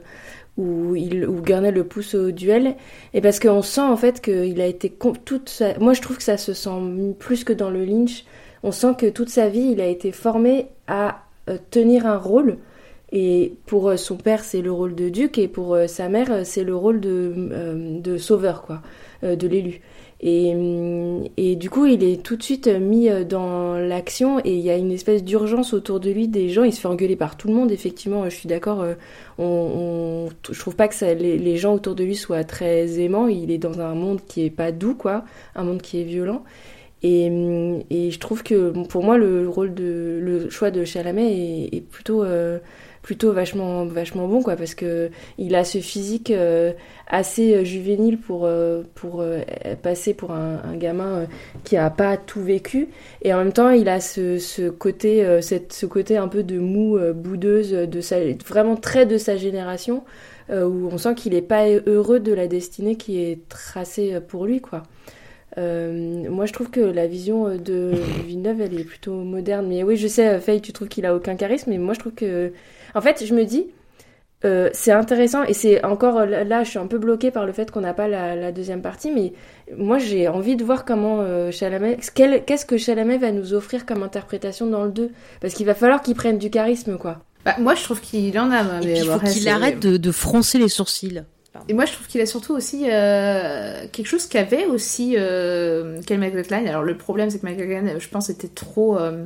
où, il, où Gurney le pousse au duel, et parce qu'on sent en fait qu'il a été toute. Moi je trouve que ça se sent plus que dans le Lynch, on sent que toute sa vie il a été formé à euh, tenir un rôle, et pour euh, son père c'est le rôle de duc, et pour euh, sa mère c'est le rôle de, de sauveur, quoi, de l'élu. Et, du coup, il est tout de suite mis euh, dans l'action et il y a une espèce d'urgence autour de lui des gens. Il se fait engueuler par tout le monde, effectivement, je suis d'accord. euh, on, on- je trouve pas que ça, les, les gens autour de lui soient très aimants. Il est dans un monde qui est pas doux, quoi, un monde qui est violent. Et, et je trouve que pour moi, le rôle de, le choix de Chalamet est, est plutôt, euh, plutôt vachement, vachement bon, quoi, parce que il a ce physique euh, assez euh, juvénile pour, euh, pour euh, passer pour un, un gamin qui a pas tout vécu. Et en même temps, il a ce, ce côté, cette, ce côté un peu de mou, boudeuse, de sa, vraiment très de sa génération, où on sent qu'il est pas heureux de la destinée qui est tracée pour lui, quoi. Euh, moi, je trouve que la vision euh, de Villeneuve, elle est plutôt moderne. Mais oui, je sais, euh, Faye, tu trouves qu'il a aucun charisme, mais moi, je trouve que, en fait, je me dis, euh, c'est intéressant et c'est encore là, je suis un peu bloquée par le fait qu'on n'a pas la, la, deuxième partie, mais moi j'ai envie de voir comment euh, Chalamet, qu'est-ce que Chalamet va nous offrir comme interprétation dans le 2 Parce qu'il va falloir qu'il prenne du charisme, quoi. Bah, moi je trouve qu'il en a, mais il faut qu'il arrête de, de, froncer les sourcils. Et moi, je trouve qu'il a surtout aussi euh, quelque chose qu'avait aussi euh, Kel. Alors, le problème, c'est que McLachlan, je pense, était trop. Euh,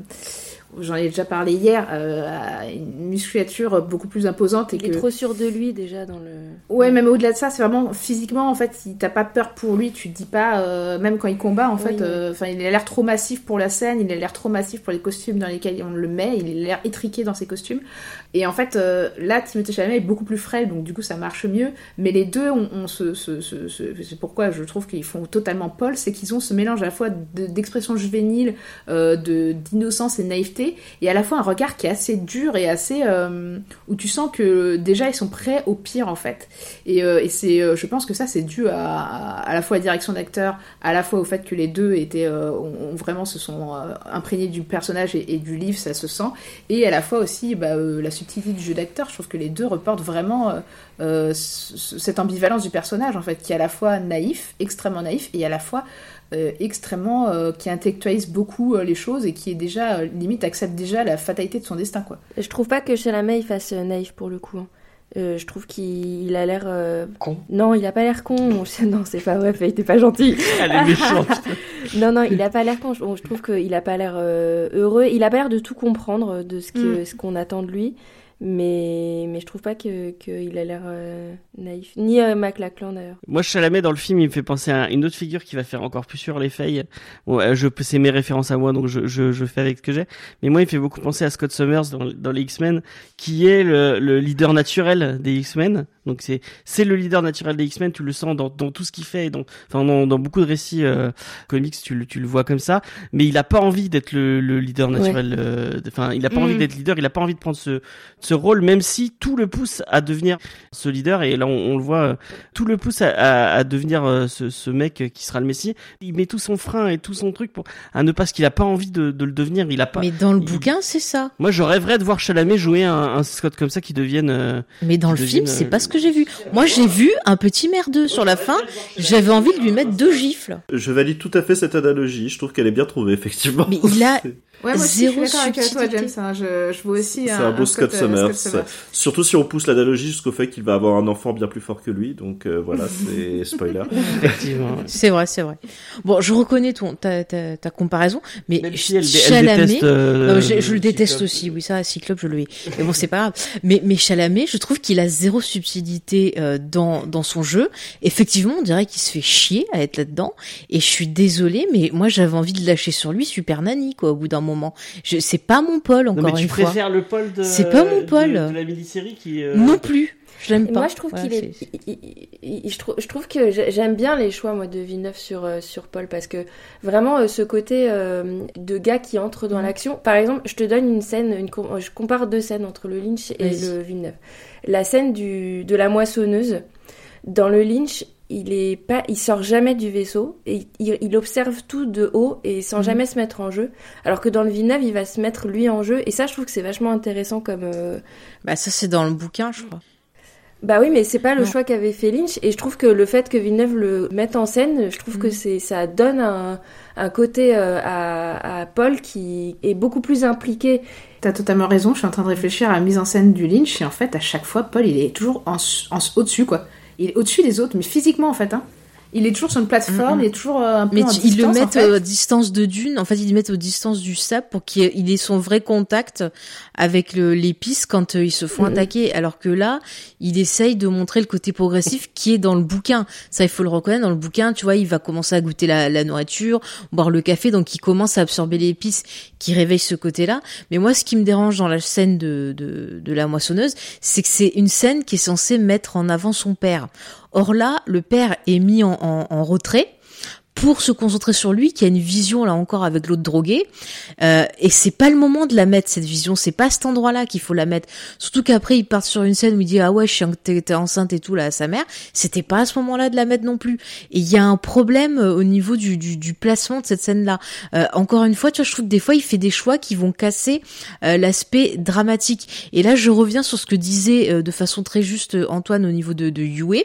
j'en ai déjà parlé hier, euh, une musculature beaucoup plus imposante. Et il est trop sûr de lui déjà dans le. Ouais, même au-delà de ça, c'est vraiment physiquement en fait, si t'as pas peur pour lui, tu te dis pas, euh, même quand il combat en fait, euh, enfin il a l'air trop massif pour la scène, il a l'air trop massif pour les costumes dans lesquels on le met, il a l'air étriqué dans ses costumes. Et en fait, là, Timothée Chalamet est beaucoup plus frêle, donc du coup ça marche mieux. Mais les deux, on, on se, se, se, c'est pourquoi je trouve qu'ils font totalement Paul, c'est qu'ils ont ce mélange à la fois d'expression juvénile, de d'innocence et naïveté, et à la fois un regard qui est assez dur et assez où tu sens que déjà ils sont prêts au pire en fait. Et, euh, c'est, euh, je pense que ça, c'est dû à, à, la fois à la direction d'acteur, à la fois au fait que les deux étaient, euh, ont, vraiment se sont imprégnés du personnage et, et, du livre, ça se sent, et à la fois aussi bah, la subtilité du jeu d'acteur. Je trouve que les deux reportent vraiment cette ambivalence du personnage en fait, qui est à la fois naïf, extrêmement naïf, et à la fois euh, extrêmement euh, qui intellectualise beaucoup euh, les choses et qui est déjà limite accepte déjà la fatalité de son destin quoi. Je trouve pas que Chalamet il fasse naïf pour le coup. Hein. Euh, je trouve qu'il a l'air euh... con. Non, il a pas l'air con. non, c'est pas vrai. Il était pas gentil. Elle est méchante. non, non, il a pas l'air con. Je, je trouve qu'il a pas l'air euh, heureux. Il a pas l'air de tout comprendre de ce mm. ce qu'on attend de lui. Mais, mais je trouve pas qu'il a l'air euh, naïf. Ni euh, McLachlan d'ailleurs. Moi, Chalamet dans le film, il me fait penser à une autre figure qui va faire encore plus sur les failles. Bon, euh, je c'est mes références à moi, donc je, je, fais avec ce que j'ai. Mais moi, il fait beaucoup penser à Scott Summers dans, dans les X-Men, qui est le leader naturel des X-Men. Donc c'est c'est le leader naturel des X-Men, tu le sens dans, dans tout ce qu'il fait, dans enfin dans, dans beaucoup de récits euh, comics, tu le tu le vois comme ça. Mais il a pas envie d'être le, le leader naturel. Euh, enfin, il a pas mm. envie d'être leader, il a pas envie de prendre ce ce rôle, même si tout le pousse à devenir ce leader. Et là, on, le voit, euh, tout le pousse à, à, à devenir ce, ce, mec qui sera le Messie. Il met tout son frein et tout son truc pour à ne pas ce qu'il a pas envie de, de, le devenir. Il a pas. Mais dans le bouquin, c'est ça. Moi, je rêverais de voir Chalamet jouer un, un Scott comme ça qui devienne. Euh, Mais dans le film, c'est pas ce que j'ai vu. Moi, j'ai vu un petit merdeux sur la fin. J'avais envie de lui mettre deux gifles. Je valide tout à fait cette analogie. Je trouve qu'elle est bien trouvée, effectivement. Mais il a Ouais, moi aussi, je suis d'accord avec toi, James. Hein. Je, je vois aussi C'est un, beau Scott, euh, Summers. Scott, Summers. Surtout si on pousse l'analogie jusqu'au fait qu'il va avoir un enfant bien plus fort que lui. Donc euh, voilà, c'est spoiler. Effectivement. C'est vrai, c'est vrai. Bon, je reconnais ton ta, ta, ta comparaison, mais Même si elle, Chalamet, elle déteste, euh, non, je, je le déteste aussi. Oui, ça, Cyclope, je le hais. Mais bon, c'est pas grave. Mais mais Chalamet, je trouve qu'il a zéro subtilité euh, dans dans son jeu. Effectivement, on dirait qu'il se fait chier à être là-dedans. Et je suis désolée, mais moi, j'avais envie de lâcher sur lui Super Nanny, quoi, au bout d'un moment. Je c'est pas mon Paul encore non, mais tu préfères le Paul de C'est pas mon Paul de, de la mini-série qui euh... Non plus. Je l'aime pas. Moi, je trouve qu'il est, il, il, il, je, trouve, je trouve que j'aime bien les choix moi de Villeneuve sur euh, sur Paul parce que vraiment euh, ce côté euh, de gars qui entre dans mmh. l'action. Par exemple, je te donne une scène, une, je compare deux scènes entre le Lynch et le Villeneuve. La scène du de la moissonneuse. Dans le Lynch, il est pas, il sort jamais du vaisseau et il, il observe tout de haut et sans mmh. jamais se mettre en jeu. Alors que dans le Villeneuve, il va se mettre lui en jeu et ça, je trouve que c'est vachement intéressant comme. Euh... Bah ça, c'est dans le bouquin, je crois. Bah oui, mais c'est pas le non. choix qu'avait fait Lynch et je trouve que le fait que Villeneuve le mette en scène, je trouve mmh. que c'est ça donne un, un côté euh, à, à Paul qui est beaucoup plus impliqué. T'as totalement raison. Je suis en train de réfléchir à la mise en scène du Lynch et en fait, à chaque fois, Paul, il est toujours en, en au-dessus, quoi il est au-dessus des autres, mais physiquement en fait. Hein. Il est toujours sur une plateforme, mm -hmm. il est toujours euh, un peu Mais en tu, distance, ils le mettent en fait. à distance de dune. En fait, ils le mettent aux distances du sable pour qu'il ait son vrai contact avec l'épice quand euh, ils se font mm -hmm. attaquer. Alors que là, il essaye de montrer le côté progressif qui est dans le bouquin. Ça, il faut le reconnaître. Dans le bouquin, tu vois, il va commencer à goûter la, la nourriture, boire le café, donc il commence à absorber l'épice qui réveille ce côté-là. Mais moi, ce qui me dérange dans la scène de, de, de la moissonneuse, c'est que c'est une scène qui est censée mettre en avant son père. Or là, le père est mis en, retrait pour se concentrer sur lui, qui a une vision là encore avec l'autre drogué. Euh, et c'est pas le moment de la mettre cette vision, c'est pas cet endroit-là qu'il faut la mettre. Surtout qu'après il part sur une scène où il dit ah ouais, je suis t'es enceinte et tout là à sa mère. C'était pas à ce moment-là de la mettre non plus. Et il y a un problème euh, au niveau du, placement de cette scène-là. Euh, encore une fois, tu vois, je trouve que des fois il fait des choix qui vont casser euh, l'aspect dramatique. Et là, je reviens sur ce que disait de façon très juste Antoine au niveau de, de Yue.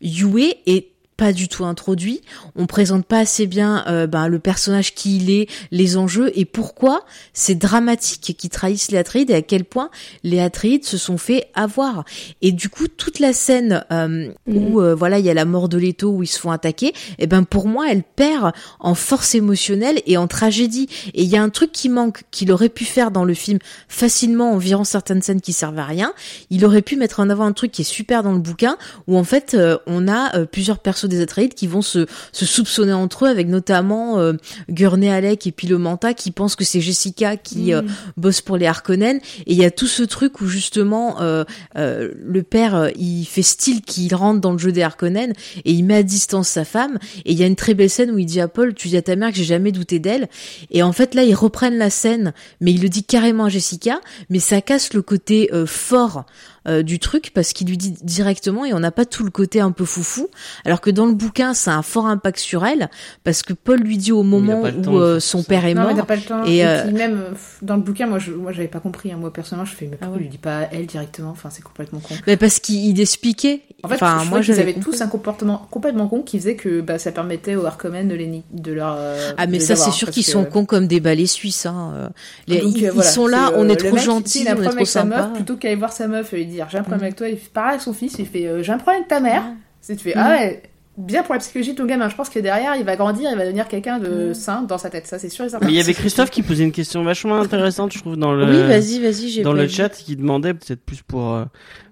Yue est pas du tout introduit. On présente pas assez bien euh, ben, le personnage qui il est, les enjeux et pourquoi c'est dramatique qu'ils trahissent les Atreides et à quel point les Atreides se sont fait avoir. Et du coup, toute la scène euh, où euh, voilà il y a la mort de Leto où ils se font attaquer, et eh ben pour moi elle perd en force émotionnelle et en tragédie. Et il y a un truc qui manque qu'il aurait pu faire dans le film facilement en virant certaines scènes qui servent à rien. Il aurait pu mettre en avant un truc qui est super dans le bouquin où en fait on a plusieurs personnages des Atreides qui vont se, se soupçonner entre eux, avec notamment euh, Gurney Alec et puis le Manta qui pensent que c'est Jessica qui euh, bosse pour les Harkonnen. Et il y a tout ce truc où justement euh, euh le père il fait style qu'il rentre dans le jeu des Harkonnen et il met à distance sa femme. Et il y a une très belle scène où il dit à Paul, tu dis à ta mère que j'ai jamais douté d'elle. Et en fait là ils reprennent la scène, mais il le dit carrément à Jessica, mais ça casse le côté fort euh, du truc parce qu'il lui dit directement et on n'a pas tout le côté un peu foufou. Alors que dans le bouquin, ça a un fort impact sur elle parce que Paul lui dit au moment où euh, son père est non, mort. Mais pas le temps. Et, Et, euh, puis même dans le bouquin, moi, je, moi, j'avais pas compris. Hein. Moi, personnellement, je fais, mais Ah pourquoi ouais. il lui dit pas elle directement? Enfin, c'est complètement con. Mais parce qu'il il expliquait. En fait, enfin, je moi qu'ils avaient tous un comportement complètement con qui faisait que bah, ça permettait aux Harkonnen de les ni- de leur. euh, Ah mais ça c'est sûr qu'ils que- sont cons comme des balais suisses. Hein. Les- Donc, ils, euh, ils voilà, sont là, on est trop gentils, on est trop avec sa sympa. meuf, plutôt qu'aller voir sa meuf et lui dire j'ai un problème Mm. avec toi, il fait pareil à son fils, il fait euh, j'ai un problème avec ta mère. C'est tu fais ah ouais, bien pour la psychologie de ton gamin. Je pense que derrière il va grandir, il va devenir quelqu'un de sain dans sa tête. Ça c'est sûr et certain. Mais il y avait Christophe qui posait une question vachement intéressante, je trouve, dans le, Oui, vas-y, vas-y, j'ai dans le chat, qui demandait peut-être plus pour, euh,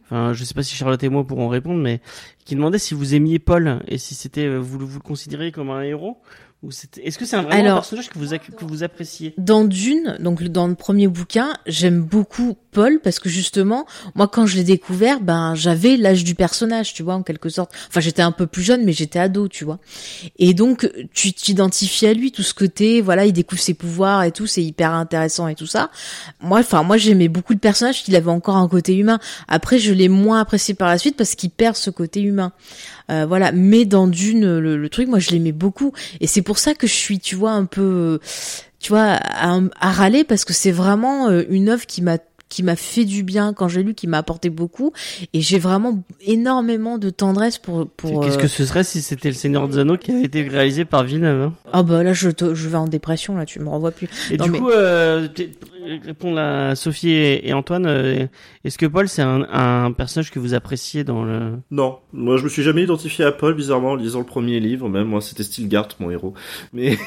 enfin, je sais pas si Charlotte et moi pourrons répondre, mais qui demandait si vous aimiez Paul et si c'était, euh, vous, le- vous le considériez comme un héros est-ce que c'est un vraiment Alors- personnage que vous, que vous appréciez? Dans Dune, donc dans le premier bouquin, j'aime beaucoup Paul parce que justement, moi quand je l'ai découvert, ben j'avais l'âge du personnage, tu vois, en quelque sorte. Enfin, j'étais un peu plus jeune, mais j'étais ado, tu vois. Et donc tu t'identifies à lui, tout ce côté, voilà, il découvre ses pouvoirs et tout, c'est hyper intéressant et tout ça. Moi, enfin moi j'aimais beaucoup le personnage, qu'il avait encore un côté humain. Après, je l'ai moins apprécié par la suite parce qu'il perd ce côté humain. Euh, voilà, mais dans Dune, le, truc, moi je l'aimais beaucoup, et c'est pour ça que je suis, tu vois, un peu, tu vois, à, à râler parce que c'est vraiment euh, une œuvre qui m'a qui m'a fait du bien quand j'ai lu, qui m'a apporté beaucoup, et j'ai vraiment énormément de tendresse pour pour. Qu'est-ce euh, que ce serait si c'était le Seigneur des Anneaux qui avait été réalisé par Villeneuve hein? Ah bah là je te- je vais en dépression là, tu me revois plus. Et Non, du mais- coup, euh, répondre à Sophie et, et Antoine, euh, est-ce que Paul c'est un, un personnage que vous appréciez dans le? Non, moi je me suis jamais identifié à Paul bizarrement en lisant le premier livre, même moi c'était Stilgart mon héros. Mais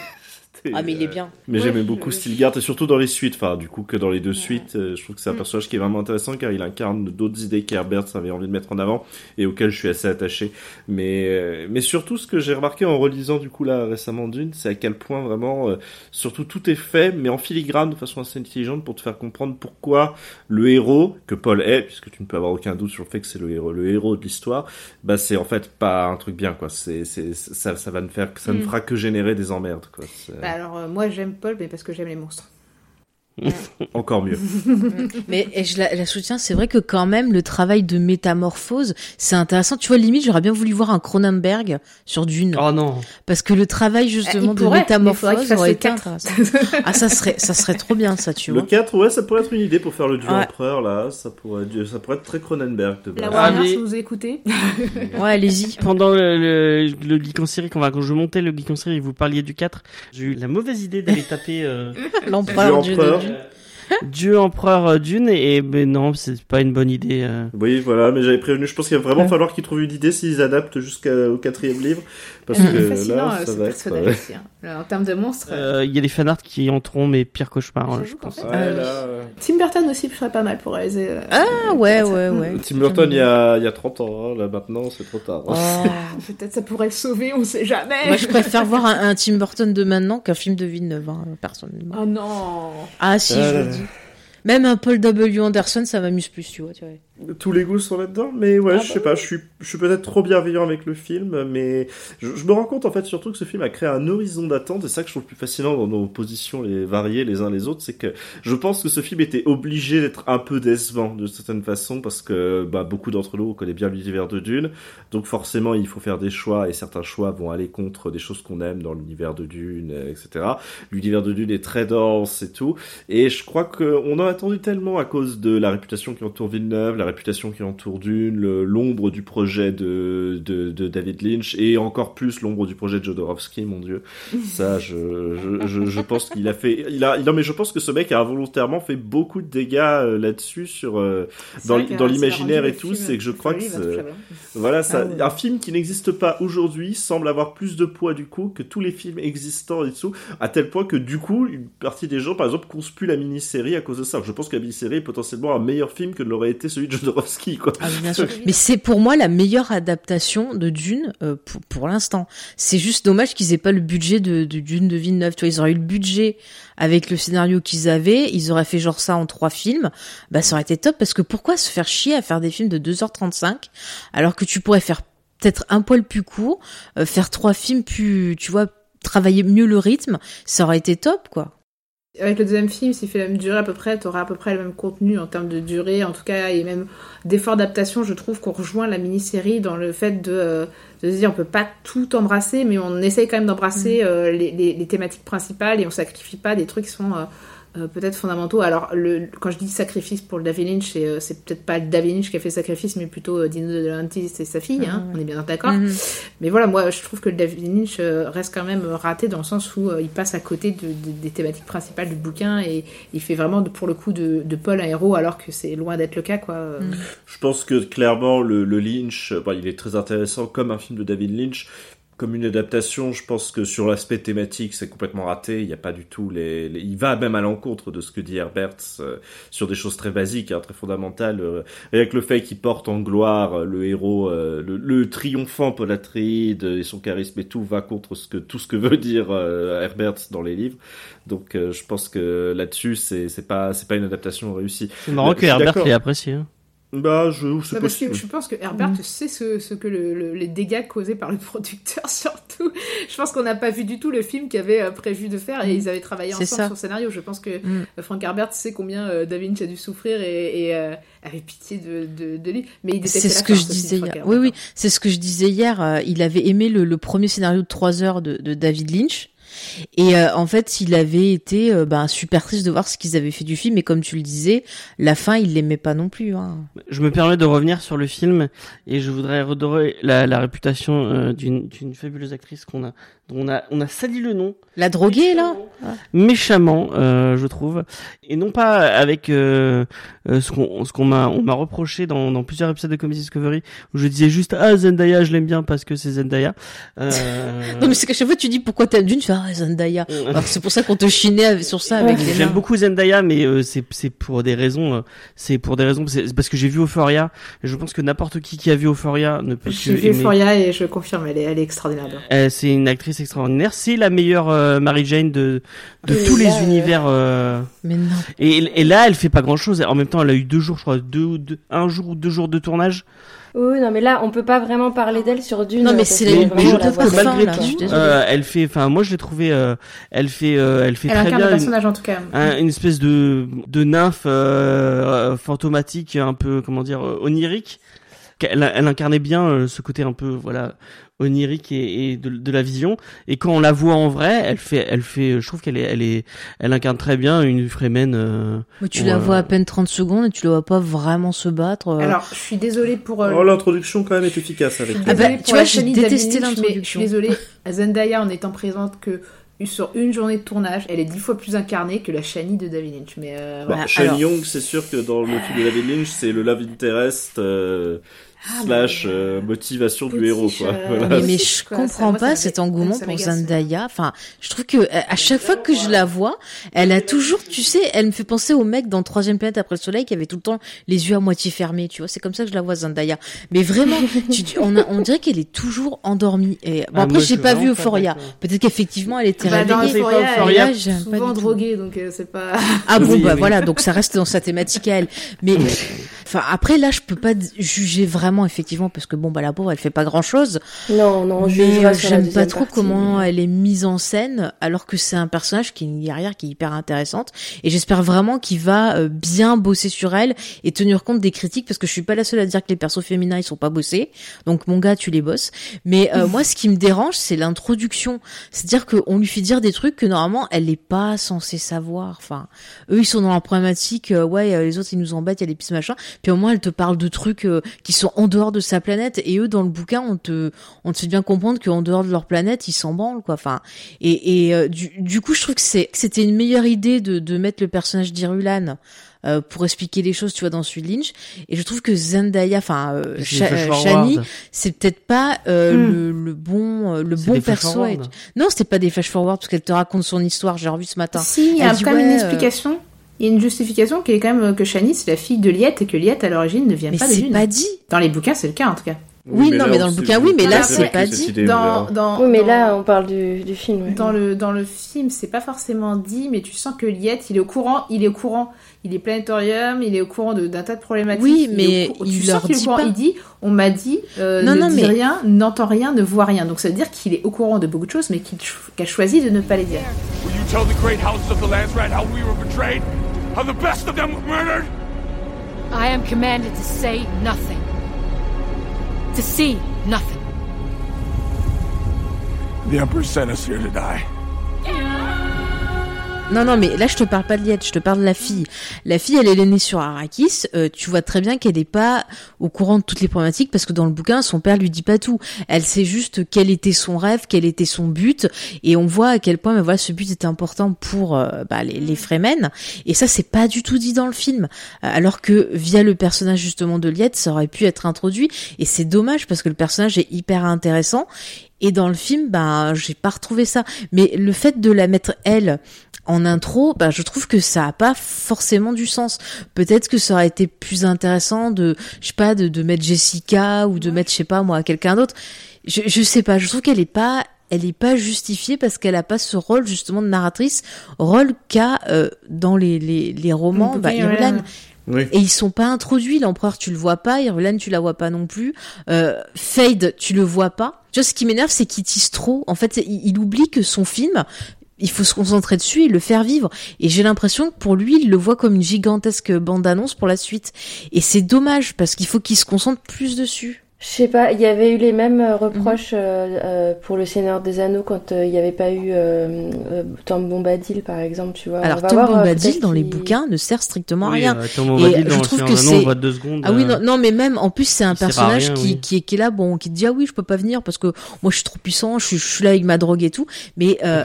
Ah mais il est euh, bien. Mais Ouais, j'aimais beaucoup je- Stilgart et surtout dans les suites, enfin du coup que dans les deux suites, euh, je trouve que c'est un Mm. personnage qui est vraiment intéressant car il incarne d'autres idées qu'Herbert avait envie de mettre en avant et auxquelles je suis assez attaché. Mais euh, mais surtout ce que j'ai remarqué en relisant du coup là récemment Dune, c'est à quel point vraiment euh, surtout tout est fait mais en filigrane de façon assez intelligente pour te faire comprendre pourquoi le héros que Paul est, puisque tu ne peux avoir aucun doute sur le fait que c'est le héros, le héros de l'histoire, bah c'est en fait pas un truc bien quoi. C'est c'est ça ça va ne faire ça ne Mm. fera que générer des emmerdes quoi. C'est Bah, alors euh, moi j'aime Paul, mais parce que j'aime les monstres. encore mieux. Mais et je la, la soutiens, c'est vrai que quand même le travail de métamorphose, c'est intéressant. Tu vois, limite, j'aurais bien voulu voir un Cronenberg sur Dune, Oh non parce que le travail justement de pourrait, qu'il métamorphose aurait le été quatre. intéressant. Ah, ça serait, ça serait trop bien, ça, tu Le vois. 4, ouais, ça pourrait être une idée pour faire le duo Ouais. empereur, là. Ça pourrait, ça pourrait être très Cronenberg de La base. Ah, Warner, mais- si vous écoutez. Ouais, allez-y. Pendant le, le, le geek en série, quand, quand je montais le geek en série, vous parliez du 4, j'ai eu la mauvaise idée d'aller taper euh, L'empereur du empereur. Dune. Dieu empereur euh, Dune et ben non, c'est pas une bonne idée. euh. Oui, voilà, mais j'avais prévenu. Je pense qu'il va vraiment falloir qu'ils trouvent une idée s'ils adaptent jusqu'au quatrième livre. Parce que fascinant là, euh, ça ce va être. personnage euh, aussi. hein. En termes de monstres, euh, Euh, Il y a des fanarts qui entreront mes pires cauchemars, hein, je pense. fait, Ouais, là, Tim Burton aussi serait pas mal pour réaliser. euh, Ah, ouais, ouais, ouais. Tim Burton, il y a, il y a 30 ans. hein. Là, maintenant, c'est trop tard. Oh. Peut-être ça pourrait le sauver, on sait jamais. Moi, je préfère voir un, un Tim Burton de maintenant qu'un film de Villeneuve, hein, personnellement. Oh non. Ah si, Ah je là le dis. Même un Paul W. Anderson, ça m'amuse plus, tu vois. Tu vois. Tous les goûts sont là-dedans, mais ouais, Ah je bah sais pas, je suis, je suis peut-être trop bienveillant avec le film, mais je, je me rends compte en fait surtout que ce film a créé un horizon d'attente, et ça que je trouve plus fascinant dans nos positions les variées les uns les autres, c'est que je pense que ce film était obligé d'être un peu décevant de certaine façon, parce que bah, beaucoup d'entre nous on connaît bien l'univers de Dune, donc forcément il faut faire des choix, et certains choix vont aller contre des choses qu'on aime dans l'univers de Dune, etc. L'univers de Dune est très dense et tout, et je crois qu'on a attendu tellement à cause de la réputation qui entoure Villeneuve, la réputation qui entoure Dune, l'ombre du projet de, de, de David Lynch et encore plus l'ombre du projet de Jodorowsky, mon dieu. Ça, je, je, je, je pense qu'il a fait, il a, non mais je pense que ce mec a involontairement fait beaucoup de dégâts euh, là-dessus sur euh, dans, dans l'imaginaire et tout. C'est que je crois que hein. voilà, ça, Ah ouais. un film qui n'existe pas aujourd'hui semble avoir plus de poids du coup que tous les films existants et tout, à tel point que du coup, une partie des gens, par exemple, conspuent la mini-série à cause de ça. Je pense que la mini-série est potentiellement un meilleur film que ne l'aurait été celui de Jodorowsky, quoi. Ah, bien sûr. Mais c'est pour moi la meilleure adaptation de Dune euh, pour, pour l'instant. C'est juste dommage qu'ils aient pas le budget de, de Dune de Villeneuve. Tu vois, ils auraient eu le budget avec le scénario qu'ils avaient, ils auraient fait genre ça en trois films. Bah, ça aurait été top parce que pourquoi se faire chier à faire des films de 2h35 alors que tu pourrais faire peut-être un poil plus court, euh, faire trois films plus, tu vois, travailler mieux le rythme? Ça aurait été top, quoi. Avec le deuxième film, s'il fait la même durée à peu près, t'auras à peu près le même contenu en termes de durée, en tout cas, et même d'effort d'adaptation. Je trouve qu'on rejoint la mini-série dans le fait de, euh, de se dire on peut pas tout embrasser, mais on essaye quand même d'embrasser euh, les, les- les thématiques principales et on sacrifie pas des trucs qui sont euh, euh, peut-être fondamentaux. Alors, le, quand je dis sacrifice pour le David Lynch, c'est, euh, c'est peut-être pas le David Lynch qui a fait sacrifice, mais plutôt euh, Dino De Laurentiis et sa fille, hein, on est bien d'accord. Mhm. Mais voilà, moi je trouve que le David Lynch euh, reste quand même raté dans le sens où euh, il passe à côté de- de- des thématiques principales du bouquin et il fait vraiment de- pour le coup de, de Paul un héros alors que c'est loin d'être le cas quoi. Mm. Je pense que clairement le, le Lynch, bon, il est très intéressant comme un film de David Lynch. Comme une adaptation, je pense que sur l'aspect thématique, c'est complètement raté. Il n'y a pas du tout les, les- Il va même à l'encontre de ce que dit Herbert euh, sur des choses très basiques, hein, très fondamentales. euh, avec le fait qu'il porte en gloire euh, le héros, euh, le, le triomphant Paul Atreides et son charisme et tout va contre ce que tout ce que veut dire euh, Herbert dans les livres. Donc, euh, je pense que là-dessus, c'est pas c'est pas une adaptation réussie. C'est marrant que Herbert l'ait apprécié. hein. Bah, je c'est bah, parce que possible. je pense que Herbert sait ce, ce que le- le- les dégâts causés par le producteur surtout. Je pense qu'on n'a pas vu du tout le film qu'il avait euh, prévu de faire et ils avaient travaillé ensemble ça. sur le scénario. Je pense que Mm. euh, Frank Herbert sait combien euh, David Lynch a dû souffrir et, et, euh, avait pitié de, de, de lui. Mais il C'est ce que je disais hier. Oui, oui, c'est ce que je disais hier. il avait aimé le, le premier scénario de 3 heures de, de David Lynch. Et euh, en fait, il avait été euh, ben, super triste de voir ce qu'ils avaient fait du film. Et comme tu le disais, la fin, il l'aimait pas non plus. Hein. Je me permets de revenir sur le film et je voudrais redorer la, réputation euh, d'une fabuleuse actrice qu'on a, on a, on a sali le nom La droguée, là méchamment, euh, je trouve, et non pas avec euh, euh, ce qu'on ce qu'on m'a on m'a reproché dans, dans plusieurs épisodes de Comedy Discovery où je disais juste ah Zendaya je l'aime bien parce que c'est Zendaya. Euh... Non, mais c'est qu'à chaque fois, tu dis pourquoi t'aimes Dune, tu fais ah, Zendaya. Alors c'est pour ça qu'on te chinait avec- sur ça avec les J'aime beaucoup Zendaya, mais euh, c'est c'est pour des raisons, euh, c'est pour des raisons, c'est parce que j'ai vu Euphoria. Et je pense que n'importe qui qui a vu Euphoria ne peut que J'ai vu aimer. Euphoria et je confirme, elle est, elle est extraordinaire. Euh, c'est une actrice extraordinaire. C'est la meilleure euh, Mary Jane de de Et tous là, les euh, univers. euh, Mais non. Et, et là, elle fait pas grand chose. En même temps, elle a eu deux jours, je crois, deux, ou deux- un jour ou deux jours de tournage. Oui, non, mais là, on peut pas vraiment parler d'elle sur Dune. Non, mais c'est la- Mais, je trouve que malgré tout, euh, elle fait, enfin, moi je l'ai trouvé, euh, elle fait, euh, elle fait Elle très incarne bien le une, personnage en tout cas. un- une espèce de de nymphe fantomatique, un peu, comment dire, onirique. Elle, elle incarnait bien euh, ce côté un peu, voilà, onirique et, et de, de la vision. Et quand on la voit en vrai, elle fait, elle fait, je trouve qu'elle est, elle est, elle incarne très bien une Fremen. euh, Mais tu la vois à peine 30 secondes et tu la vois pas vraiment se battre. euh. Alors, je suis désolée pour. euh, Oh, l'introduction quand même est efficace avec Ah bah, tu vois, la j'ai Shani détesté mais Je l'introduction. suis désolée, Zendaya en étant présente que sur une journée de tournage, elle est dix fois plus incarnée que la Shani de David Lynch. Mais euh, Bah, voilà. Shane alors- Young, c'est sûr que dans le film de David Lynch, c'est le love interest. euh, Ah, slash euh, motivation du héros quoi. euh, Voilà. mais, je quoi. Comprends ça pas cet engouement pour. Zendaya. Enfin, je trouve que euh, à chaque fois que je la vois, elle a toujours, tu sais, elle me fait penser au mec dans Troisième planète après le soleil qui avait tout le temps les yeux à moitié fermés. Tu vois, c'est comme ça que je la vois Zendaya. Mais vraiment, tu, tu- on, a- on dirait qu'elle est toujours endormie. Et bon Ah, après, j'ai pas vu Euphoria. Peut-être qu'effectivement, elle était Bah, dans réveillée. Euphoria, pas elle Euphoria, est souvent droguée, donc euh, c'est pas. Ah bon, Oui, bah oui. voilà, donc ça reste dans sa thématique à elle. Mais enfin après là, je peux pas juger vraiment effectivement parce que bon bah la pauvre, elle fait pas grand chose. Non, non, on mais euh, j'aime pas trop partie. comment elle est mise en scène alors que c'est un personnage qui est une guerrière qui est hyper intéressante. Et j'espère vraiment qu'il va euh, bien bosser sur elle et tenir compte des critiques parce que je suis pas la seule à dire que les persos féminins ils sont pas bossés. Donc mon gars tu les bosses. Mais euh, moi ce qui me dérange c'est l'introduction. C'est-à-dire qu'on lui fait dire des trucs que normalement elle est pas censée savoir. Enfin eux ils sont dans la problématique euh, ouais les autres ils nous embêtent il y a des petits machins. Puis au moins elle te parle de trucs euh, qui sont en dehors de sa planète. Et eux dans le bouquin on te on te fait bien comprendre qu'en dehors de leur planète ils s'en branlent quoi. Enfin et, et euh, du, du coup je trouve que c'est que c'était une meilleure idée de, de mettre le personnage d'Irulan euh, pour expliquer les choses tu vois dans celui Lynch. Et je trouve que Zendaya enfin euh, euh, Shani c'est peut-être pas euh, Hmm. le, le bon euh, le bon perso non c'était pas des flash forward parce qu'elle te raconte son histoire. J'ai revu ce matin. Si, il y Elle a quand même ouais, une euh, explication. Il y a une justification qui est quand même que Shani, c'est la fille de Liette et que Liette, à l'origine, ne vient mais pas des c'est lunes. pas dit Dans les bouquins, c'est le cas en tout cas. Oui, non, mais dans le bouquin, oui, mais là, on c'est pas dit. Dans, Oui, mais dans- là, on parle du, du film. ouais. Dans le, dans le film, c'est pas forcément dit, mais tu sens que Liette, il est au courant, il est au courant, il est planétorium, il est au courant de- d'un tas de problématiques. Oui, il mais au cou- il tu leur sens qu'il est au dit courant, pas. Il dit, on m'a dit, euh, Non, ne non, mais- rien, n'entend rien, ne voit rien. Donc ça veut dire qu'il est au courant de beaucoup de choses, mais qu'il qu'a choisi de ne pas les dire. Will you tell the great houses of the Landsrat how we were betrayed? How the best of them were murdered? I am commanded to say nothing. To see nothing. The Emperor sent us here to die. Non, non, mais là, je te parle pas de Liette, je te parle de la fille. La fille, elle est née sur Arrakis. euh, tu vois très bien qu'elle n'est pas au courant de toutes les problématiques parce que dans le bouquin, son père lui dit pas tout. Elle sait juste quel était son rêve, quel était son but, et on voit à quel point, mais voilà, ce but est important pour euh, bah, les, les Fremen. Et ça, c'est pas du tout dit dans le film. Euh, Alors que via le personnage justement de Liette, ça aurait pu être introduit. Et c'est dommage parce que le personnage est hyper intéressant. Et dans le film, ben, j'ai pas retrouvé ça. Mais le fait de la mettre elle en intro, bah, je trouve que ça a pas forcément du sens. Peut-être que ça aurait été plus intéressant de, je sais pas, de, de mettre Jessica ou de mettre, je sais pas moi, quelqu'un d'autre. Je, je sais pas. Je trouve qu'elle est pas, elle est pas justifiée parce qu'elle a pas ce rôle justement de narratrice, rôle qu'a euh, dans les les, les romans, bah. Oui. Et ils sont pas introduits. L'empereur, tu le vois pas. Irulan, tu la vois pas non plus. Euh, Fade, tu le vois pas. Tu vois, ce qui m'énerve, c'est qu'il tisse trop. En fait, il, il oublie que son film, il faut se concentrer dessus et le faire vivre. Et j'ai l'impression que pour lui, il le voit comme une gigantesque bande-annonce pour la suite. Et c'est dommage parce qu'il faut qu'il se concentre plus dessus. Je sais pas, il y avait eu les mêmes Mhm. euh, reproches euh, euh, pour le Seigneur des Anneaux quand euh, il n'y avait pas eu euh, euh, Tom Bombadil par exemple, tu vois. Alors, On va Tom voir, Bombadil, dans les bouquins, ne sert strictement à Oui, rien. euh, Tom Et je trouve que c'est-. Ah oui, non, non, mais même, en plus, c'est un personnage rien, qui, oui. qui, est, qui est là, bon, qui te dit, ah oui, je peux pas venir parce que moi, je suis trop puissant, je suis, je suis là avec ma drogue et tout. Mais, euh,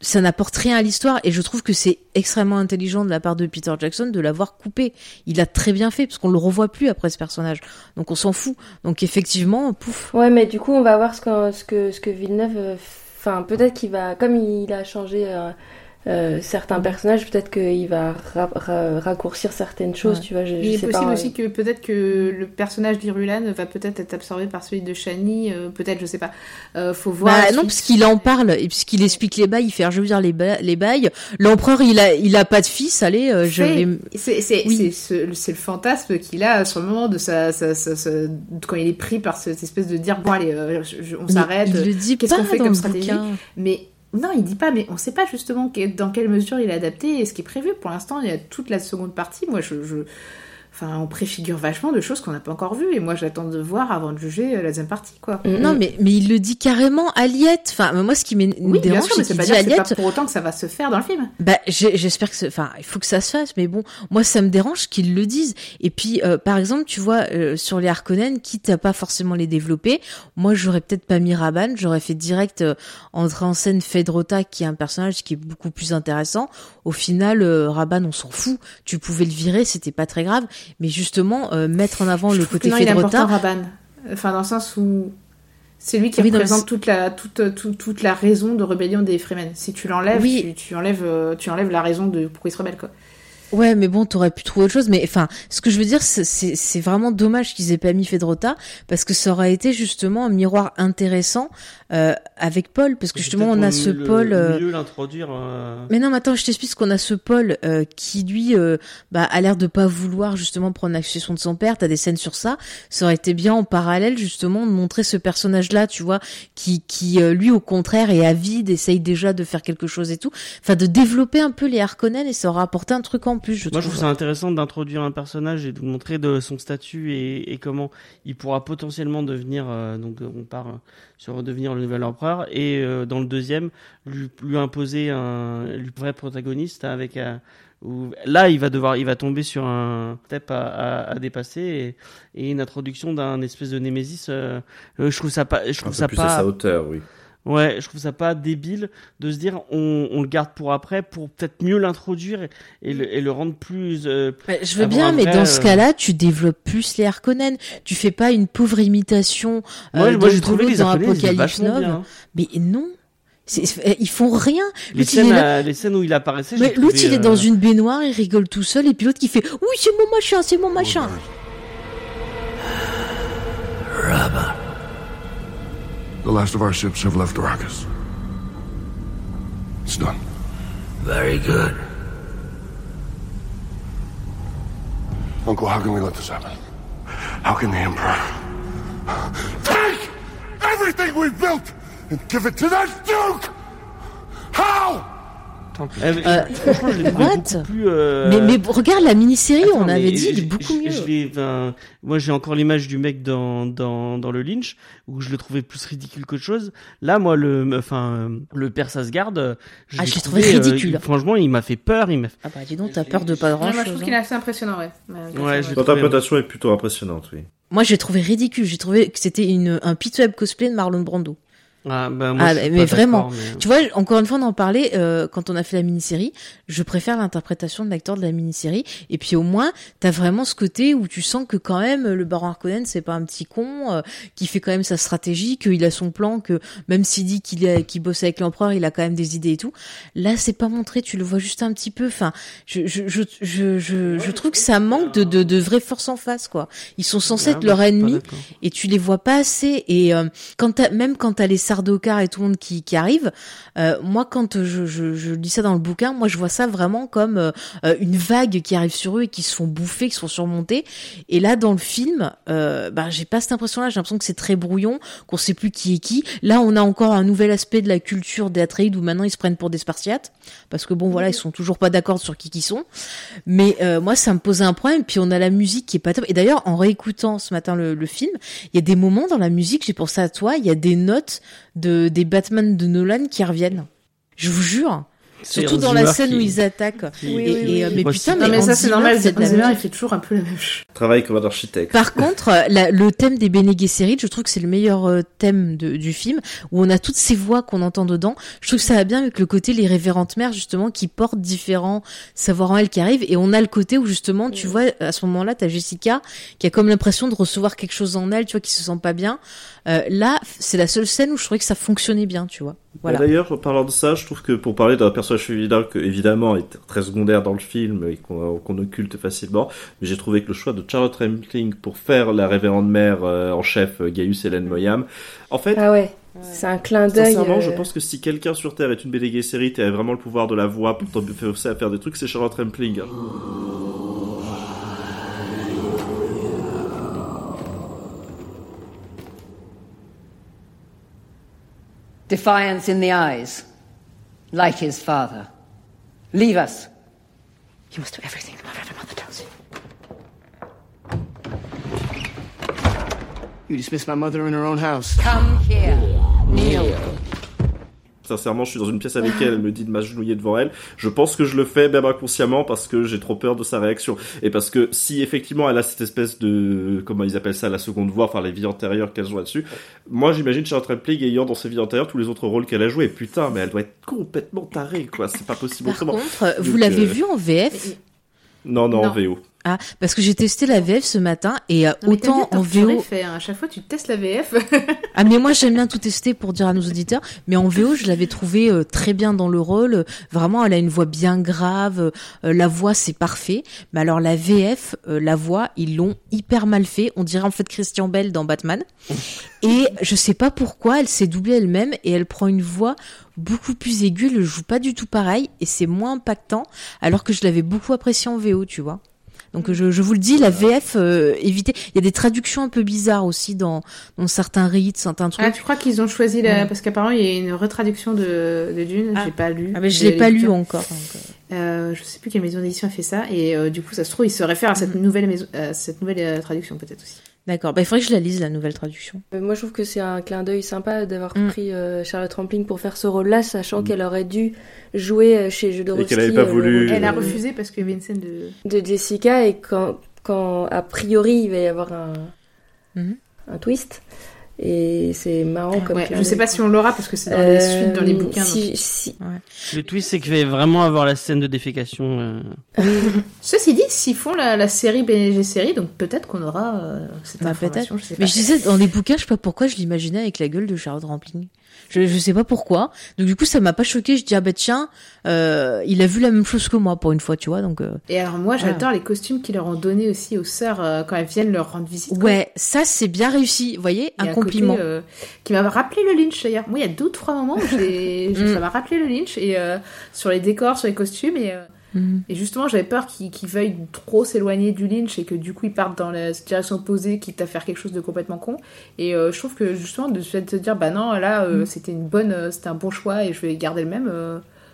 ça n'apporte rien à l'histoire et je trouve que c'est extrêmement intelligent de la part de Peter Jackson de l'avoir coupé. Il a très bien fait parce qu'on le revoit plus après ce personnage. Donc on s'en fout. Donc effectivement, pouf. Ouais, mais du coup, on va voir ce que, ce que, ce que Villeneuve. euh, Enfin, peut-être qu'il va. Comme il a changé euh, euh, certains personnages, peut-être qu'il va ra- ra- raccourcir certaines choses, Ouais. tu vois. Je, je Il est sais possible pas. aussi que peut-être que le personnage d'Irulan va peut-être être absorbé par celui de Shani, euh, peut-être, je sais pas. Euh, faut voir. Bah non, suite. parce qu'il en parle et puisqu'il explique les bails, il fait rejoindre les, ba- les bails. L'empereur, il a, il a pas de fils. Allez, euh, je C'est- vais. Oui. ce- le fantasme qu'il a sur le moment de sa, sa- sa- sa- quand il est pris par cette espèce de dire bon allez euh, je- je- on s'arrête. Qu'est-ce pas qu'on fait dans comme stratégie bouquin. Mais non, il dit pas. Mais on sait pas justement dans quelle mesure il est adapté et ce qui est prévu. Pour l'instant, il y a toute la seconde partie. Moi, je, je- enfin, on préfigure vachement de choses qu'on n'a pas encore vues. Et moi, j'attends de voir avant de juger euh, la deuxième partie, quoi. Mm, Non, mm. mais, mais il le dit carrément à Liette. Enfin, moi, ce qui me Oui, dérange, c'est qu'il pas dit que c'est pas pour autant que ça va se faire dans le film. Bah, j'espère que, enfin, il faut que ça se fasse, mais bon, moi, ça me dérange qu'ils le disent. Et puis, euh, par exemple, tu vois, euh, sur les Harkonnen, quitte à pas forcément les développer, moi, j'aurais peut-être pas mis Raban, j'aurais fait direct euh, entrer en scène Fedrota, qui est un personnage qui est beaucoup plus intéressant. Au final, euh, Raban, on s'en fout. Tu pouvais le virer, c'était pas très grave. Mais justement euh, mettre en avant Je le côté important Fedrota. Raban. Enfin, dans le sens où c'est lui qui Oui, mais représente toute la, toute, toute, toute la raison de rébellion des Fremen. Si tu l'enlèves, Oui. tu, tu enlèves, euh, tu enlèves la raison de pourquoi ils se rebellent, quoi. Ouais, mais bon, t'aurais pu trouver autre chose. Mais enfin, ce que je veux dire, c'est vraiment dommage qu'ils aient pas mis Fedrota parce que ça aurait été justement un miroir intéressant euh, avec Paul, parce que justement on a ce Paul. euh, Mieux l'introduire. euh, Mais non, mais attends, je t'explique qu'on a ce Paul euh, qui lui euh, bah, a l'air de pas vouloir justement prendre la succession de son père. T'as des scènes sur ça. Ça aurait été bien en parallèle justement de montrer ce personnage-là, tu vois, qui qui euh, lui au contraire est avide, essaye déjà de faire quelque chose et tout. Enfin, de développer un peu les Harkonnen et ça aura apporté un truc en plus, je Moi, je trouve. trouve ça intéressant d'introduire un personnage et de vous montrer de son statut et, et comment il pourra potentiellement devenir. euh, donc, on part sur redevenir le nouvel empereur et euh, dans le deuxième, lui, lui imposer un lui vrai protagoniste avec. euh, où, là, il va devoir, il va tomber sur un step à, à, à dépasser et, et une introduction d'un espèce de némésis. euh, je trouve ça pas, je Un trouve peu ça plus à pas. sa hauteur, oui. Ouais, je trouve ça pas débile de se dire on, on le garde pour après pour peut-être mieux l'introduire et, et le, et le rendre plus. euh, Ouais, je veux bien, mais vrai, dans ce euh, cas-là, tu développes plus les Harkonnen. Tu fais pas une pauvre imitation euh, Moi, de moi j'ai trouvé Golo les dans Apocalypse bien. hein. Mais non, ils font rien. Les L'autre, il est scènes, là- euh, les scènes où il apparaissait. Mais j'ai l'autre, il est euh, dans une baignoire, il rigole tout seul, et puis l'autre qui fait Oui, c'est mon machin, c'est mon machin. Rabba. The last of our ships have left Arrakis. It's done. Very good. Uncle, how can we let this happen? How can the Emperor take everything we've built and give it to that Duke? How? Mais Euh, franchement, je l'ai trouvé what beaucoup plus. euh, Mais, mais regarde la mini-série, Attends, on avait dit, il est beaucoup mieux. je l'ai- enfin, moi, j'ai encore l'image du mec dans, dans, dans le Lynch, où je le trouvais plus ridicule qu'autre chose. Là, moi, le, enfin, le père Sasgard, je Ah, l'ai trouvé euh, ridicule. il- franchement, il m'a fait peur. Il m'a fait... Ah bah dis donc, t'as peur de pas Ouais, grand moi, je trouve qu'il est assez impressionnant, ouais. Je trouvé- L'interprétation est plutôt impressionnante, oui. Moi j'ai trouvé ridicule, j'ai trouvé que c'était une, un pitoyable cosplay de Marlon Brando. Ah, bah, moi, Ah, je suis mais pas vraiment. mais- Tu vois, encore une fois, on en parlait euh, quand on a fait la mini-série. Je préfère l'interprétation de l'acteur de la mini-série. Et puis au moins, t'as vraiment ce côté où tu sens que quand même le Baron Harkonnen, c'est pas un petit con, euh, qui fait quand même sa stratégie, qu'il a son plan, que même s'il dit qu'il est- qu'il bosse avec l'empereur, il a quand même des idées et tout. Là, c'est pas montré. Tu le vois juste un petit peu. Enfin, je je je je je, je trouve que ça manque de de, de vraie force en face, quoi. Ils sont censés Ah, être moi, leur ennemi et tu les vois pas assez et euh, quand t'as- même quand t'as les Sardaukar et tout le monde qui, qui arrive. Euh, moi quand je, je, je lis ça dans le bouquin moi je vois ça vraiment comme euh, euh, une vague qui arrive sur eux et qui se font bouffer qui se font surmonter. Et là dans le film euh, bah j'ai pas cette impression là j'ai l'impression que c'est très brouillon qu'on sait plus qui est qui. Là on a encore un nouvel aspect de la culture des Atreides où maintenant ils se prennent pour des Spartiates. Parce que bon voilà ils sont toujours pas d'accord sur qui qui sont. Mais euh, moi ça me posait un problème. Puis on a la musique qui est pas top. Et d'ailleurs en réécoutant ce matin le, le film il y a des moments dans la musique j'ai pensé à toi il y a des notes de des Batman de Nolan qui reviennent. Je vous jure surtout dans la scène qui- où ils attaquent et, oui, et, oui, euh, oui. mais putain mais, Non, mais ça, c'est normal. c'est il fait toujours un peu la même chose. Travaille comme un architecte. Par contre, la- le thème des Bene Gesserit, je trouve que c'est le meilleur euh, thème de- du film, où on a toutes ces voix qu'on entend dedans. Je trouve que ça va bien avec le côté les révérentes mères, justement, qui portent différents savoirs en elles qui arrivent, et on a le côté où, justement, tu vois, à ce moment-là, t'as Jessica, qui a comme l'impression de recevoir quelque chose en elle, tu vois, qui se sent pas bien. Euh, là, c'est la seule scène où je trouvais que ça fonctionnait bien, tu vois. Voilà. D'ailleurs, en parlant de ça, je trouve que pour parler d'un personnage féminin que évidemment est très secondaire dans le film et qu'on qu'on occulte facilement, mais j'ai trouvé que le choix de Charlotte Rampling pour faire la révérende mère euh, en chef euh, Gaius Hélène Moyam, en fait, Ah ouais, c'est un clin d'œil. sincèrement, je euh, pense que si quelqu'un sur Terre est une Gesserit et a vraiment le pouvoir de la voix pour t'obliger à faire des trucs, c'est Charlotte Rampling. Defiance in the eyes, like his father. Leave us. You must do everything the Reverend Mother tells you. You dismissed my mother in her own house. Come here. Kneel. Sincèrement, je suis dans une pièce avec elle, elle me dit de m'agenouiller devant elle. Je pense que je le fais même inconsciemment parce que j'ai trop peur de sa réaction. Et parce que si effectivement elle a cette espèce de, comment ils appellent ça, la seconde voix, enfin les vies antérieures qu'elle joue là-dessus, moi j'imagine Charlotte Rampling ayant dans ses vies antérieures tous les autres rôles qu'elle a joués. Putain, mais elle doit être complètement tarée, quoi. C'est pas possible Par autrement. contre, vous l'avez euh, vu en VF Non, non, Non. en VO. Ah, parce que j'ai testé la VF ce matin et euh, Non, autant en VO. fait, hein. À chaque fois, tu testes la VF. Ah mais moi j'aime bien tout tester pour dire à nos auditeurs, mais en VO je l'avais trouvé euh, très bien dans le rôle, vraiment elle a une voix bien grave, euh, la voix c'est parfait, mais alors la VF, euh, la voix ils l'ont hyper mal fait, on dirait en fait Christian Bell dans Batman, et je sais pas pourquoi elle s'est doublée elle-même et elle prend une voix beaucoup plus aiguë, elle le joue pas du tout pareil et c'est moins impactant, alors que je l'avais beaucoup apprécié en VO, tu vois. Donc je, je vous le dis, la VF, euh, évitez. Il y a des traductions un peu bizarres aussi dans, dans certains rites, certains trucs. Ah, tu crois qu'ils ont choisi la... Ouais. Parce qu'apparemment, il y a une retraduction de, de Dune, j'ai pas lu. Ah, mais je l'ai pas lu encore. donc, euh. Euh, je sais plus quelle maison d'édition a fait ça, et euh, du coup, ça se trouve, il se réfère à cette Mm. nouvelle maison, à cette nouvelle euh, traduction peut-être aussi. D'accord. Bah, il faudrait que je la lise la nouvelle traduction. Euh, Moi, je trouve que c'est un clin d'œil sympa d'avoir Mm. pris euh, Charlotte Rampling pour faire ce rôle-là, sachant qu'elle aurait dû jouer euh, chez Jodorowsky. qu'elle avait pas euh, voulu, Elle a refusé parce qu'il y avait une scène de. de Jessica et quand, quand a priori il va y avoir un, Mhm. un twist. Et c'est marrant comme Ouais, je sais pas si on l'aura parce que c'est dans les Euh, suites, dans les bouquins. si- donc- si- Le twist, c'est qu'il va vraiment avoir la scène de défécation. euh. Ceci dit, s'ils font la, la série BG série, donc peut-être qu'on aura euh, cette Bah, information. peut-être. Je sais Mais pas. je disais, dans les bouquins, je sais pas pourquoi je l'imaginais avec la gueule de Charlotte Rampling. Je, je sais pas pourquoi. Donc du coup, ça m'a pas choqué. Je dis ah bah tiens, euh, il a vu la même chose que moi pour une fois, tu vois. Donc euh, Et alors moi, j'adore les costumes qu'ils leur ont donnés aussi aux sœurs euh, quand elles viennent leur rendre visite. quoi. ouais, ça c'est bien réussi. Vous voyez, un compliment. côté, euh, qui m'a rappelé le Lynch d'ailleurs. Moi, il y a deux ou trois moments où j'ai- j'ai- Mm. ça m'a rappelé le Lynch et euh, sur les décors, sur les costumes et, et justement, j'avais peur qu'ils veuillent trop s'éloigner du Lynch et que du coup ils partent dans la direction opposée, quitte à faire quelque chose de complètement con. Et euh, je trouve que justement de se dire bah non là euh, Mm. c'était une bonne, euh, c'était un bon choix et je vais garder le même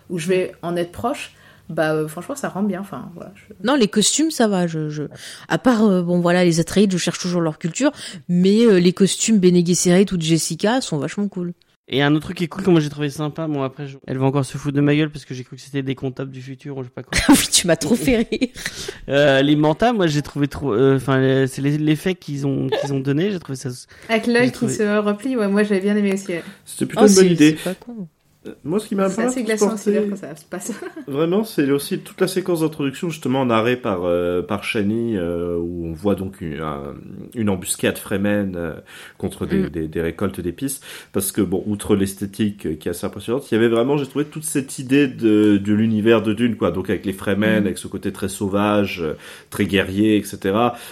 ou je vais en être proche. Bah franchement ça rend bien. Enfin voilà. je- Non, les costumes, ça va. Je, je... À part, bon voilà, les Atreides, je cherche toujours leur culture, mais les costumes Bene Gesserit ou de Jessica sont vachement cool. Et un autre truc qui est cool que moi j'ai trouvé sympa, bon après je- elle va encore se foutre de ma gueule parce que j'ai cru que c'était des comptables du futur ou je sais pas quoi. oui, tu m'as trop fait rire. Euh, les mantas, moi j'ai trouvé trop, euh, enfin euh, c'est les- l'effet qu'ils ont qu'ils ont donné, j'ai trouvé ça. Avec l'œil qui se replie, ouais, moi j'avais bien aimé aussi. ouais. C'était plutôt Oh, une bonne c'est- idée. c'est pas con. Euh, Moi, ce qui m'a C'est pas mal assez glaçant aussi quand ça se passe. Vraiment, c'est aussi toute la séquence d'introduction justement narrée par euh, par Shani euh, où on voit donc une, un- une embuscade Fremen euh, contre des, Mm. des, des récoltes d'épices parce que bon outre l'esthétique euh, qui est assez impressionnante, il y avait vraiment j'ai trouvé toute cette idée de de l'univers de Dune quoi donc avec les Fremen Mm. avec ce côté très sauvage, euh, très guerrier etc.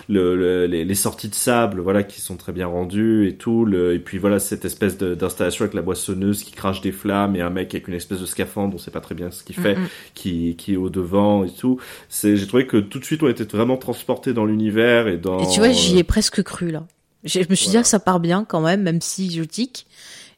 Le, le- les, les sorties de sable voilà qui sont très bien rendues et tout le, et puis voilà cette espèce d'installation avec la boissonneuse qui crache des flammes et un mec avec une espèce de scaphandre on sait pas très bien ce qu'il fait Mm, qui, qui est au devant et tout. C'est, j'ai trouvé que tout de suite on était vraiment transporté dans l'univers et dans. Et tu vois, j'y euh, ai presque cru là. Je me suis dit, ah, ça part bien quand même, même si je tic.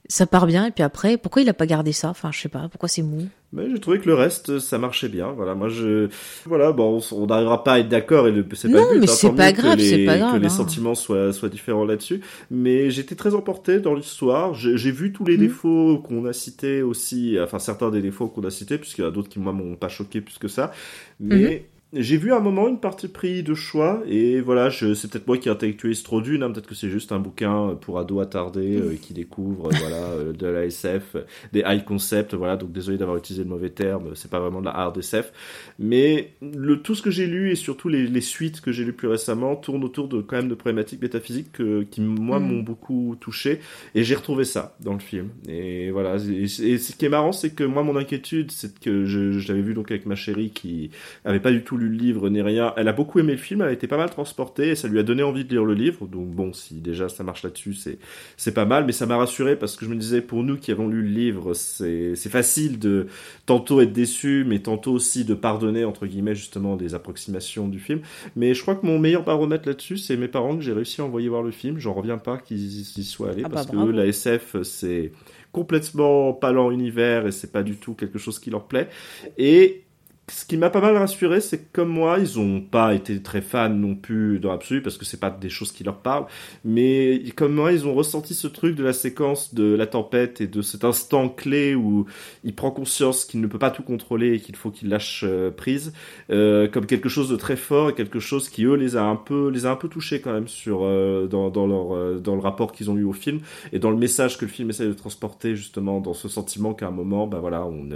Ça part bien, et puis après, pourquoi il a pas gardé ça? Enfin, je sais pas, pourquoi c'est mou? Mais j'ai trouvé que le reste, ça marchait bien. Voilà, moi je, voilà, bon, on- n'arrivera pas à être d'accord et le- c'est pas Non, le but. mais hein, c'est pas grave, les- c'est pas grave, Que les hein. sentiments soient soient différents là-dessus. Mais j'étais très emporté dans l'histoire. J'ai, j'ai vu tous Mm. les défauts qu'on a cités aussi, enfin certains des défauts qu'on a cités, puisqu'il y en a d'autres qui moi m'ont pas choqué plus que ça. Mais Mm-hmm. J'ai vu à un moment une partie pris de choix et voilà, c'est peut-être moi qui intellectualise trop d'une, hein, peut-être que c'est juste un bouquin pour ados attardés euh, qui découvrent euh, voilà euh, de la SF, des high concepts, voilà. Donc désolé d'avoir utilisé le mauvais terme, c'est pas vraiment de la hard SF, mais le tout ce que j'ai lu et surtout les, les suites que j'ai lues plus récemment tournent autour de quand même de problématiques métaphysiques que- qui moi Mm. m'ont beaucoup touché et j'ai retrouvé ça dans le film et voilà. Et, et ce qui est marrant, c'est que moi mon inquiétude, c'est que je, je l'avais vu donc avec ma chérie qui avait pas du tout lu le livre ni rien. Elle a beaucoup aimé le film, elle a été pas mal transportée et ça lui a donné envie de lire le livre. Donc bon, si déjà ça marche là-dessus, c'est c'est pas mal, mais ça m'a rassuré parce que je me disais pour nous qui avons lu le livre, c'est c'est facile de tantôt être déçu, mais tantôt aussi de pardonner entre guillemets justement des approximations du film. Mais je crois que mon meilleur baromètre là-dessus, c'est mes parents que j'ai réussi à envoyer voir le film. J'en reviens pas qu'ils y soient allés Ah bah, parce que bravo. eux, la SF, c'est complètement pas leur univers et c'est pas du tout quelque chose qui leur plaît. Et ce qui m'a pas mal rassuré, c'est que comme moi, ils ont pas été très fans non plus dans l'absolu parce que c'est pas des choses qui leur parlent, mais comme moi, ils ont ressenti ce truc de la séquence de la tempête et de cet instant clé où il prend conscience qu'il ne peut pas tout contrôler et qu'il faut qu'il lâche euh, prise, euh, comme quelque chose de très fort et quelque chose qui eux les a un peu les a un peu touchés quand même sur euh, dans dans leur dans le rapport qu'ils ont eu au film et dans le message que le film essaie de transporter justement dans ce sentiment qu'à un moment, bah voilà, on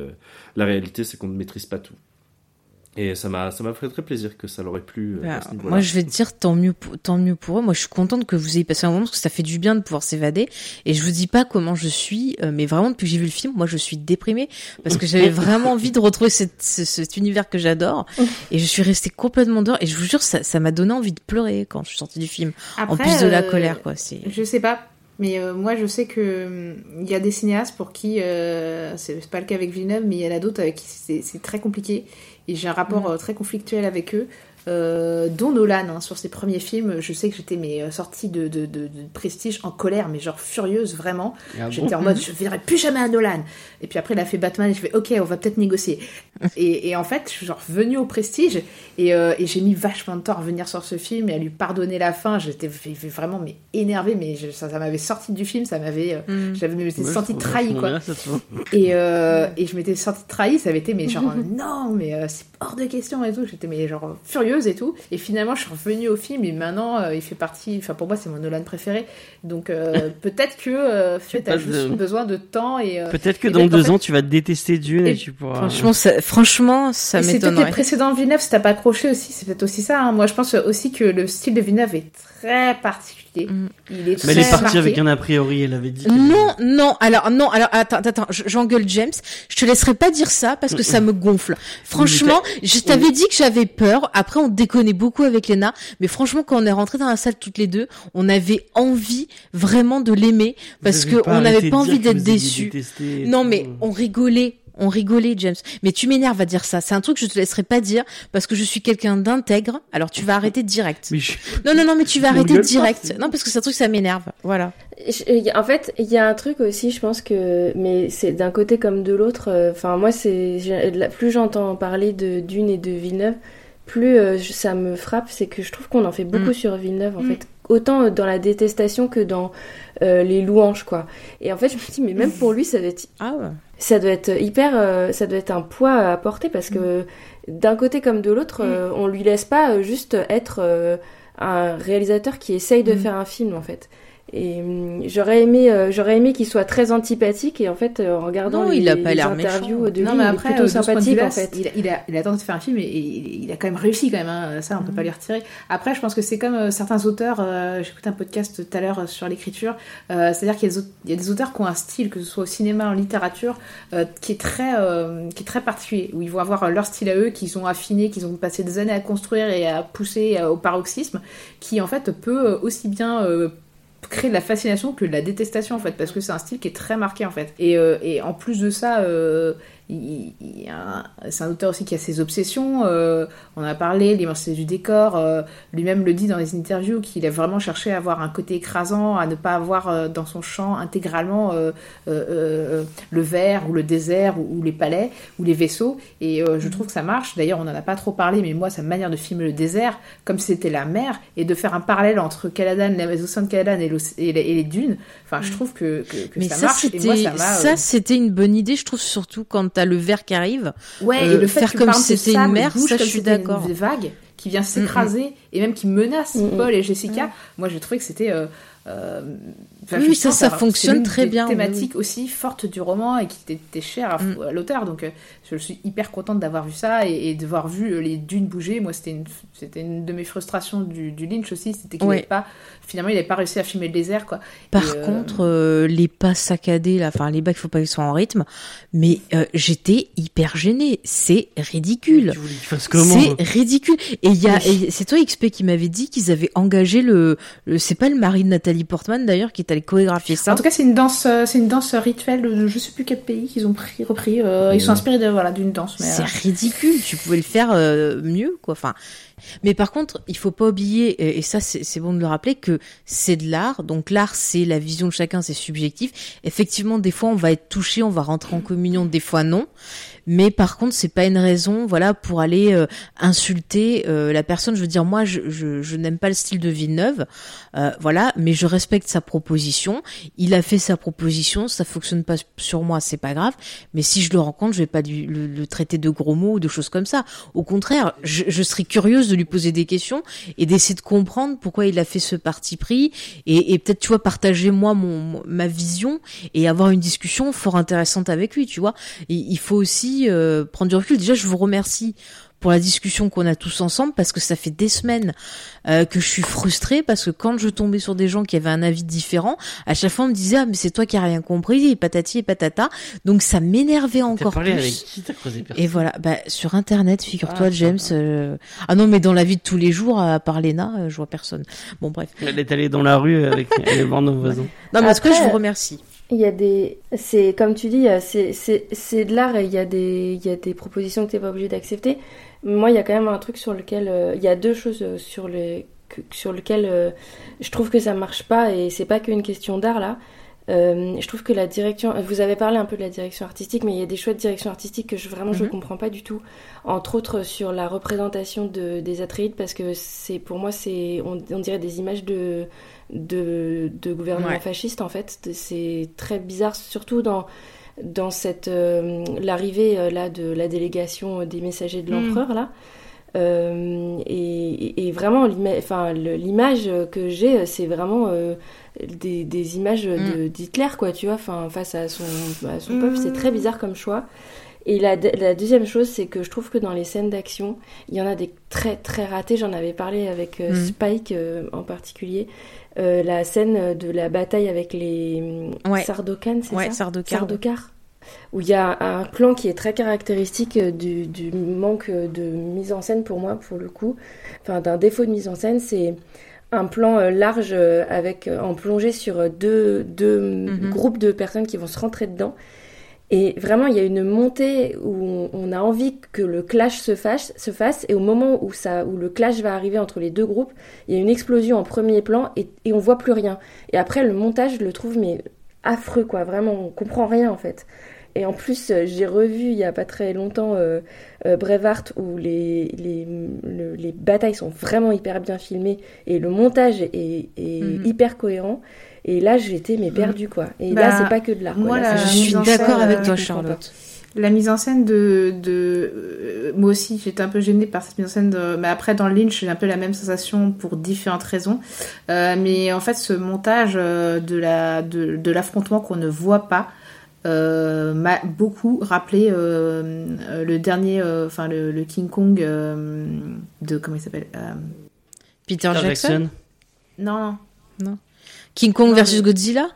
la réalité c'est qu'on ne maîtrise pas tout. Et ça m'a, ça m'a fait très plaisir que ça l'aurait plu. euh, Bah, à ce niveau-là. moi, je vais te dire tant mieux, pour, tant mieux pour eux. Moi, je suis contente que vous ayez passé un moment parce que ça fait du bien de pouvoir s'évader. Et je vous dis pas comment je suis, euh, mais vraiment depuis que j'ai vu le film, moi, je suis déprimée parce que j'avais vraiment envie de retrouver cette, ce- cet univers que j'adore. Et je suis restée complètement dehors. Et je vous jure, ça, ça m'a donné envie de pleurer quand je suis sortie du film. en plus de la euh, colère, quoi. C'est. Je sais pas, mais euh, moi je sais que hum, il y a des cinéastes pour qui euh, c'est c'est pas le cas avec Villeneuve, mais il y en a d'autres avec qui c'est c'est très compliqué et j'ai un rapport Mm. euh, très conflictuel avec eux. Euh, dont Nolan hein, sur ses premiers films, je sais que j'étais mais euh, sortie de, de, de, de Prestige en colère, mais genre furieuse vraiment. Ah j'étais bon en mode je verrai plus jamais un Nolan. Et puis après il a fait Batman et je fais ok on va peut-être négocier. et, et en fait je suis genre venue au Prestige et, euh, et j'ai mis vachement de temps à revenir sur ce film et à lui pardonner la fin. J'étais vraiment mais énervée, mais je- ça, ça m'avait sorti du film, ça m'avait, euh, Mm. j'avais me sentie trahie quoi. Et, euh, et je m'étais sentie trahie, ça avait été mais genre non mais euh, c'est hors de question et tout. J'étais mais genre furieuse et tout. Et finalement je suis revenue au film et maintenant euh, il fait partie, enfin pour moi c'est mon Nolan préféré. Donc euh, peut-être que euh, fait t'as juste de- besoin de temps et euh, Peut-être que et dans deux fait- ans, tu vas détester Dune et, et tu pourras. Franchement, ça, franchement, ça et c'est peut-être les précédents Villeneuve, si t'as pas accroché aussi, c'est peut-être aussi ça. hein. Moi, je pense aussi que le style de Villeneuve est très particulier. Il est Mais très elle est partie marqué. avec un a priori, elle avait dit. Non, non, alors non, alors attends, attends, attends, je- j'engueule James. Je te laisserai pas dire ça parce que ça me gonfle. Franchement, je t'avais dit que j'avais peur. Après, on déconnait beaucoup avec Lena, mais franchement, quand on est rentré dans la salle toutes les deux, on avait envie vraiment de l'aimer parce que pas on n'avait pas envie d'être déçus. Non, tout. mais on rigolait. On rigolait, James. Mais tu m'énerves à dire ça. C'est un truc que je te laisserai pas dire parce que je suis quelqu'un d'intègre. Alors tu vas arrêter direct. Mais je- Non, non, non, mais tu vas arrêter pas, direct. Non, parce que c'est un truc, ça m'énerve. Voilà. Je- En fait, il y a un truc aussi, je pense que, mais c'est d'un côté comme de l'autre. euh, Enfin, moi, c'est plus j'entends parler de Dune et de Villeneuve, plus euh, je- ça me frappe. C'est que je trouve qu'on en fait beaucoup Mm. sur Villeneuve, en Mm. fait, autant euh, dans la détestation que dans euh, les louanges, quoi. Et en fait, je me dis, mais même pour lui, ça doit être Ah ouais. Ça doit être hyper euh, ça doit être un poids à porter parce que d'un côté comme de l'autre euh, on lui laisse pas euh, juste être euh, un réalisateur qui essaye de Mm. faire un film en fait et hum, j'aurais aimé euh, j'aurais aimé qu'il soit très antipathique et en fait euh, en regardant Non, les, il a pas les l'air interviews méchant. de non, lui mais il après, est plutôt sympathique en fait Il a, il, a, il a tenté de faire un film et il, il a quand même réussi quand même. Hein. Ça, on peut pas lui retirer. Après, je pense que c'est comme euh, certains auteurs. Euh, J'écoutais un podcast tout à l'heure sur l'écriture. Euh, C'est-à-dire qu'il y, a des aut- il y a des auteurs qui ont un style, que ce soit au cinéma, en littérature, euh, qui est très, euh, qui est très particulier. Où ils vont avoir leur style à eux, qu'ils ont affiné, qu'ils ont passé des années à construire et à pousser au paroxysme, qui en fait peut aussi bien créer de la fascination que de la détestation en fait parce que c'est un style qui est très marqué en fait. Et, euh, et en plus de ça euh, il, il c'est un auteur aussi qui a ses obsessions euh, on en a parlé l'immensité du décor euh, lui-même le dit dans les interviews qu'il a vraiment cherché à avoir un côté écrasant à ne pas avoir euh, dans son champ intégralement euh, le verre ou le désert ou, ou les palais ou les vaisseaux. Et je trouve que ça marche. D'ailleurs on n'en a pas trop parlé mais moi sa manière de filmer le désert comme c'était la mer et de faire un parallèle entre Caladan les océans de Caladan et, les, et les dunes enfin je trouve que, que, que Mais ça, ça, marche et moi ça ça, euh, c'était une bonne idée, je trouve, surtout quand t'as le verre qui arrive. Ouais, Euh, et le fait faire que, comme si c'était une mer, ça, je suis d'accord. Une vague qui vient s'écraser et même qui menace Mm, mm. Paul et Jessica. Moi, j'ai trouvé que c'était. euh, euh, enfin, Oui, ça, ça fonctionne c'est très bien, oui, Thématique aussi forte du roman et qui était, chère à, Mm. à l'auteur. Donc, euh, je suis hyper contente d'avoir vu ça et, et de voir vu euh, les dunes bouger. Moi, c'était une, c'était une de mes frustrations du, du Lynch aussi, c'était qu'il Ouais. n'avait pas. Finalement, il n'avait pas réussi à filmer le désert, quoi. Par Et, euh, contre, euh, les pas saccadés, là, enfin les pas qu'il faut pas qu'ils soient en rythme, mais euh, j'étais hyper gênée. C'est ridicule. Tu voulais qu'il fasse comment C'est ridicule. Et il y a, et c'est toi XP qui m'avait dit qu'ils avaient engagé le, le- c'est pas le mari de Nathalie Portman d'ailleurs qui est allé chorégraphier ça. En tout cas, c'est une danse, euh, c'est une danse rituelle de je sais plus quel pays qu'ils ont pris, repris. euh, Ils sont inspirés de voilà d'une danse. Mais, C'est euh, ridicule. Tu pouvais le faire euh, mieux, quoi. Enfin, mais par contre, il faut pas oublier, et, ça c'est bon de le rappeler, que c'est de l'art. Donc l'art, c'est la vision de chacun, c'est subjectif. Effectivement, des fois, on va être touché, on va rentrer en communion, des fois non. Mais par contre, c'est pas une raison, voilà, pour aller euh, insulter euh, la personne. Je veux dire, moi, je, je, je n'aime pas le style de Villeneuve, euh, voilà, mais je respecte sa proposition. Il a fait sa proposition, ça fonctionne pas sur moi, c'est pas grave. Mais si je le rencontre, je vais pas lui- le, le traiter de gros mots ou de choses comme ça. Au contraire, je, je serais curieuse de lui poser des questions et d'essayer de comprendre pourquoi il a fait ce parti pris et, peut-être, tu vois, partager moi ma vision et avoir une discussion fort intéressante avec lui, tu vois. Il faut aussi euh, prendre du recul. Déjà, je vous remercie pour la discussion qu'on a tous ensemble parce que ça fait des semaines euh, que je suis frustrée parce que quand je tombais sur des gens qui avaient un avis différent, à chaque fois on me disait ah mais c'est toi qui as rien compris et patati et patata. Donc ça m'énervait encore parlé plus. avec qui T'as Et voilà, bah sur internet, figure-toi Ah, James. euh, Ah non mais dans la vie de tous les jours, à part Lena, euh, je vois personne. Bon bref. Elle est allée dans la rue avec voir nos voisins. Non mais en tout cas, je vous remercie. Il y a des, c'est comme tu dis, euh, c'est c'est c'est de l'art et il y a des il y a des propositions que t'es pas obligé d'accepter. Moi, il y a quand même un truc sur lequel euh, il y a deux choses euh, sur les que- sur lequel euh, je trouve que ça marche pas et c'est pas qu'une question d'art là. Euh, je trouve que la direction, vous avez parlé un peu de la direction artistique, mais il y a des choix de direction artistique que je, vraiment je Mhm. comprends pas du tout. Entre autres sur la représentation de, des Atreides, parce que c'est pour moi c'est on, on dirait des images de de, de gouvernement Ouais. fasciste en fait. C'est très bizarre, surtout dans dans cette euh, l'arrivée euh, là de la délégation des messagers de Mm. l'empereur là. Euh, et, et vraiment, l'image que j'ai, c'est vraiment euh, des, des images de- d'Hitler, quoi, tu vois, face à son, à son peuple. C'est très bizarre comme choix. Et la, de- la deuxième chose, c'est que je trouve que dans les scènes d'action, il y en a des très très ratés. J'en avais parlé avec euh. Spike euh, en particulier. Euh, la scène de la bataille avec les Ouais. Sardaukar, c'est Ouais, ça Sardaukar, ouais. Sardaukar. Où il y a un plan qui est très caractéristique euh, du, du manque de mise en scène pour moi, pour le coup. Enfin, d'un défaut de mise en scène, c'est un plan euh, large euh, avec euh, en plongée sur euh, deux, deux Mhm. groupes de personnes qui vont se rentrer dedans. Et vraiment, il y a une montée où on, a envie que le clash se fasse, se fasse, et au moment où, ça, où le clash va arriver entre les deux groupes, il y a une explosion en premier plan et, et on voit plus rien. Et après, le montage, je le trouve mais affreux, quoi. Vraiment, on comprend rien en fait. Et en plus, euh, j'ai revu il y a pas très longtemps euh, euh, Braveheart où les, les, le- les batailles sont vraiment hyper bien filmées et le montage est, est Mhm. hyper cohérent. Et là, j'étais mais perdue quoi. Et Bah, là, c'est pas que de l'art. moi, Là, la Je mise suis d'accord avec euh, toi, Charlotte. La mise en scène de, de euh, moi aussi j'étais un peu gênée par cette mise en scène de, mais après dans Lynch j'ai un peu la même sensation pour différentes raisons Euh, mais en fait ce montage de la de, de l'affrontement qu'on ne voit pas euh, m'a beaucoup rappelé euh, le dernier euh, enfin le, le King Kong euh, de comment il s'appelle Euh, Peter Peter Jackson. non non King Kong Non, versus mais- Godzilla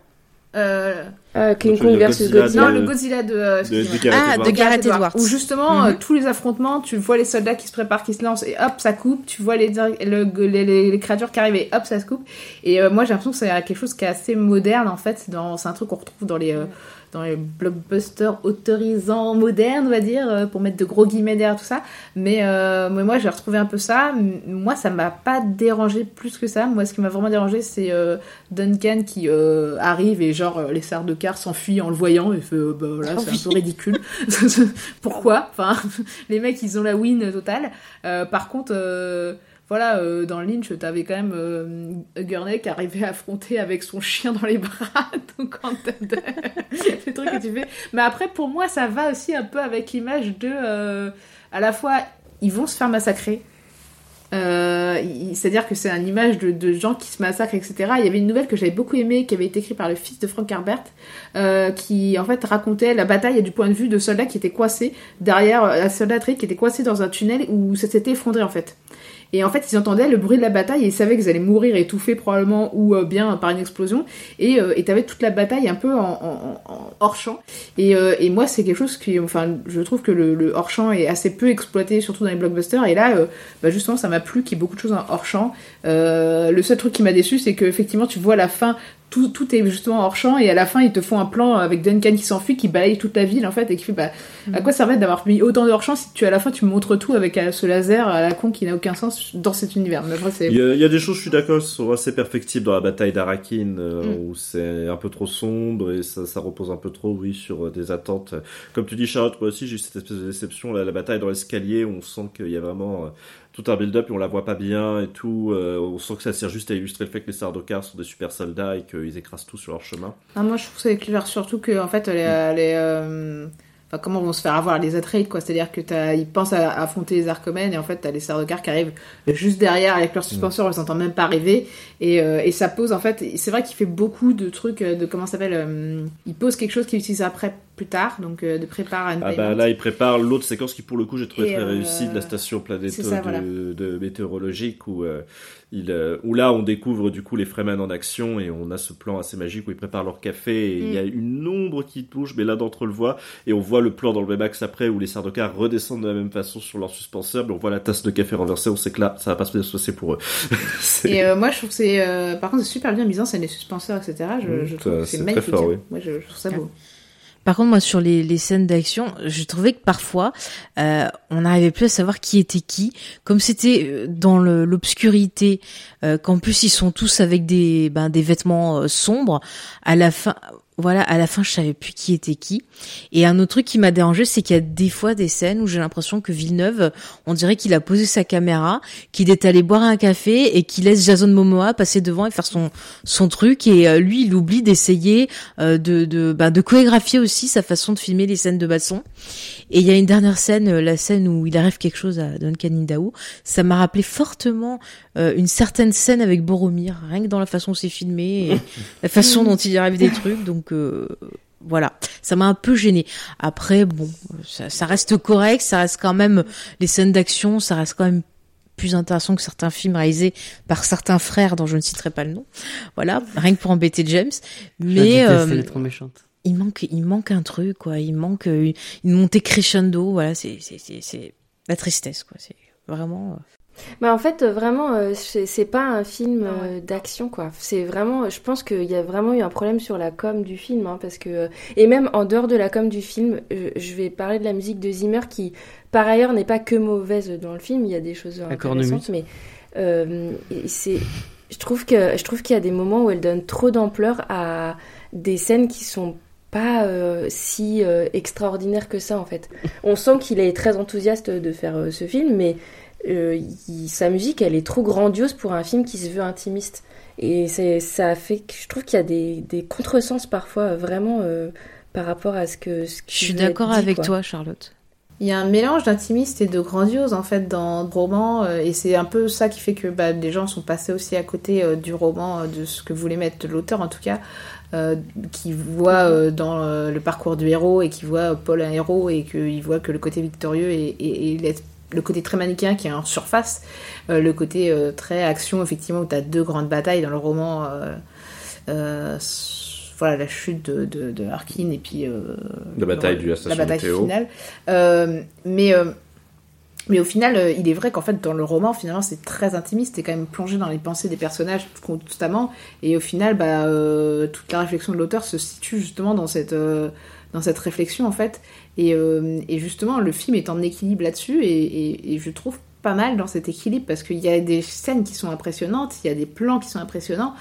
euh, Euh, King Kong versus Godzilla Godzilla. non le Godzilla de, euh, de, excusez-moi. de Gareth Ah, Edwards. de Gareth Edwards. Où justement, Mhm. euh, tous les affrontements, tu vois les soldats qui se préparent, qui se lancent, et hop, ça coupe. Tu vois les, le- les, les- les créatures qui arrivent, et hop, ça se coupe. Et euh, moi, j'ai l'impression que c'est quelque chose qui est assez moderne, en fait. C'est un truc qu'on retrouve dans les, euh, dans les blockbusters autorisants modernes, on va dire, euh, pour mettre de gros guillemets derrière tout ça. Mais, euh, mais moi, j'ai retrouvé un peu ça. Moi, ça m'a pas dérangé plus que ça. Moi, ce qui m'a vraiment dérangé, c'est euh, Duncan qui euh, arrive et genre, euh, les sards de car s'enfuient en le voyant et fait, euh, bah voilà, c'est un peu ridicule. Pourquoi? Enfin, les mecs, ils ont la win totale. Euh, par contre, euh, voilà, euh, dans Lynch, t'avais quand même euh, Gurney qui arrivait à affronter avec son chien dans les bras. Donc, le que tu fais. Mais après, pour moi, ça va aussi un peu avec l'image de. euh, à la fois, ils vont se faire massacrer. Euh, C'est-à-dire que c'est une image de, gens qui se massacrent, etc. Il y avait une nouvelle que j'avais beaucoup aimée, qui avait été écrite par le fils de Frank Herbert, euh, qui en fait racontait la bataille du point de vue de soldats qui étaient coincés derrière la soldaterie, qui était coincée dans un tunnel où ça s'était effondré en fait. Et en fait, ils entendaient le bruit de la bataille et ils savaient qu'ils allaient mourir étouffés probablement ou euh, bien par une explosion. Et euh, et t'avais toute la bataille un peu en, hors champ. Et, euh, et moi, c'est quelque chose qui, enfin, je trouve que le, hors champ est assez peu exploité, surtout dans les blockbusters. Et là, bah, justement, ça m'a plu qu'il y ait beaucoup de choses en hors champ. Le seul truc qui m'a déçu, c'est que effectivement, tu vois la fin. Tout, tout est justement hors champ et à la fin ils te font un plan avec Duncan qui s'enfuit qui balaye toute la ville en fait et qui fait bah à quoi ça servait d'avoir mis autant de hors champ si tu à la fin tu montres tout avec euh, ce laser à la con qui n'a aucun sens dans cet univers mais après c'est Il y, a, il y a des choses, je suis d'accord, qui sont assez perfectibles dans la bataille d'Arakin, euh, Mm. où c'est un peu trop sombre et ça, ça repose un peu trop, oui, sur euh, des attentes. Comme tu dis, Charlotte, moi aussi, j'ai eu cette espèce de déception, la, la bataille dans l'escalier, où on sent qu'il y a vraiment euh, tout un build-up et on la voit pas bien et tout. euh, on sent que ça sert juste à illustrer le fait que les Sardaukar sont des super soldats et qu'ils écrasent tout sur leur chemin. Ah, moi, je trouve ça clair, surtout que, en fait, les, les, euh, enfin, comment vont se faire avoir les Atreides, quoi. C'est-à-dire que t'as, ils pensent à, affronter les Arcomènes, et en fait, t'as les Sardaukar qui arrivent juste derrière avec leur suspenseur, on les entend même pas arriver, et, euh, et ça pose, en fait, c'est vrai qu'il fait beaucoup de trucs, euh, de comment ça s'appelle, euh, il pose quelque chose qu'il utilise après plus tard, donc euh, de prépare à Ah bah là, il prépare l'autre séquence qui, pour le coup, j'ai trouvé Et, très euh, réussie de la station ça, de, voilà. de météorologique où, euh, il, euh, où là, on découvre du coup les Fremen en action et on a ce plan assez magique où ils préparent leur café et il y a Mm. une ombre qui bouge, mais l'un d'entre eux le voit et on voit le plan dans le même axe après où les Sardaukar redescendent de la même façon sur leur suspenseur, mais on voit la tasse de café renversée, on sait que là, ça va pas se passer pour eux. Et euh, moi, je trouve que c'est. euh, par contre, c'est super bien mis en scène, les suspenseurs, etc. Je, Mm, je trouve que c'est magnifique. fort, oui. Moi, je, je trouve ça beau. Par contre, moi, sur les, les scènes d'action, je trouvais que parfois, euh, on n'arrivait plus à savoir qui était qui. Comme c'était euh, dans l'obscurité, euh, qu'en plus ils sont tous avec des, ben, des vêtements euh, sombres, à la fin, voilà, à la fin, je savais plus qui était qui. Et un autre truc qui m'a dérangé, c'est qu'il y a des fois des scènes où j'ai l'impression que Villeneuve, on dirait qu'il a posé sa caméra, qu'il est allé boire un café et qu'il laisse Jason Momoa passer devant et faire son son truc. Et euh, lui, il oublie d'essayer euh, de de bah, de chorégraphier aussi sa façon de filmer les scènes de baston. Et il y a une dernière scène, euh, la scène où il arrive quelque chose à Duncan Idaho. Ça m'a rappelé fortement euh, une certaine scène avec Boromir, rien que dans la façon où c'est filmé et la façon dont il arrive des trucs. Donc euh, voilà, ça m'a un peu gêné. Après, bon, ça, ça reste correct, ça reste quand même les scènes d'action, ça reste quand même plus intéressant que certains films réalisés par certains frères dont je ne citerai pas le nom. Voilà, rien que pour embêter James. Mais euh, elle est trop méchante. il manque, il manque un truc, quoi. Il manque euh, une, montée crescendo. Voilà, c'est, c'est, c'est, c'est la tristesse, quoi. C'est vraiment. Bah en fait, vraiment, euh, c'est pas un film euh, d'action, quoi. C'est vraiment, je pense qu'il y a vraiment eu un problème sur la com du film, hein, parce que euh, et même en dehors de la com du film, je vais parler de la musique de Zimmer qui, par ailleurs, n'est pas que mauvaise dans le film. Il y a des choses intéressantes, mais euh, c'est, je trouve que je trouve qu'il y a des moments où elle donne trop d'ampleur à des scènes qui sont pas euh, si euh, extraordinaires que ça en fait. On sent qu'il est très enthousiaste de faire euh, ce film, mais euh, il- sa musique, elle est trop grandiose pour un film qui se veut intimiste. Et ça fait que je trouve qu'il y a des, des contresens parfois, vraiment, euh, par rapport à ce que. Ce Je suis d'accord avec toi, Charlotte. Il y a un mélange d'intimiste et de grandiose en fait dans le roman euh, et c'est un peu ça qui fait que bah, les gens sont passés aussi à côté euh, du roman, euh, de ce que voulait mettre l'auteur en tout cas, euh, qui voit euh, dans euh, le parcours du héros et qui voit euh, Paul un héros et qu'il voit que le côté victorieux et, et- le côté très manichéen qui est en surface, euh, le côté euh, très action effectivement où tu as deux grandes batailles dans le roman. euh, voilà la chute de, de, de Harkin et puis La bataille du- la bataille finale mais mais au final, il est vrai qu'en fait, dans le roman, finalement, c'est très intimiste. T'es quand même plongé dans les pensées des personnages constamment. Et au final, bah, toute la réflexion de l'auteur se situe justement dans cette, dans cette réflexion, en fait. Et, euh, et justement, le film est en équilibre là-dessus. Et, et- et je trouve pas mal dans cet équilibre parce qu'il y a des scènes qui sont impressionnantes, il y a des plans qui sont impressionnants.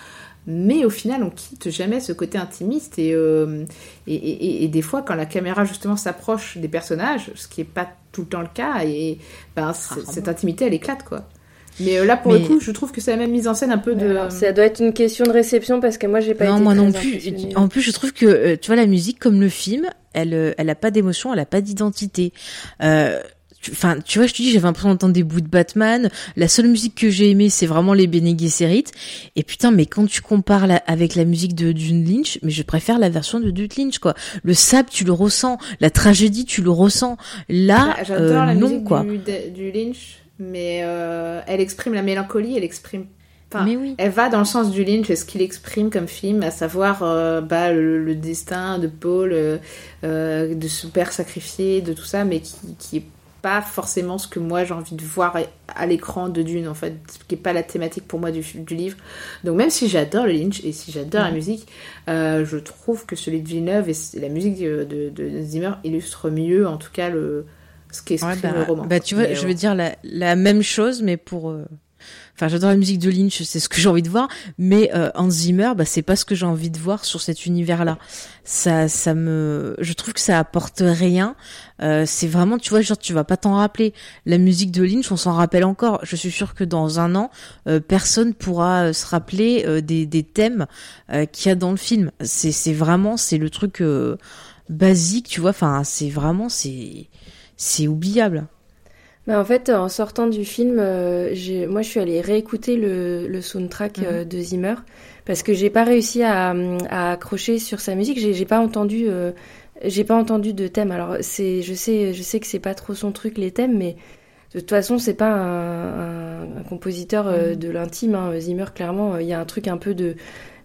Mais au final, on quitte jamais ce côté intimiste et, euh, et, et- et des fois, quand la caméra justement s'approche des personnages, ce qui est pas tout le temps le cas, et ben, c- cette intimité, elle éclate quoi. Mais euh, là, pour Mais- le coup, je trouve que c'est la même mise en scène un peu de. Alors, ça doit être une question de réception parce que moi, j'ai pas non, été moi très non plus. En plus, je trouve que tu vois la musique comme le film, elle, euh, elle a pas d'émotion, elle a pas d'identité. Euh, tu- Enfin, tu vois, je te dis, j'avais l'impression d'entendre des bouts de Batman. La seule musique que j'ai aimée, c'est vraiment les Bene Gesserit. Et putain, mais quand tu compares la- avec la musique de Dune Lynch, mais je préfère la version de Dune Lynch, quoi. Le sable, tu le ressens. La tragédie, tu le ressens. Là, Bah, J'adore euh, la non, musique quoi. du, du Lynch, mais euh, elle exprime la mélancolie, elle exprime. Enfin, Mais oui. Elle va dans le sens du Lynch et ce qu'il exprime comme film, à savoir euh, bah, le, le destin de Paul, euh, euh, de son père sacrifié, de tout ça, mais qui, qui est pas forcément ce que moi j'ai envie de voir à l'écran de Dune, en fait, ce qui est pas la thématique pour moi du, du livre. Donc même si j'adore le Lynch et si j'adore la Mhm. musique, euh, je trouve que celui de Villeneuve et la musique de, de, de Zimmer illustre mieux, en tout cas, le, ce qu'exprime Ouais, bah, le roman. bah, tu vois, Mais, je veux dire la, la même chose, mais pour. euh, Enfin, j'adore la musique de Lynch, c'est ce que j'ai envie de voir, mais euh, Hans Zimmer, bah, c'est pas ce que j'ai envie de voir sur cet univers-là. Ça, ça me, je trouve que ça apporte rien. Euh, c'est vraiment, tu vois, genre tu vas pas t'en rappeler. La musique de Lynch, on s'en rappelle encore. Je suis sûre que dans un an, euh, personne pourra euh, se rappeler euh, des, des thèmes euh, qu'il y a dans le film. C'est, c'est vraiment, c'est le truc basique, tu vois. Enfin, c'est vraiment, c'est, c'est oubliable. Bah, en fait, en sortant du film, euh, moi je suis allée réécouter le, le soundtrack Mhm. euh, de Zimmer parce que j'ai pas réussi à, à accrocher sur sa musique. J'ai pas entendu euh, j'ai pas entendu de thème. Alors c'est, je sais, je sais que c'est pas trop son truc les thèmes, mais de toute façon c'est pas un, un- un compositeur euh, de l'intime. Hein. Zimmer clairement, il y a un truc un peu de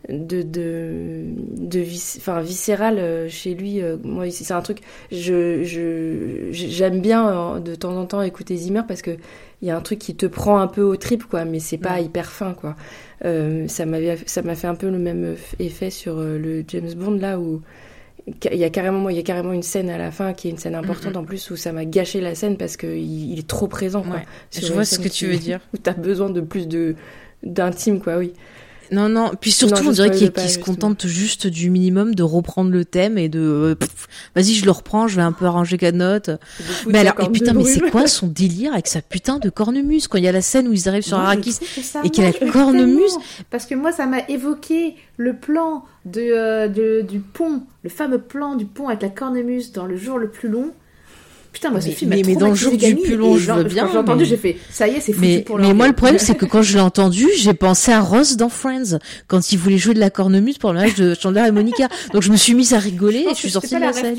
de de, de vis- enfin viscéral euh, chez lui. euh, moi c'est un truc, je je j'aime bien euh, de temps en temps écouter Zimmer parce que il y a un truc qui te prend un peu au trip quoi, mais c'est pas hyper fin quoi. Euh, ça m'avait ça m'a fait un peu le même effet sur le James Bond là où il y a carrément il y a carrément une scène à la fin qui est une scène importante en plus où ça m'a gâché la scène parce que il, il est trop présent quoi. Ouais. Je vois ce que tu veux dire. Où t'as besoin de plus de d'intime quoi, oui. Non, non. Puis surtout, Non, on dirait qu'il se justement. contente juste du minimum de reprendre le thème et de, euh, vas-y, je le reprends, je vais un peu arranger la note. foutre Mais alors, et putain, mais c'est quoi son délire avec sa putain de cornemuse quand il y a la scène où ils arrivent sur je Arrakis et qu'il a la cornemuse. Parce que moi, ça m'a évoqué le plan de, euh, de- du pont, le fameux plan du pont avec la cornemuse dans le jour le plus long. Putain, moi, ce Mais- film mais- m'a mais dans le jour du gamine, plus long, et je veux quand bien, j'ai entendu, mais- j'ai fait, ça y est, c'est foutu Mais, pour mais moi, le problème, c'est que quand je l'ai entendu, j'ai pensé à Ross dans Friends, quand il voulait jouer de la cornemuse pour le mariage de Chandler et Monica. Donc je me suis mise à rigoler et je suis sortie de la scène.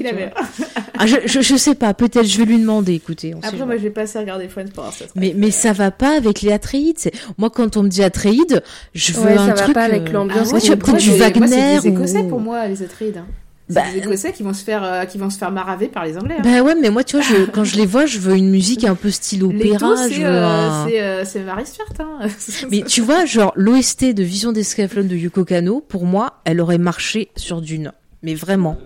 Ah, je, je, je sais pas, peut-être je vais lui demander, écoutez. On Après, moi, je vais passer à regarder Friends pour voir ça. Mais, mais ça va pas avec les Atreides. Moi, quand on me dit Atreides, je veux Ouais, un ça va truc. pas avec euh, l'ambiance Ah ouais, du Wagner. C'est des Écossais ou- pour moi, les Atreides. C'est Bah, des Écossais qui vont se faire, euh, qui vont se faire maraver par les Anglais. hein. Bah ouais, mais moi, tu vois, je, quand je les vois, je veux une musique un peu style opéra. c'est euh, un- c'est, euh, c'est Marie Stuart. Hein. Mais tu vois, genre, l'OST de Vision d'Escaflowne de Yuko Kano, pour moi, elle aurait marché sur Dune. Mais vraiment.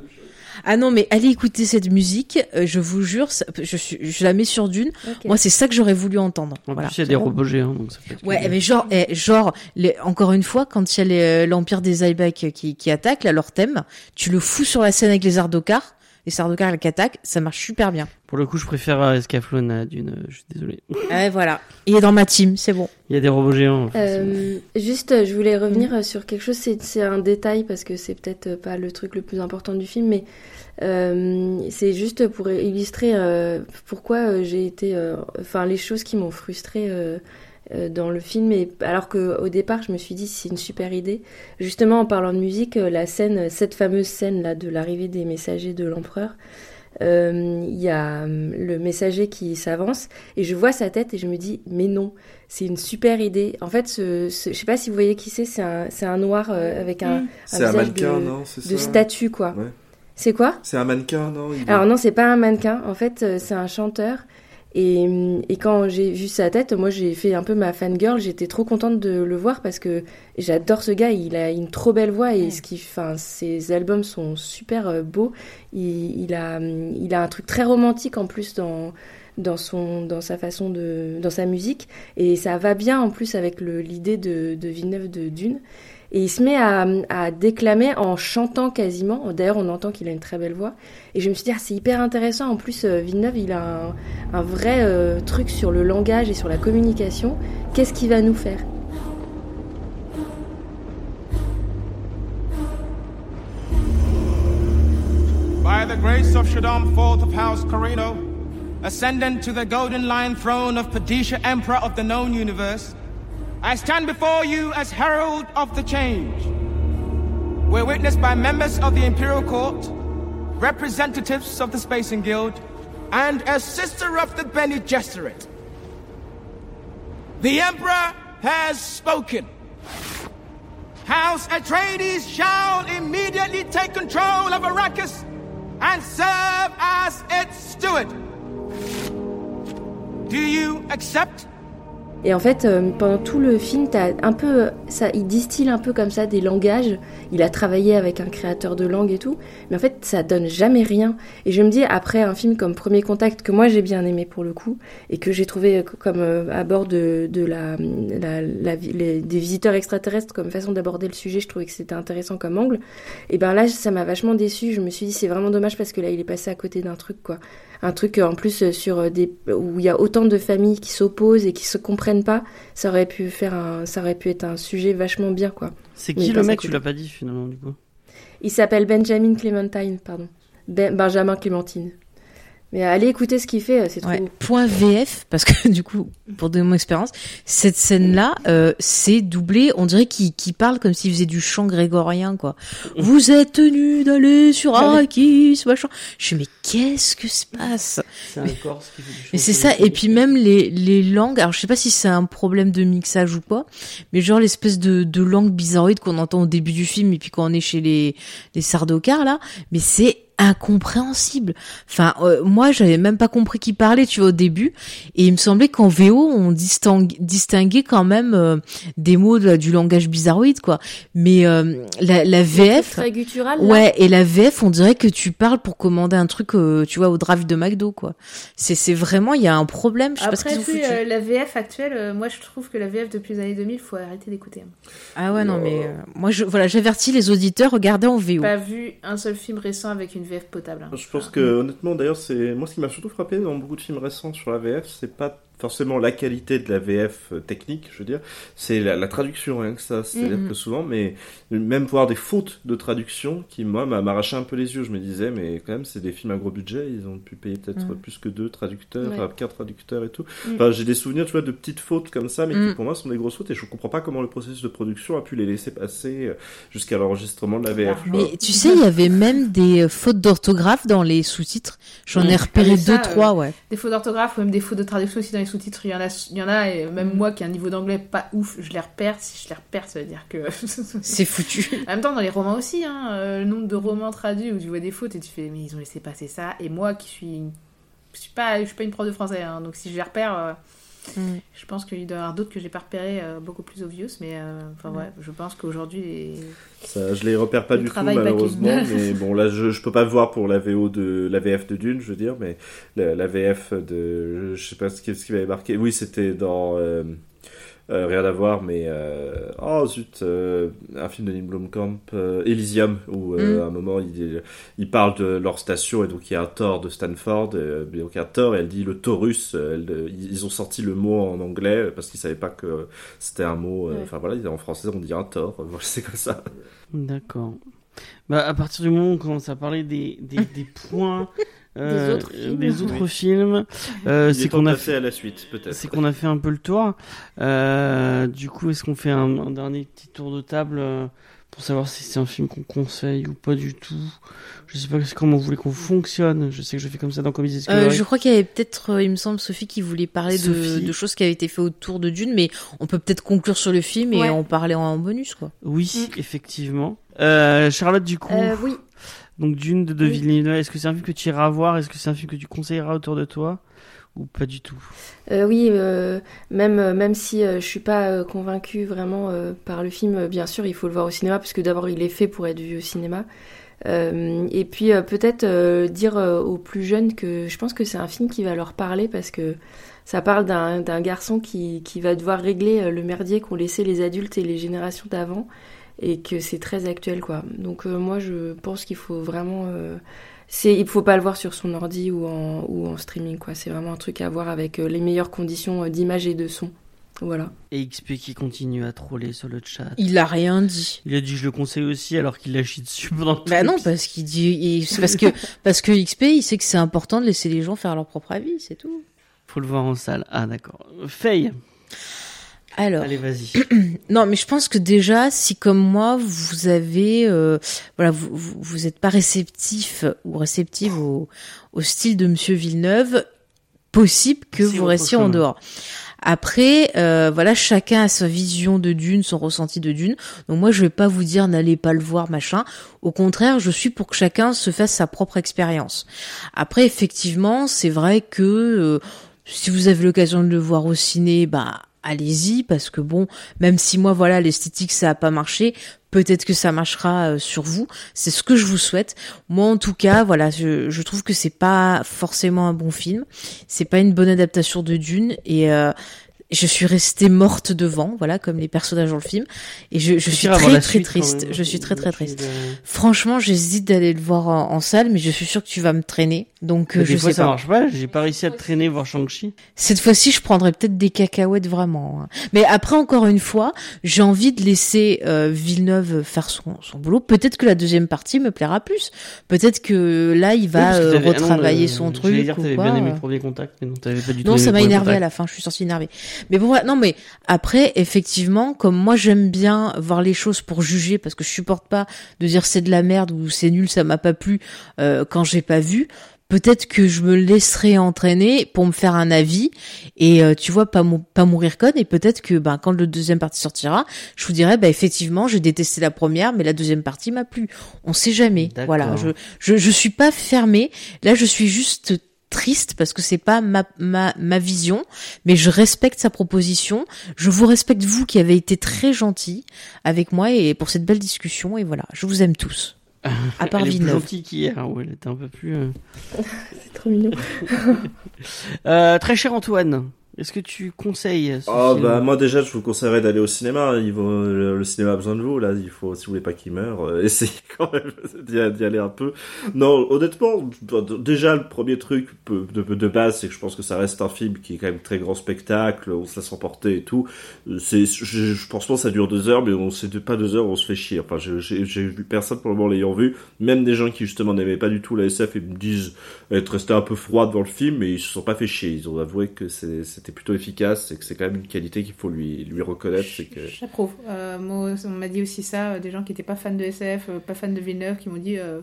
Ah non, mais allez écouter cette musique, euh, je vous jure, ça- je, suis, je la mets sur Dune. Moi, c'est ça que j'aurais voulu entendre. En Voilà. plus, il y a des robots géants, donc ça être Ouais, mais genre, eh, genre, les, encore une fois, quand il y a les, euh, l'Empire des Aibak qui, qui attaque, là, leur thème, tu le fous sur la scène avec les Ardokar, les Sardokar qui attaquent, ça marche super bien. Pour le coup, je préfère euh, Escaflowne à Dune, euh, je suis désolé. Ouais, voilà. Il est dans ma team, c'est bon. Il y a des robots géants. Euh, juste, je voulais revenir sur quelque chose, c'est un détail parce que c'est peut-être pas le truc le plus important du film, mais euh, c'est juste pour illustrer euh, pourquoi j'ai été, euh, enfin les choses qui m'ont frustrée dans le film, et alors que au départ je me suis dit c'est une super idée. Justement en parlant de musique, euh, la scène, cette fameuse scène là de l'arrivée des messagers de l'empereur. euh, Il y a le messager qui s'avance et je vois sa tête et je me dis mais non c'est une super idée. En fait, ce, ce- je sais pas si vous voyez qui c'est, c'est un, noir euh, avec un, un C'est un mannequin, de, non de ça statue, quoi. Ouais. C'est quoi? C'est un mannequin, non Il- Alors non, c'est pas un mannequin. En fait, euh, c'est un chanteur. Et, et quand j'ai vu sa tête, moi j'ai fait un peu ma fangirl. J'étais trop contente de le voir parce que j'adore ce gars. Il a une trop belle voix et ce qui, enfin, ses albums sont super euh, beaux. Il, il a, il a un truc très romantique en plus dans dans son dans sa façon de dans sa musique et ça va bien en plus avec l'idée de de Villeneuve de Dune et il se met à, déclamer en chantant quasiment. D'ailleurs on entend qu'il a une très belle voix. Et je me suis dit ah, c'est hyper intéressant. En plus euh, Villeneuve il a un, un vrai euh, truc sur le langage et sur la communication. Qu'est-ce qu'il va nous faire? By the grace of Shaddam, fourth of House Carino, ascendant to the golden lion throne of Padisha, Emperor of the known universe, I stand before you as herald of the change. We're witnessed by members of the Imperial Court, representatives of the Spacing Guild, and a sister of the Bene Gesserit. The Emperor has spoken. House Atreides shall immediately take control of Arrakis and serve as its steward. Do you accept? Et en fait, euh, pendant tout le film, t'as un peu, ça, il distille un peu comme ça des langages. Il a travaillé avec un créateur de langue et tout, mais en fait, ça donne jamais rien. Et je me dis, après un film comme Premier Contact, que moi j'ai bien aimé pour le coup, et que j'ai trouvé euh, comme euh, à bord de, de la, la, la- des visiteurs extraterrestres comme façon d'aborder le sujet, je trouvais que c'était intéressant comme angle. Et ben là, ça m'a vachement déçu. Je me suis dit, c'est vraiment dommage parce que là, il est passé à côté d'un truc, quoi un truc euh, en plus euh, sur euh, des où il y a autant de familles qui s'opposent et qui se comprennent pas ça aurait pu faire un ça aurait pu être un sujet vachement bien quoi. C'est qui le mec Tu l'as pas dit finalement du coup? il s'appelle Benjamin Clementine pardon. Ben- Benjamin Clémentine Mais allez écouter ce qu'il fait, c'est trop Ouais. beau. Point VF, parce que du coup, pour donner mon expérience, cette scène-là, euh, c'est doublé, on dirait qu'il qu'il parle comme s'il faisait du chant grégorien, quoi. Vous êtes tenu d'aller sur Arrakis, machin. Je suis, mais qu'est-ce que se passe C'est un Corse qui fait du Mais c'est ça, et puis même les, les langues, alors je sais pas si c'est un problème de mixage ou pas, mais genre l'espèce de, de langue bizarroïde qu'on entend au début du film et puis quand on est chez les, les sardocars là, mais c'est incompréhensible. Enfin, euh, moi j'avais même pas compris qui parlait, tu vois, au début, et il me semblait qu'en VO on distinguait quand même euh, des mots de- du langage bizarroïde, quoi. Mais euh, la, la VF... Très guttural. Ouais, et la VF, on dirait que tu parles pour commander un truc, euh, tu vois, au drive de McDo, quoi. C'est, c'est vraiment, il y a un problème. Je sais pas ce Après, qu'ils ont euh, la VF actuelle, moi je trouve que la VF depuis les années 2000, faut arrêter d'écouter. Ah ouais, non, mais moi, je, voilà, j'avertis les auditeurs, regardez en VO. Pas vu un seul film récent avec une VF potable. hein. Je pense que honnêtement d'ailleurs c'est moi ce qui m'a surtout frappé dans beaucoup de films récents sur la VF c'est pas forcément la qualité de la VF euh, technique je veux dire c'est la, la traduction rien que ça c'est-à-dire Mhm. que souvent mais même voir des fautes de traduction qui moi m'a- m'arrachaient un peu les yeux je me disais mais quand même c'est des films à gros budget ils ont pu payer peut-être Mhm. plus que deux traducteurs Ouais. enfin, quatre traducteurs et tout Mhm. enfin j'ai des souvenirs tu vois de petites fautes comme ça mais qui pour moi sont des grosses fautes et je comprends pas comment le processus de production a pu les laisser passer euh, jusqu'à l'enregistrement de la VF tu vois. Mais tu sais, il y avait même des euh, fautes d'orthographe dans les sous-titres. J'en ai Ah, repéré mais deux, ça, trois, ouais. Des fautes d'orthographe ou même des fautes de traduction aussi dans les sous-titres. Il y en a, il y en a et Mm. même moi qui ai un niveau d'anglais pas ouf, je les repère. Si je les repère, ça veut dire que. C'est foutu. En même temps, dans les romans aussi, hein, euh, le nombre de romans traduits où tu vois des fautes et tu fais, mais ils ont laissé passer ça. Et moi qui suis. Je suis pas, je suis pas une prof de français, hein, donc si je les repère, euh, Mm. je pense qu'il doit y en avoir d'autres que j'ai pas repérés euh, beaucoup plus obvious. Mais euh, enfin, ouais, je pense qu'aujourd'hui. les- Ça, je les repère pas Le du tout malheureusement, mais bon là je, je peux pas voir pour la VO de la VF de Dune, je veux dire, mais la, la VF de je sais pas ce qui, ce qui m'avait marqué. Oui, c'était dans euh, rien à voir, mais euh, oh zut, euh, un film de Neil Blomkamp, euh, Elysium, où euh, Mm. à un moment il, il parle de leur station et donc il y a un Thor de Stanford, euh, donc il y a un Thor et elle dit le Taurus. elle- ils ont sorti le mot en anglais parce qu'ils savaient pas que c'était un mot. euh, Ouais. Enfin voilà, en français on dit un Thor. Voilà, c'est comme ça. D'accord. Bah, à partir du moment où on commence à parler des, des, des points euh, autres films. des autres Oui. films, euh, c'est qu'on a passer à la suite, peut-être. c'est qu'on a fait un peu le tour. Euh, du coup, est-ce qu'on fait un, un dernier petit tour de table euh, pour savoir si c'est un film qu'on conseille ou pas du tout? Je sais pas comment vous voulez qu'on fonctionne. Je sais que je fais comme ça dans Comédie Euh, je crois qu'il y avait peut-être, il me semble, Sophie qui voulait parler de, de choses qui avaient été faites autour de Dune, mais on peut peut-être conclure sur le film et Ouais. en parler en bonus, quoi. Oui, effectivement. Euh, Charlotte, du coup, Euh, oui. Donc Dune de, de Oui. Villeneuve, est-ce que c'est un film que tu iras voir? Est-ce que c'est un film que tu conseilleras autour de toi? Ou pas du tout? Euh, oui, euh, même, euh, même si euh, je suis pas convaincue vraiment par le film, bien sûr, il faut le voir au cinéma, parce que d'abord, il est fait pour être vu au cinéma. Et puis, peut-être dire aux plus jeunes que je pense que c'est un film qui va leur parler, parce que ça parle d'un d'un garçon qui, qui va devoir régler le merdier qu'ont laissé les adultes et les générations d'avant, et que c'est très actuel, quoi. Donc, euh, moi, je pense qu'il faut vraiment... euh, c'est, il faut pas le voir sur son ordi ou en, ou en streaming, quoi. C'est vraiment un truc à voir avec euh, les meilleures conditions euh, d'image et de son. Voilà. Et XP qui continue à troller sur le chat. Il a rien dit. Il a dit je le conseille aussi alors qu'il l'a chié dessus pendant tout Bah non, parce qu'il dit, il- parce que, parce que XP, il sait que c'est important de laisser les gens faire leur propre avis, c'est tout. Faut le voir en salle. Ah d'accord. Faye. Alors. Allez vas-y. Non, mais je pense que déjà, si comme moi, vous avez, euh, voilà, vous, vous, vous êtes pas réceptif ou réceptive au, au style de Monsieur Villeneuve, possible que vous restiez en dehors. Après, euh, voilà, chacun a sa vision de Dune, son ressenti de Dune. Donc moi, je vais pas vous dire n'allez pas le voir, machin. Au contraire, je suis pour que chacun se fasse sa propre expérience. Après, effectivement, c'est vrai que euh, si vous avez l'occasion de le voir au ciné, bah allez-y parce que bon, même si moi voilà l'esthétique ça a pas marché, peut-être que ça marchera euh, sur vous. C'est ce que je vous souhaite. Moi en tout cas, voilà, je, trouve que c'est pas forcément un bon film. C'est pas une bonne adaptation de Dune et euh, je suis restée morte devant, voilà, comme les personnages dans le film. Et je, je suis avant très très suite, triste. Je suis très très triste. Franchement, j'hésite d'aller le voir en, en salle, mais je suis sûre que tu vas me traîner. Donc, euh, Mais je des fois, sais ça pas. marche pas. J'ai pas réussi à te traîner voir Shang-Chi. Cette fois-ci, je prendrais peut-être des cacahuètes vraiment. hein. Mais après, encore une fois, j'ai envie de laisser euh, Villeneuve faire son, son boulot. Peut-être que la deuxième partie me plaira plus. Peut-être que là, il va euh, non, retravailler le- son truc dire, ou quoi. bien aimé le premier contact, mais non, t'avais pas du tout Non, ça m'a énervé à la fin. Je suis sortie énervée. Mais bon. Non, mais après, effectivement, comme moi, j'aime bien voir les choses pour juger, parce que je supporte pas de dire c'est de la merde ou c'est nul, ça m'a pas plu euh, quand j'ai pas vu. Peut-être que je me laisserai entraîner pour me faire un avis et euh, tu vois pas mou- pas mourir conne et peut-être que ben quand le deuxième partie sortira, je vous dirai bah effectivement j'ai détesté la première mais la deuxième partie m'a plu. On sait jamais. Voilà, je je je suis pas fermée. Là, je suis juste triste parce que c'est pas ma, ma, ma vision, mais je respecte sa proposition. Je vous respecte vous qui avez été très gentil avec moi et pour cette belle discussion et voilà, je vous aime tous. À part Elle est plus gentille qu'hier, hein, ouais, elle était un peu plus. euh. C'est trop mignon. Euh, très cher Antoine, est-ce que tu conseilles ce Ah film bah moi déjà je vous conseillerais d'aller au cinéma. Il vaut, le, le cinéma a besoin de vous là. Il faut si vous voulez pas qu'il meure, euh, essayez quand même d'y aller un peu. Non honnêtement déjà le premier truc de, de base c'est que je pense que ça reste un film qui est quand même très grand spectacle. On se laisse emporter et tout. Euh, C'est je, je pense pas que ça dure deux heures mais on c'est pas deux heures on se fait chier. Enfin j'ai vu personne pour le moment l'ayant vu. Même des gens qui justement n'aimaient pas du tout la SF et me disent être restés un peu froid devant le film mais ils se sont pas fait chier. Ils ont avoué que c'est- c'était plutôt efficace et que c'est quand même une qualité qu'il faut lui, lui reconnaître. Que... J'approuve. Euh, on m'a dit aussi ça, euh, des gens qui n'étaient pas fans de SF, euh, pas fans de Villeneuve, qui m'ont dit euh,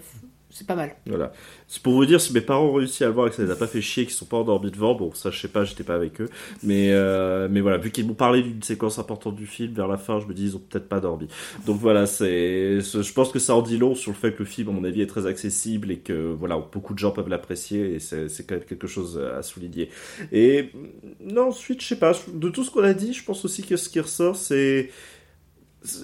c'est pas mal. Voilà. C'est pour vous dire, si mes parents ont réussi à le voir et que ça les a pas fait chier, qu'ils sont pas endormis devant, bon, ça, je sais pas, j'étais pas avec eux. Mais, euh, mais voilà, vu qu'ils m'ont parlé d'une séquence importante du film vers la fin, je me dis, ils ont peut-être pas dormi. Donc voilà, c'est, je pense que ça en dit long sur le fait que le film, à mon avis, est très accessible et que, voilà, beaucoup de gens peuvent l'apprécier et c'est, quand même quelque chose à souligner. Et, non, ensuite, je sais pas, de tout ce qu'on a dit, je pense aussi que ce qui ressort, c'est-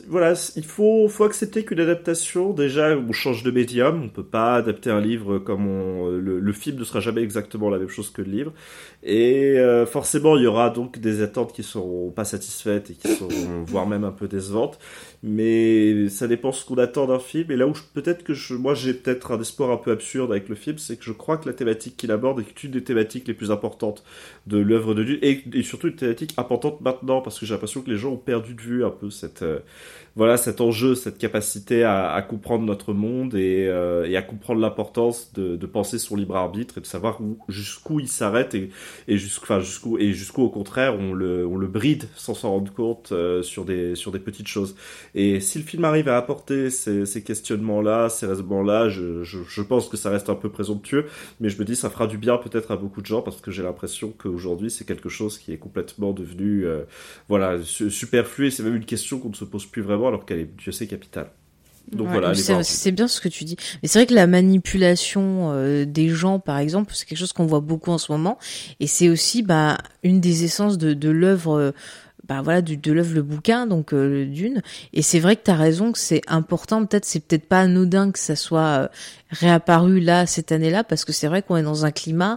voilà, il faut, faut accepter qu'une adaptation, déjà, on change de médium, on peut pas adapter un livre comme on, le, le film ne sera jamais exactement la même chose que le livre, et euh, forcément, il y aura donc des attentes qui seront pas satisfaites et qui seront voire même un peu décevantes, mais ça dépend ce qu'on attend d'un film, et là où peut-être que je, moi j'ai peut-être un espoir un peu absurde avec le film, c'est que je crois que la thématique qu'il aborde est une des thématiques les plus importantes de l'œuvre de Dune, et, et surtout une thématique importante maintenant, parce que j'ai l'impression que les gens ont perdu de vue un peu cette, euh, voilà, cet enjeu, cette capacité à, à comprendre notre monde et, euh, à comprendre l'importance de, penser son libre arbitre et de savoir où, jusqu'où il s'arrête et, et jusqu'où, enfin, jusqu'où, et jusqu'où au contraire on le, bride sans s'en rendre compte euh, sur des, sur des petites choses. Et si le film arrive à apporter ces, questionnements-là, ces raisonnements-là, je, pense que ça reste un peu présomptueux, mais je me dis ça fera du bien peut-être à beaucoup de gens parce que j'ai l'impression qu'aujourd'hui c'est quelque chose qui est complètement devenu, euh, voilà, su- superflu et c'est même une question qu'on ne se pose plus vraiment alors qu'elle est, Dieu sait, capitale. Donc Ouais, voilà, c'est bien ce que tu dis. Mais c'est vrai que la manipulation euh, des gens, par exemple, c'est quelque chose qu'on voit beaucoup en ce moment, et c'est aussi bah une des essences de, de l'œuvre. euh, bah voilà du, de l'œuvre le bouquin donc euh, Dune et c'est vrai que tu as raison que c'est important peut-être c'est peut-être pas anodin que ça soit euh, réapparu là cette année-là parce que c'est vrai qu'on est dans un climat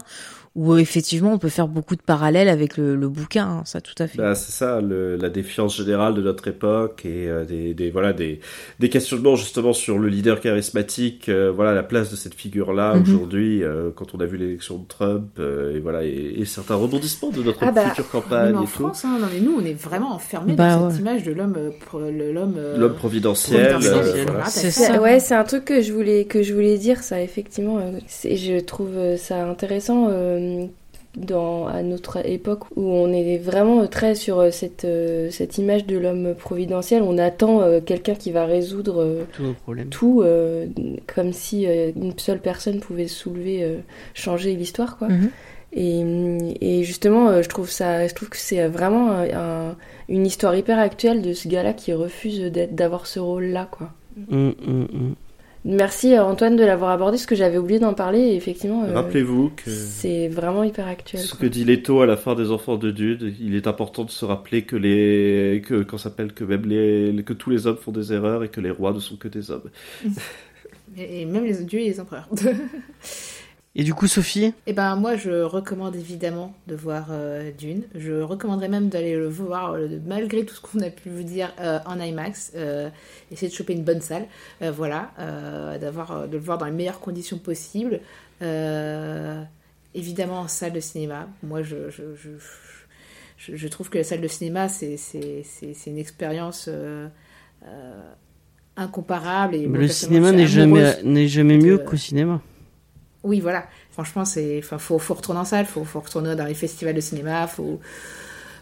où euh, effectivement on peut faire beaucoup de parallèles avec le, le bouquin hein, ça tout à fait Bah, c'est ça, le- la défiance générale de notre époque et euh, des, des voilà des, des questionnements justement sur le leader charismatique, euh, voilà la place de cette figure-là Mhm. aujourd'hui euh, quand on a vu l'élection de Trump euh, et voilà et, et certains rebondissements de notre Ah bah, future campagne en et tout. France, hein, non mais nous on est vraiment enfermés Bah dans ouais. cette image de l'homme, providentiel, euh, voilà. C'est ça. Ouais, c'est un truc que je voulais que je voulais dire ça effectivement. euh, je trouve ça intéressant euh, dans à notre époque où on est vraiment très sur euh, cette euh, cette image de l'homme providentiel. On attend euh, quelqu'un qui va résoudre euh, tout, euh, comme si euh, une seule personne pouvait soulever, euh, changer l'histoire, quoi. Mhm. Et, et justement, euh, je trouve ça, je trouve que c'est vraiment un- un- une histoire hyper actuelle de ce gars-là qui refuse d'avoir ce rôle-là, quoi. Hum, hum, hum. Merci euh, Antoine de l'avoir abordé, parce que j'avais oublié d'en parler. Et effectivement, euh, Rappelez-vous que c'est vraiment hyper actuel. ce quoi. que dit Leto à la fin des Enfants de Dune, il est important de se rappeler que les que qu'on s'appelle que même les que tous les hommes font des erreurs et que les rois ne sont que des hommes. Et même les dieux et les empereurs. Et du coup, Sophie Eh ben moi, je recommande évidemment de voir euh, Dune. Je recommanderais même d'aller le voir, euh, malgré tout ce qu'on a pu vous dire, euh, en IMAX. Essayer de choper une bonne salle, voilà, d'avoir, de le voir dans les meilleures conditions possibles. Évidemment en salle de cinéma. Moi, je, je, je, je- trouve que la salle de cinéma, c'est, c'est, c'est, c'est une expérience incomparable. Et le cinéma n'est jamais, n'est jamais mieux de- qu'au cinéma. Oui, voilà. Franchement, c'est, enfin, faut, faut retourner en salle, faut, faut retourner dans les festivals de cinéma, faut,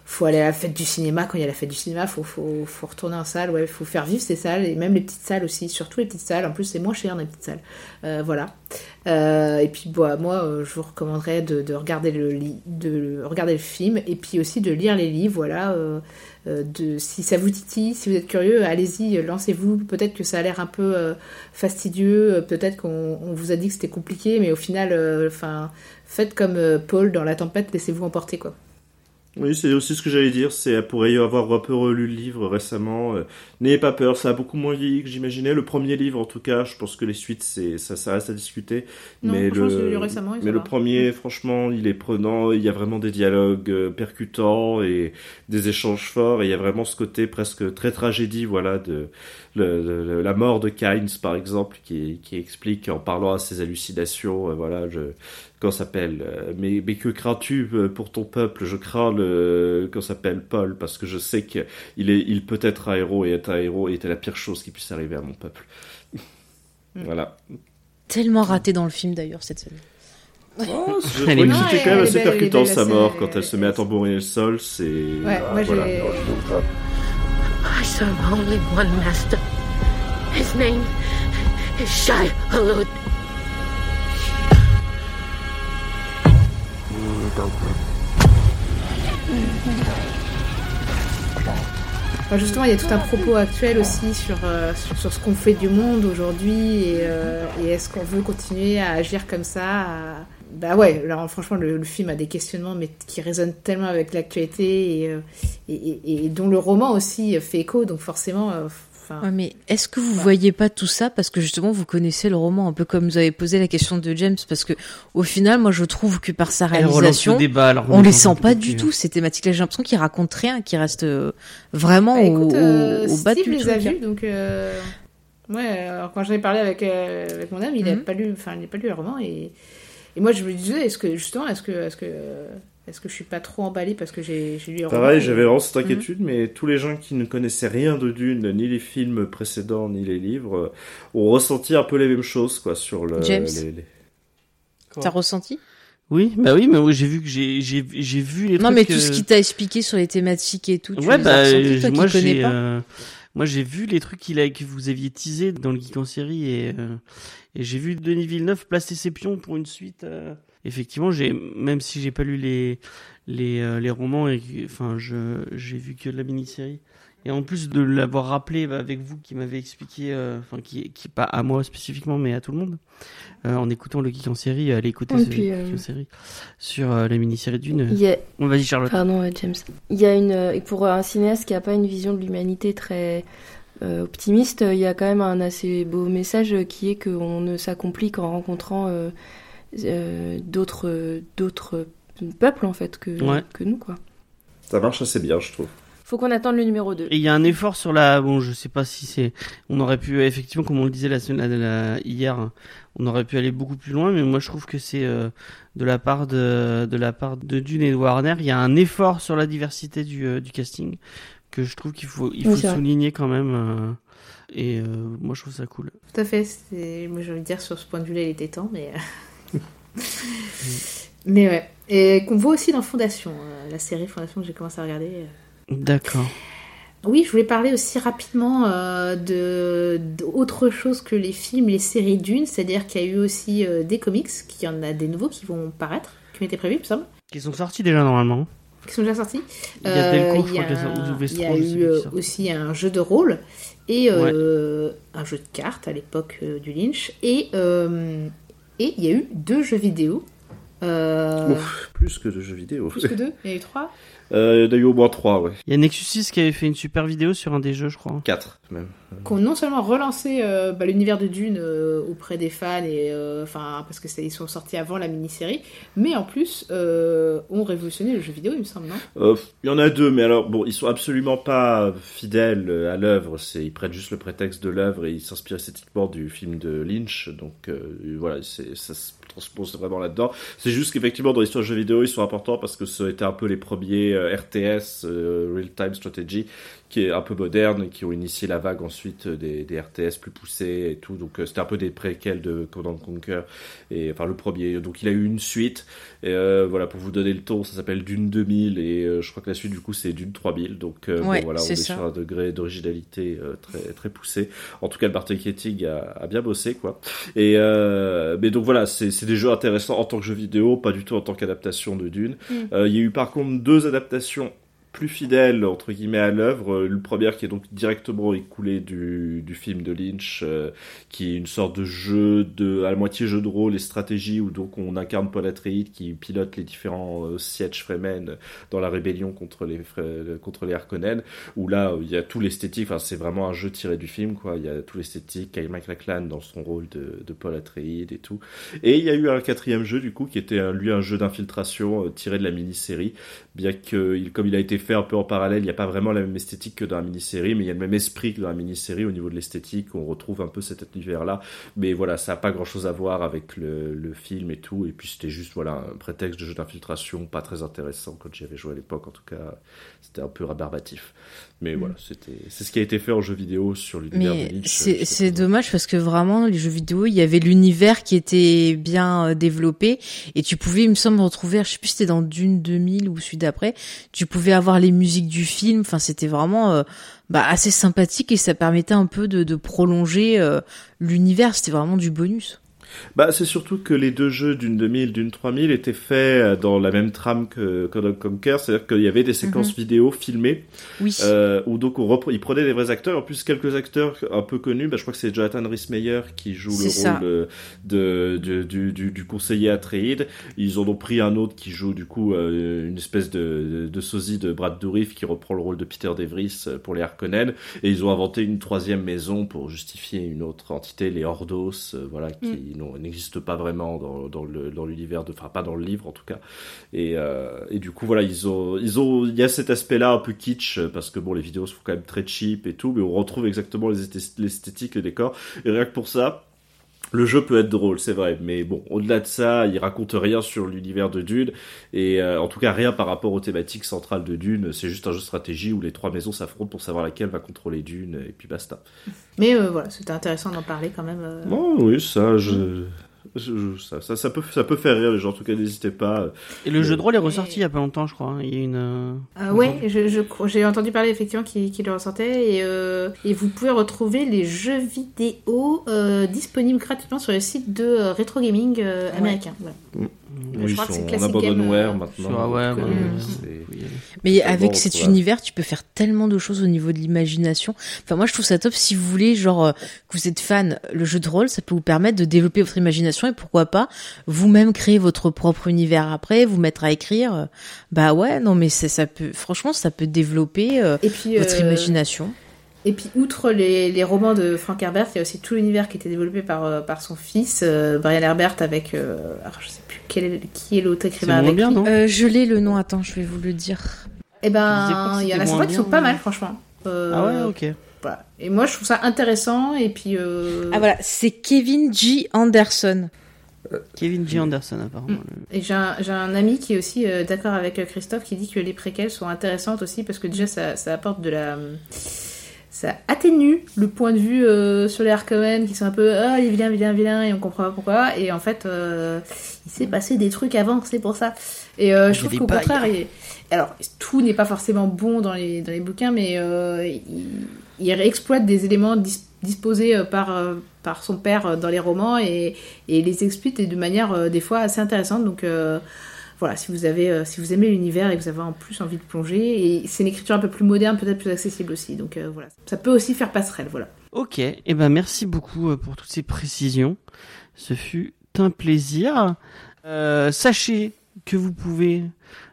faut aller à la fête du cinéma quand il y a la fête du cinéma, faut, faut, faut retourner en salle, ouais, faut faire vivre ces salles et même les petites salles aussi, surtout les petites salles. En plus, c'est moins cher dans les petites salles. Euh, voilà. Euh, et puis, bah, moi, euh, je vous recommanderais de, de regarder le de regarder le film et puis aussi de lire les livres. Voilà. Euh, si ça vous titille, si vous êtes curieux, allez-y, euh, lancez-vous. Peut-être que ça a l'air un peu euh, fastidieux, peut-être qu'on on vous a dit que c'était compliqué, mais au final, faites comme Paul dans La Tempête, laissez-vous emporter, quoi. Oui, c'est aussi ce que j'allais dire, c'est pour y avoir un peu relu le livre récemment. euh, N'ayez pas peur, ça a beaucoup moins vieilli que j'imaginais. Le premier livre, en tout cas, je pense que les suites, c'est ça, ça reste à discuter. Non, mais le, récemment, mais le premier, franchement, il est prenant. Il y a vraiment des dialogues euh, percutants et des échanges forts. Et il y a vraiment ce côté presque très tragédie, voilà, de le- le- la mort de Kynes, par exemple, qui, qui explique en parlant à ses hallucinations, euh, voilà, je qu'on s'appelle euh, mais mais que crains-tu euh, pour ton peuple? Je crains le qu'on s'appelle Paul parce que je sais que il est il peut être un héros et être un héros était la pire chose qui puisse arriver à mon peuple voilà Tellement raté dans le film d'ailleurs cette scène. je Elle est c'était quand même elle est assez belle, elle est percutant sa mort quand elle se met à tambouriner le sol c'est Ouais, moi voilà. j'ai. I serve only one master. His name is Shai Hulud. Justement, il y a tout un propos actuel aussi sur, euh, sur, ce qu'on fait du monde aujourd'hui et, euh, et est-ce qu'on veut continuer à agir comme ça à- Bah ouais, alors franchement, le, film a des questionnements mais qui résonnent tellement avec l'actualité et, euh, et dont le roman aussi fait écho, donc forcément. Euh, enfin, Ouais, mais est-ce que vous voyez pas tout ça parce que justement vous connaissez le roman un peu comme vous avez posé la question de James parce que au final moi je trouve que par sa réalisation le débat, alors on les sent en pas du tout ces thématiques-là j'ai l'impression qu'ils racontent rien qu'ils restent euh, vraiment Bah, écoute, au, euh, au, bas Steve du les truc. a vus, donc euh, ouais. Alors quand j'en ai parlé avec euh, avec mon âme, il n'a Mhm. pas lu, enfin il n'a pas lu le roman et et moi je me disais est-ce que justement est-ce que est-ce que est-ce que je suis pas trop emballée parce que j'ai j'ai lu Pareil, j'avais vraiment cette Mhm. inquiétude, mais tous les gens qui ne connaissaient rien de Dune, ni les films précédents, ni les livres, euh, ont ressenti un peu les mêmes choses, quoi, sur le. James les- les- T'as ressenti? Oui, bah oui, mais oui, j'ai vu que j'ai j'ai j'ai vu les Non trucs. mais tout ce euh, qui t'a expliqué sur les thématiques et tout, tu ouais, les as bah, toi moi qui connais j'ai pas? euh, moi j'ai vu les trucs qu'il a que vous aviez teasé dans le geek en série et euh, et j'ai vu Denis Villeneuve placer ses pions pour une suite. Effectivement, j'ai même si j'ai pas lu les les euh, les romans et enfin je j'ai vu que la mini-série. Et en plus de l'avoir rappelé bah, avec vous qui m'avez expliqué, euh, enfin qui, qui pas à moi spécifiquement mais à tout le monde, euh, en écoutant le geek en série, allez écouter Et ce puis, geek euh, en série sur la mini-série d'une. Il y a- On va-y Charlotte. Pardon, James. Il y a une pour un cinéaste qui a pas une vision de l'humanité très optimiste, il y a quand même un assez beau message qui est qu'on ne s'accomplit qu'en rencontrant d'autres d'autres peuples en fait que Ouais. que nous quoi. Ça marche assez bien, je trouve. Faut qu'on attende le numéro 2. Et il y a un effort sur la, bon, je sais pas si c'est, on aurait pu effectivement, comme on le disait la semaine la- la- hier, on aurait pu aller beaucoup plus loin, mais moi je trouve que c'est euh, de la part de de la part de Dune et de Warner, il y a un effort sur la diversité du euh, du casting que je trouve qu'il faut il Oui, faut c'est vrai. souligner quand même. euh, et euh, moi je trouve ça cool. Tout à fait. Moi, j'ai envie de dire sur ce point de vue-là, il était temps, mais. mais ouais. Et qu'on voit aussi dans Fondation, euh, la série Fondation que j'ai commencé à regarder. euh. D'accord. Oui, je voulais parler aussi rapidement euh, de d'autre chose que les films, les séries d'une, c'est-à-dire qu'il y a eu aussi des comics, qu'il y en a des nouveaux qui vont paraître, qui ont été prévus, il me semble, Qui sont sortis déjà normalement. qui sont déjà sortis. Il y a je crois, y y eu aussi un jeu de rôle et un jeu de cartes à l'époque du Lynch et et il y a eu deux jeux vidéo. Euh, plus que de jeux vidéo. Plus que deux Il y a eu trois Euh, il y en a eu au moins trois, ouais. Il y a Nexus 6 qui avait fait une super vidéo sur un des jeux, je crois. Quatre, même. qui ont non seulement relancé euh, bah, l'univers de Dune euh, auprès des fans et euh, enfin parce que c'est- ils sont sortis avant la mini-série, mais en plus euh, ont révolutionné le jeu vidéo, il me semble, non? Euh, Il y en a deux, mais alors bon, ils sont absolument pas fidèles à l'œuvre. C'est ils prennent juste le prétexte de l'œuvre et ils s'inspirent esthétiquement du film de Lynch. Donc euh, voilà, c'est ça se transpose vraiment là-dedans. C'est juste qu'effectivement dans l'histoire du jeu vidéo, ils sont importants parce que été un peu les premiers euh, RTS, euh, Real Time Strategy, qui est un peu moderne, qui ont initié la vague ensuite des, des RTS plus poussés et tout. Donc euh, c'était un peu des préquels de Command Conquer et enfin le premier. Donc il a eu une suite. Et euh, voilà pour vous donner le ton, ça s'appelle Dune 2000 et euh, je crois que la suite du coup c'est Dune 3000. Donc euh, bon, voilà, on est ça. sur un degré d'originalité très très poussé. En tout cas, le marketing a, a bien bossé quoi. Et euh, mais donc voilà, c'est des jeux intéressants en tant que jeu vidéo, pas du tout en tant qu'adaptation de Dune. Mm. Il y a eu par contre deux adaptations plus fidèles entre guillemets à l'œuvre. Euh, Le premier qui est donc directement écoulé du, film de Lynch, euh, qui est une sorte de jeu de à moitié jeu de rôle et stratégie où donc on incarne Paul Atreides qui pilote les différents euh, sièges Fremen dans la rébellion contre les Fre- contre les Harkonnen. Où là il y a tout l'esthétique. Enfin c'est vraiment un jeu tiré du film quoi. Il y a tout l'esthétique. Kyle MacLachlan dans son rôle de, de Paul Atreides et tout. Et il y a eu un quatrième jeu du coup qui était lui un jeu d'infiltration euh, tiré de la mini-série bien que il- comme il a été fait un peu en parallèle, il n'y a pas vraiment la même esthétique que dans la mini-série, mais il y a le même esprit que dans la mini-série au niveau de l'esthétique, on retrouve un peu cet univers-là, mais voilà, ça n'a pas grand-chose à voir avec le, le film et tout, et puis c'était juste voilà un prétexte de jeu d'infiltration, pas très intéressant quand j'y avais joué à l'époque, en tout cas, c'était un peu rébarbatif. Mais voilà, c'était c'est ce qui a été fait en jeu vidéo sur l'univers de Lynch. c'est c'est dommage parce que vraiment les jeux vidéo, il y avait l'univers qui était bien euh, développé. Et tu pouvais, il me semble, retrouver, je sais plus si c'était dans Dune 2000 ou celui d'après, tu pouvais avoir les musiques du film. C'était vraiment euh, bah, assez sympathique et ça permettait un peu de, de prolonger euh, l'univers. C'était vraiment du bonus. Bah, c'est surtout que les deux jeux d'une 2000, d'une 3000 étaient faits euh, dans la même trame que Command Conquer, c'est-à-dire qu'il y avait des séquences Mhm. vidéo filmées, Oui. euh, où donc on ils prenaient des vrais acteurs, en plus quelques acteurs un peu connus, bah, je crois que c'est Jonathan Rhys-Meyer qui joue le ça. rôle euh, de, de- du, du, du conseiller Atreides, ils ont donc pris un autre qui joue du coup euh, une espèce de, de sosie de Brad Dourif qui reprend le rôle de Peter DeVries pour les Harkonnen, et ils ont inventé une troisième maison pour justifier une autre entité, les Ordos, euh, voilà, qui n'ont- n'existent pas vraiment dans, dans l'univers de, enfin pas dans le livre en tout cas. Et, euh, et du coup voilà, ils ont ils ont il y a cet aspect-là un peu kitsch parce que bon les vidéos sont quand même très cheap et tout, mais on retrouve exactement les esthé- l'esthétique, les décors. Et rien que pour ça. Le jeu peut être drôle, c'est vrai, mais bon, au-delà de ça, il raconte rien sur l'univers de Dune, et euh, en tout cas rien par rapport aux thématiques centrales de Dune. C'est juste un jeu de stratégie où les trois maisons s'affrontent pour savoir laquelle va contrôler Dune, et puis basta. Mais euh, voilà, c'était intéressant d'en parler quand même. euh. Bon, oui, ça, je- ça, ça, ça peut, ça peut faire rire les gens. En tout cas, n'hésitez pas. Et le jeu de rôle est ressorti il y a pas longtemps, je crois. hein. Il y a une. euh, Ah je, je j'ai entendu parler effectivement qu'il le ressentait et, euh, et vous pouvez retrouver les jeux vidéo euh, disponibles gratuitement sur le site de euh, Retro Gaming euh, américain. Voilà. Mm. Je Oui, ils crois que c'est Game, abandonware euh, maintenant. sur- ouais, donc, ouais, euh, ouais. Mais avec bon, cet univers, tu peux faire tellement de choses au niveau de l'imagination. Enfin, moi, je trouve ça top. Si vous voulez, genre, euh, que vous êtes fan, le jeu de rôle, ça peut vous permettre de développer votre imagination et pourquoi pas vous-même créer votre propre univers après, vous mettre à écrire. Bah ouais, non, mais ça peut, franchement, ça peut développer euh, Et puis, votre euh, imagination. Et puis, outre les, les romans de Frank Herbert, il y a aussi tout l'univers qui était développé par, euh, par son fils, euh, Brian Herbert, avec. euh, alors, je sais plus quel est, qui est l'autre écrivain avec bien, lui. non Euh, je l'ai le nom. Attends, je vais vous le dire. Eh ben, il y en a certains qui sont pas mal, franchement. Euh, Ah ouais, ok. voilà. Et moi, je trouve ça intéressant. Et puis. euh, Ah voilà, c'est Kevin G. Anderson. Kevin G. Anderson, apparemment. Et j'ai un, j'ai un ami qui est aussi euh, d'accord avec Christophe qui dit que les préquels sont intéressantes aussi parce que déjà ça, ça apporte de la. Ça atténue le point de vue euh, sur les Harkonnen qui sont un peu ah il est vilain, vilain, vilain et on comprend pas pourquoi. Et en fait, euh, il s'est passé des trucs avant, c'est pour ça. Et euh, je Il y trouve qu'au contraire, il- alors tout n'est pas forcément bon dans les, dans les bouquins, mais il, il exploite des éléments dis- disposés par, par son père dans les romans et, et les exploite de manière des fois assez intéressante. Donc voilà, si vous, avez, euh, si vous aimez l'univers et que vous avez en plus envie de plonger, et c'est une écriture un peu plus moderne, peut-être plus accessible aussi. Donc euh, voilà, ça peut aussi faire passerelle. Voilà. Ok, et ben merci beaucoup euh, pour toutes ces précisions. Ce fut un plaisir. Sachez que vous pouvez,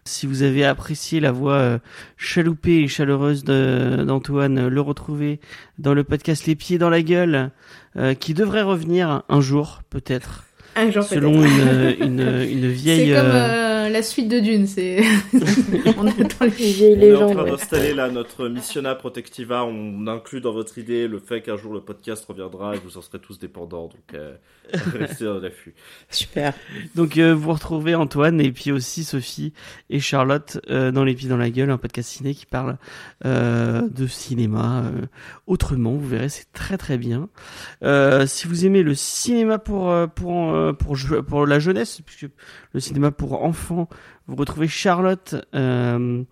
si vous avez apprécié la voix chaloupée et chaleureuse d'Antoine, le retrouver dans le podcast Les Pieds dans la Gueule, qui devrait revenir un jour, peut-être. Un jour, Selon une, une, une vieille... C'est comme euh, la suite de Dune, c'est. on est dans les vieilles On est en légendes. train ouais. d'installer là notre Missiona Protectiva. On inclut dans votre idée le fait qu'un jour le podcast reviendra et vous en serez tous dépendants. Donc euh, restez à l'affût. Super. Donc euh, vous retrouvez Antoine et puis aussi Sophie et Charlotte euh, dans les pieds dans la gueule, un podcast ciné qui parle euh, de cinéma euh, autrement. Vous verrez, c'est très très bien. Euh, si vous aimez le cinéma pour pour pour je- pour la jeunesse, puisque le cinéma pour enfants, vous retrouvez Charlotte euh,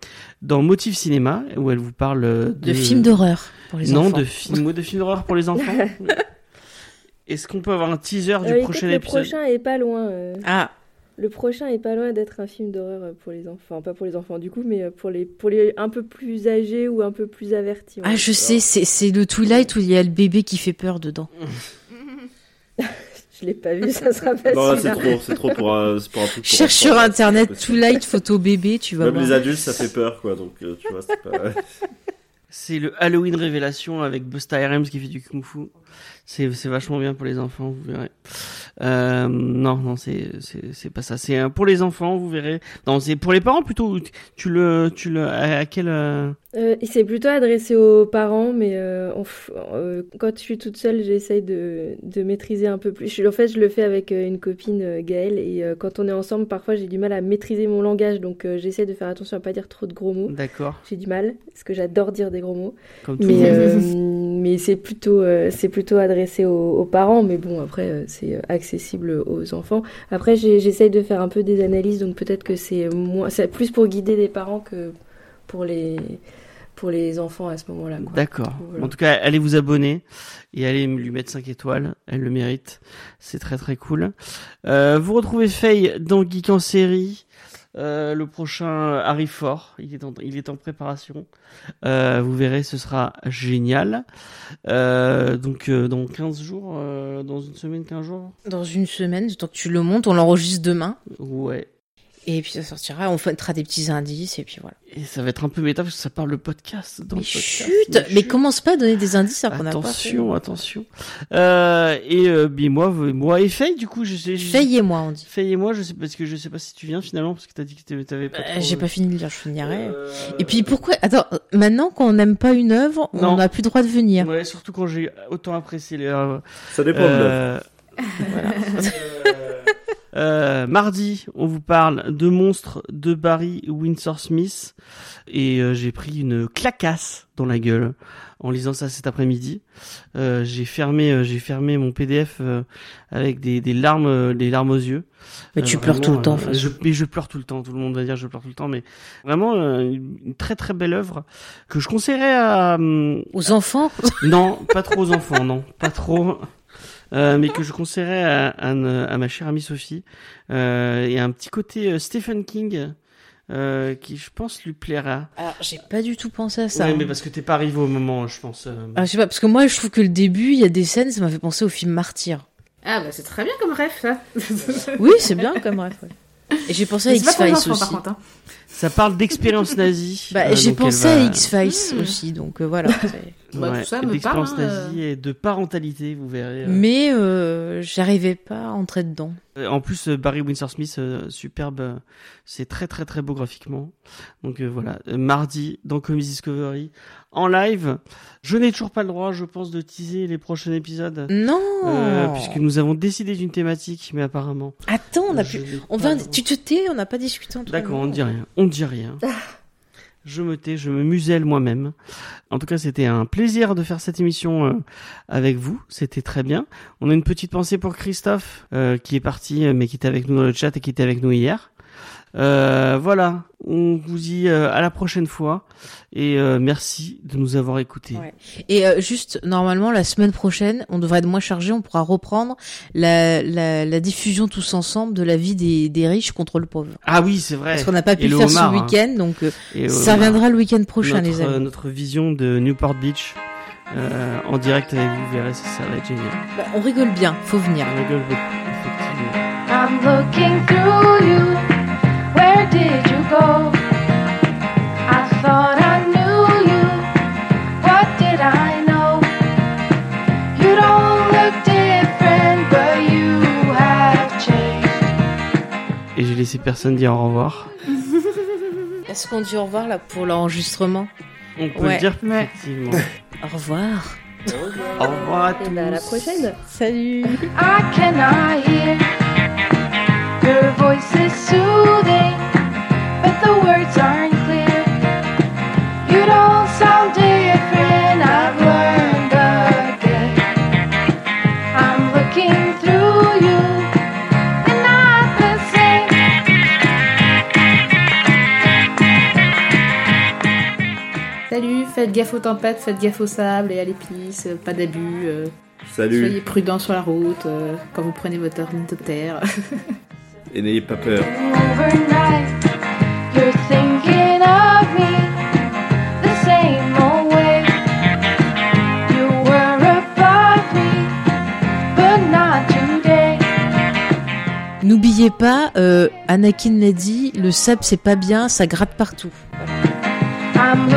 dans Motif Cinéma où elle vous parle de, De films d'horreur pour les non, enfants. de films de films d'horreur pour les enfants. Est-ce qu'on peut avoir un teaser du Euh, prochain le épisode? prochain est pas loin. euh. Ah, Le prochain est pas loin d'être un film d'horreur pour les enfants. Enfin, pas pour les enfants du coup, mais pour les, pour les un peu plus âgés ou un peu plus avertis. ah je sais, c'est c'est le Twilight où il y a le bébé qui fait peur dedans. Je l'ai pas vu, ça sera pas Non, c'est trop, c'est trop pour un, c'est pour un truc. Cherche sur internet possible. Twilight photo bébé, tu vas Même voir. les adultes, ça fait peur, quoi. Donc, euh, tu vois, c'est pas. C'est le Halloween Révélation avec Busta Rhymes qui fait du kung fu. C'est c'est vachement bien pour les enfants, vous verrez. Euh, non, non, c'est c'est c'est pas ça. C'est euh, pour les enfants, vous verrez. Non, c'est pour les parents plutôt. Tu le tu le à, à quel euh, il s'est plutôt adressé aux parents, mais euh, on f- euh, quand je suis toute seule, j'essaye de, de maîtriser un peu plus. Je- en fait, je le fais avec euh, une copine, Gaëlle, et quand on est ensemble, parfois j'ai du mal à maîtriser mon langage, donc j'essaie de faire attention à pas dire trop de gros mots. D'accord. J'ai du mal, parce que j'adore dire des gros mots. Comme tout le Mais, monde. mais c'est plutôt, c'est plutôt adressé aux, aux parents, mais bon, après, c'est accessible aux enfants. Après, j'essaye de faire un peu des analyses, donc peut-être que c'est moins, c'est plus pour guider les parents que pour les, pour les enfants à ce moment-là. quoi. D'accord. Voilà. En tout cas, allez vous abonner et allez lui mettre 5 étoiles. Elle le mérite. C'est très très cool. Euh, vous retrouvez Faye dans Geek en série. Euh, le prochain arrive fort. Il est en, il est en préparation. Euh, vous verrez, ce sera génial. Euh, donc, euh, dans 15 jours, euh, dans une semaine, 15 jours? Dans une semaine, du temps que tu le montes, on l'enregistre demain? Ouais. Et puis ça sortira, on fera des petits indices et puis voilà. Et ça va être un peu méta parce que ça parle le podcast. Dans Mais le podcast. chut, mais commence pas à donner des indices alors qu'on n'a pas fait. Attention, attention. Euh, et euh, puis moi, moi et Faye, du coup, je sais. je- Faye et moi, on dit. Faye et moi, je sais parce que je sais pas si tu viens finalement parce que t'as dit que t'avais- pas. Trop- J'ai pas fini de lire, je finirai. Euh, Et puis pourquoi Attends, maintenant qu'on n'aime pas une œuvre, Non. on n'a plus le droit de venir. Ouais, surtout quand j'ai autant apprécié les. Ça dépend de euh, Voilà. Euh, mardi, on vous parle de monstres de Barry Windsor Smith et euh, j'ai pris une clacasse dans la gueule en lisant ça cet après-midi. Euh, j'ai fermé, euh, j'ai fermé mon PDF euh, avec des, des larmes, euh, des larmes aux yeux. Mais tu pleures tout le temps, je, mais je pleure tout le temps. Tout le monde va dire je pleure tout le temps, mais vraiment une une très très belle œuvre que je conseillerais à hum, Aux enfants? Non, pas trop aux enfants, non, pas trop. Euh, mais que je conseillerais à, à, à ma chère amie Sophie. Il y a un petit côté euh, Stephen King euh, qui, je pense, lui plaira. Alors, j'ai pas du tout pensé à ça. Ouais, hein. mais parce que t'es pas arrivé au moment, je pense. euh. Ah, je sais pas, parce que moi, je trouve que le début, il y a des scènes, ça m'a fait penser au film Martyr. Ah bah c'est très bien comme rêve ça. Oui, c'est bien comme rêve. ouais. Et j'ai pensé à Mais X-Files aussi. par contre. hein. Ça parle d'expérience nazie. Bah, euh, j'ai pensé va- à X-Files aussi, donc euh, voilà. C'est- Bah, Ouais, tout ça me parle, hein, nazie et de parentalité, vous verrez. euh. Mais euh, j'arrivais pas à entrer dedans. Euh, En plus, euh, Barry Windsor Smith, euh, superbe, c'est très très très beau graphiquement. Donc euh, voilà, Euh, mardi dans Comics Discovery en live. Je n'ai toujours pas le droit, je pense, de teaser les prochains épisodes. Non Euh, puisque nous avons décidé d'une thématique, mais apparemment. Attends, on a pu... On va... Tu te tais, on n'a pas discuté entre D'accord, on ne dit rien. On ne dit rien. Je me tais, je me muselle moi-même. En tout cas, c'était un plaisir de faire cette émission euh, avec vous. C'était très bien. On a une petite pensée pour Christophe, euh, qui est parti, euh, mais qui était avec nous dans le chat et qui était avec nous hier. Euh, voilà, on vous dit euh, à la prochaine fois et euh, merci de nous avoir écoutés. Ouais. Et euh, juste, normalement, la semaine prochaine, on devrait être moins chargé, on pourra reprendre la, la, la diffusion tous ensemble de la vie des, des riches contre le pauvre. Ah oui, c'est vrai. Parce qu'on n'a pas pu Et le faire homard, ce hein. week-end, donc euh, Et, ça reviendra le week-end prochain, notre, les amis. notre vision de Newport Beach euh, en direct avec vous, vous verrez, ça, ça va être génial. Bah, on rigole bien, faut venir. On rigole beaucoup, effectivement. I'm looking through you. Where did you go? I thought I knew you. What did I know? You don't look different, but you have changed. Et j'ai laissé personne dire au revoir. Est-ce qu'on dit au revoir là pour l'enregistrement? On peut Ouais. le dire Ouais. effectivement. Au revoir. Au revoir à Et bah, à la prochaine. Salut. I cannot hear. Your voice is soothing, but the words aren't clear. You don't sound different, I've learned again. I'm looking through you, and not the same. Salut, faites gaffe aux tempêtes, faites gaffe au sable et à l'épice, pas d'abus. euh, Salut. Soyez prudents sur la route euh, quand vous prenez votre ornithoptère. Et n'ayez pas peur. Overnight, you're thinking of me the same old way. You were above me, but not today. N'oubliez pas, euh, Anakin l'a dit, le sable c'est pas bien, ça gratte partout. I'm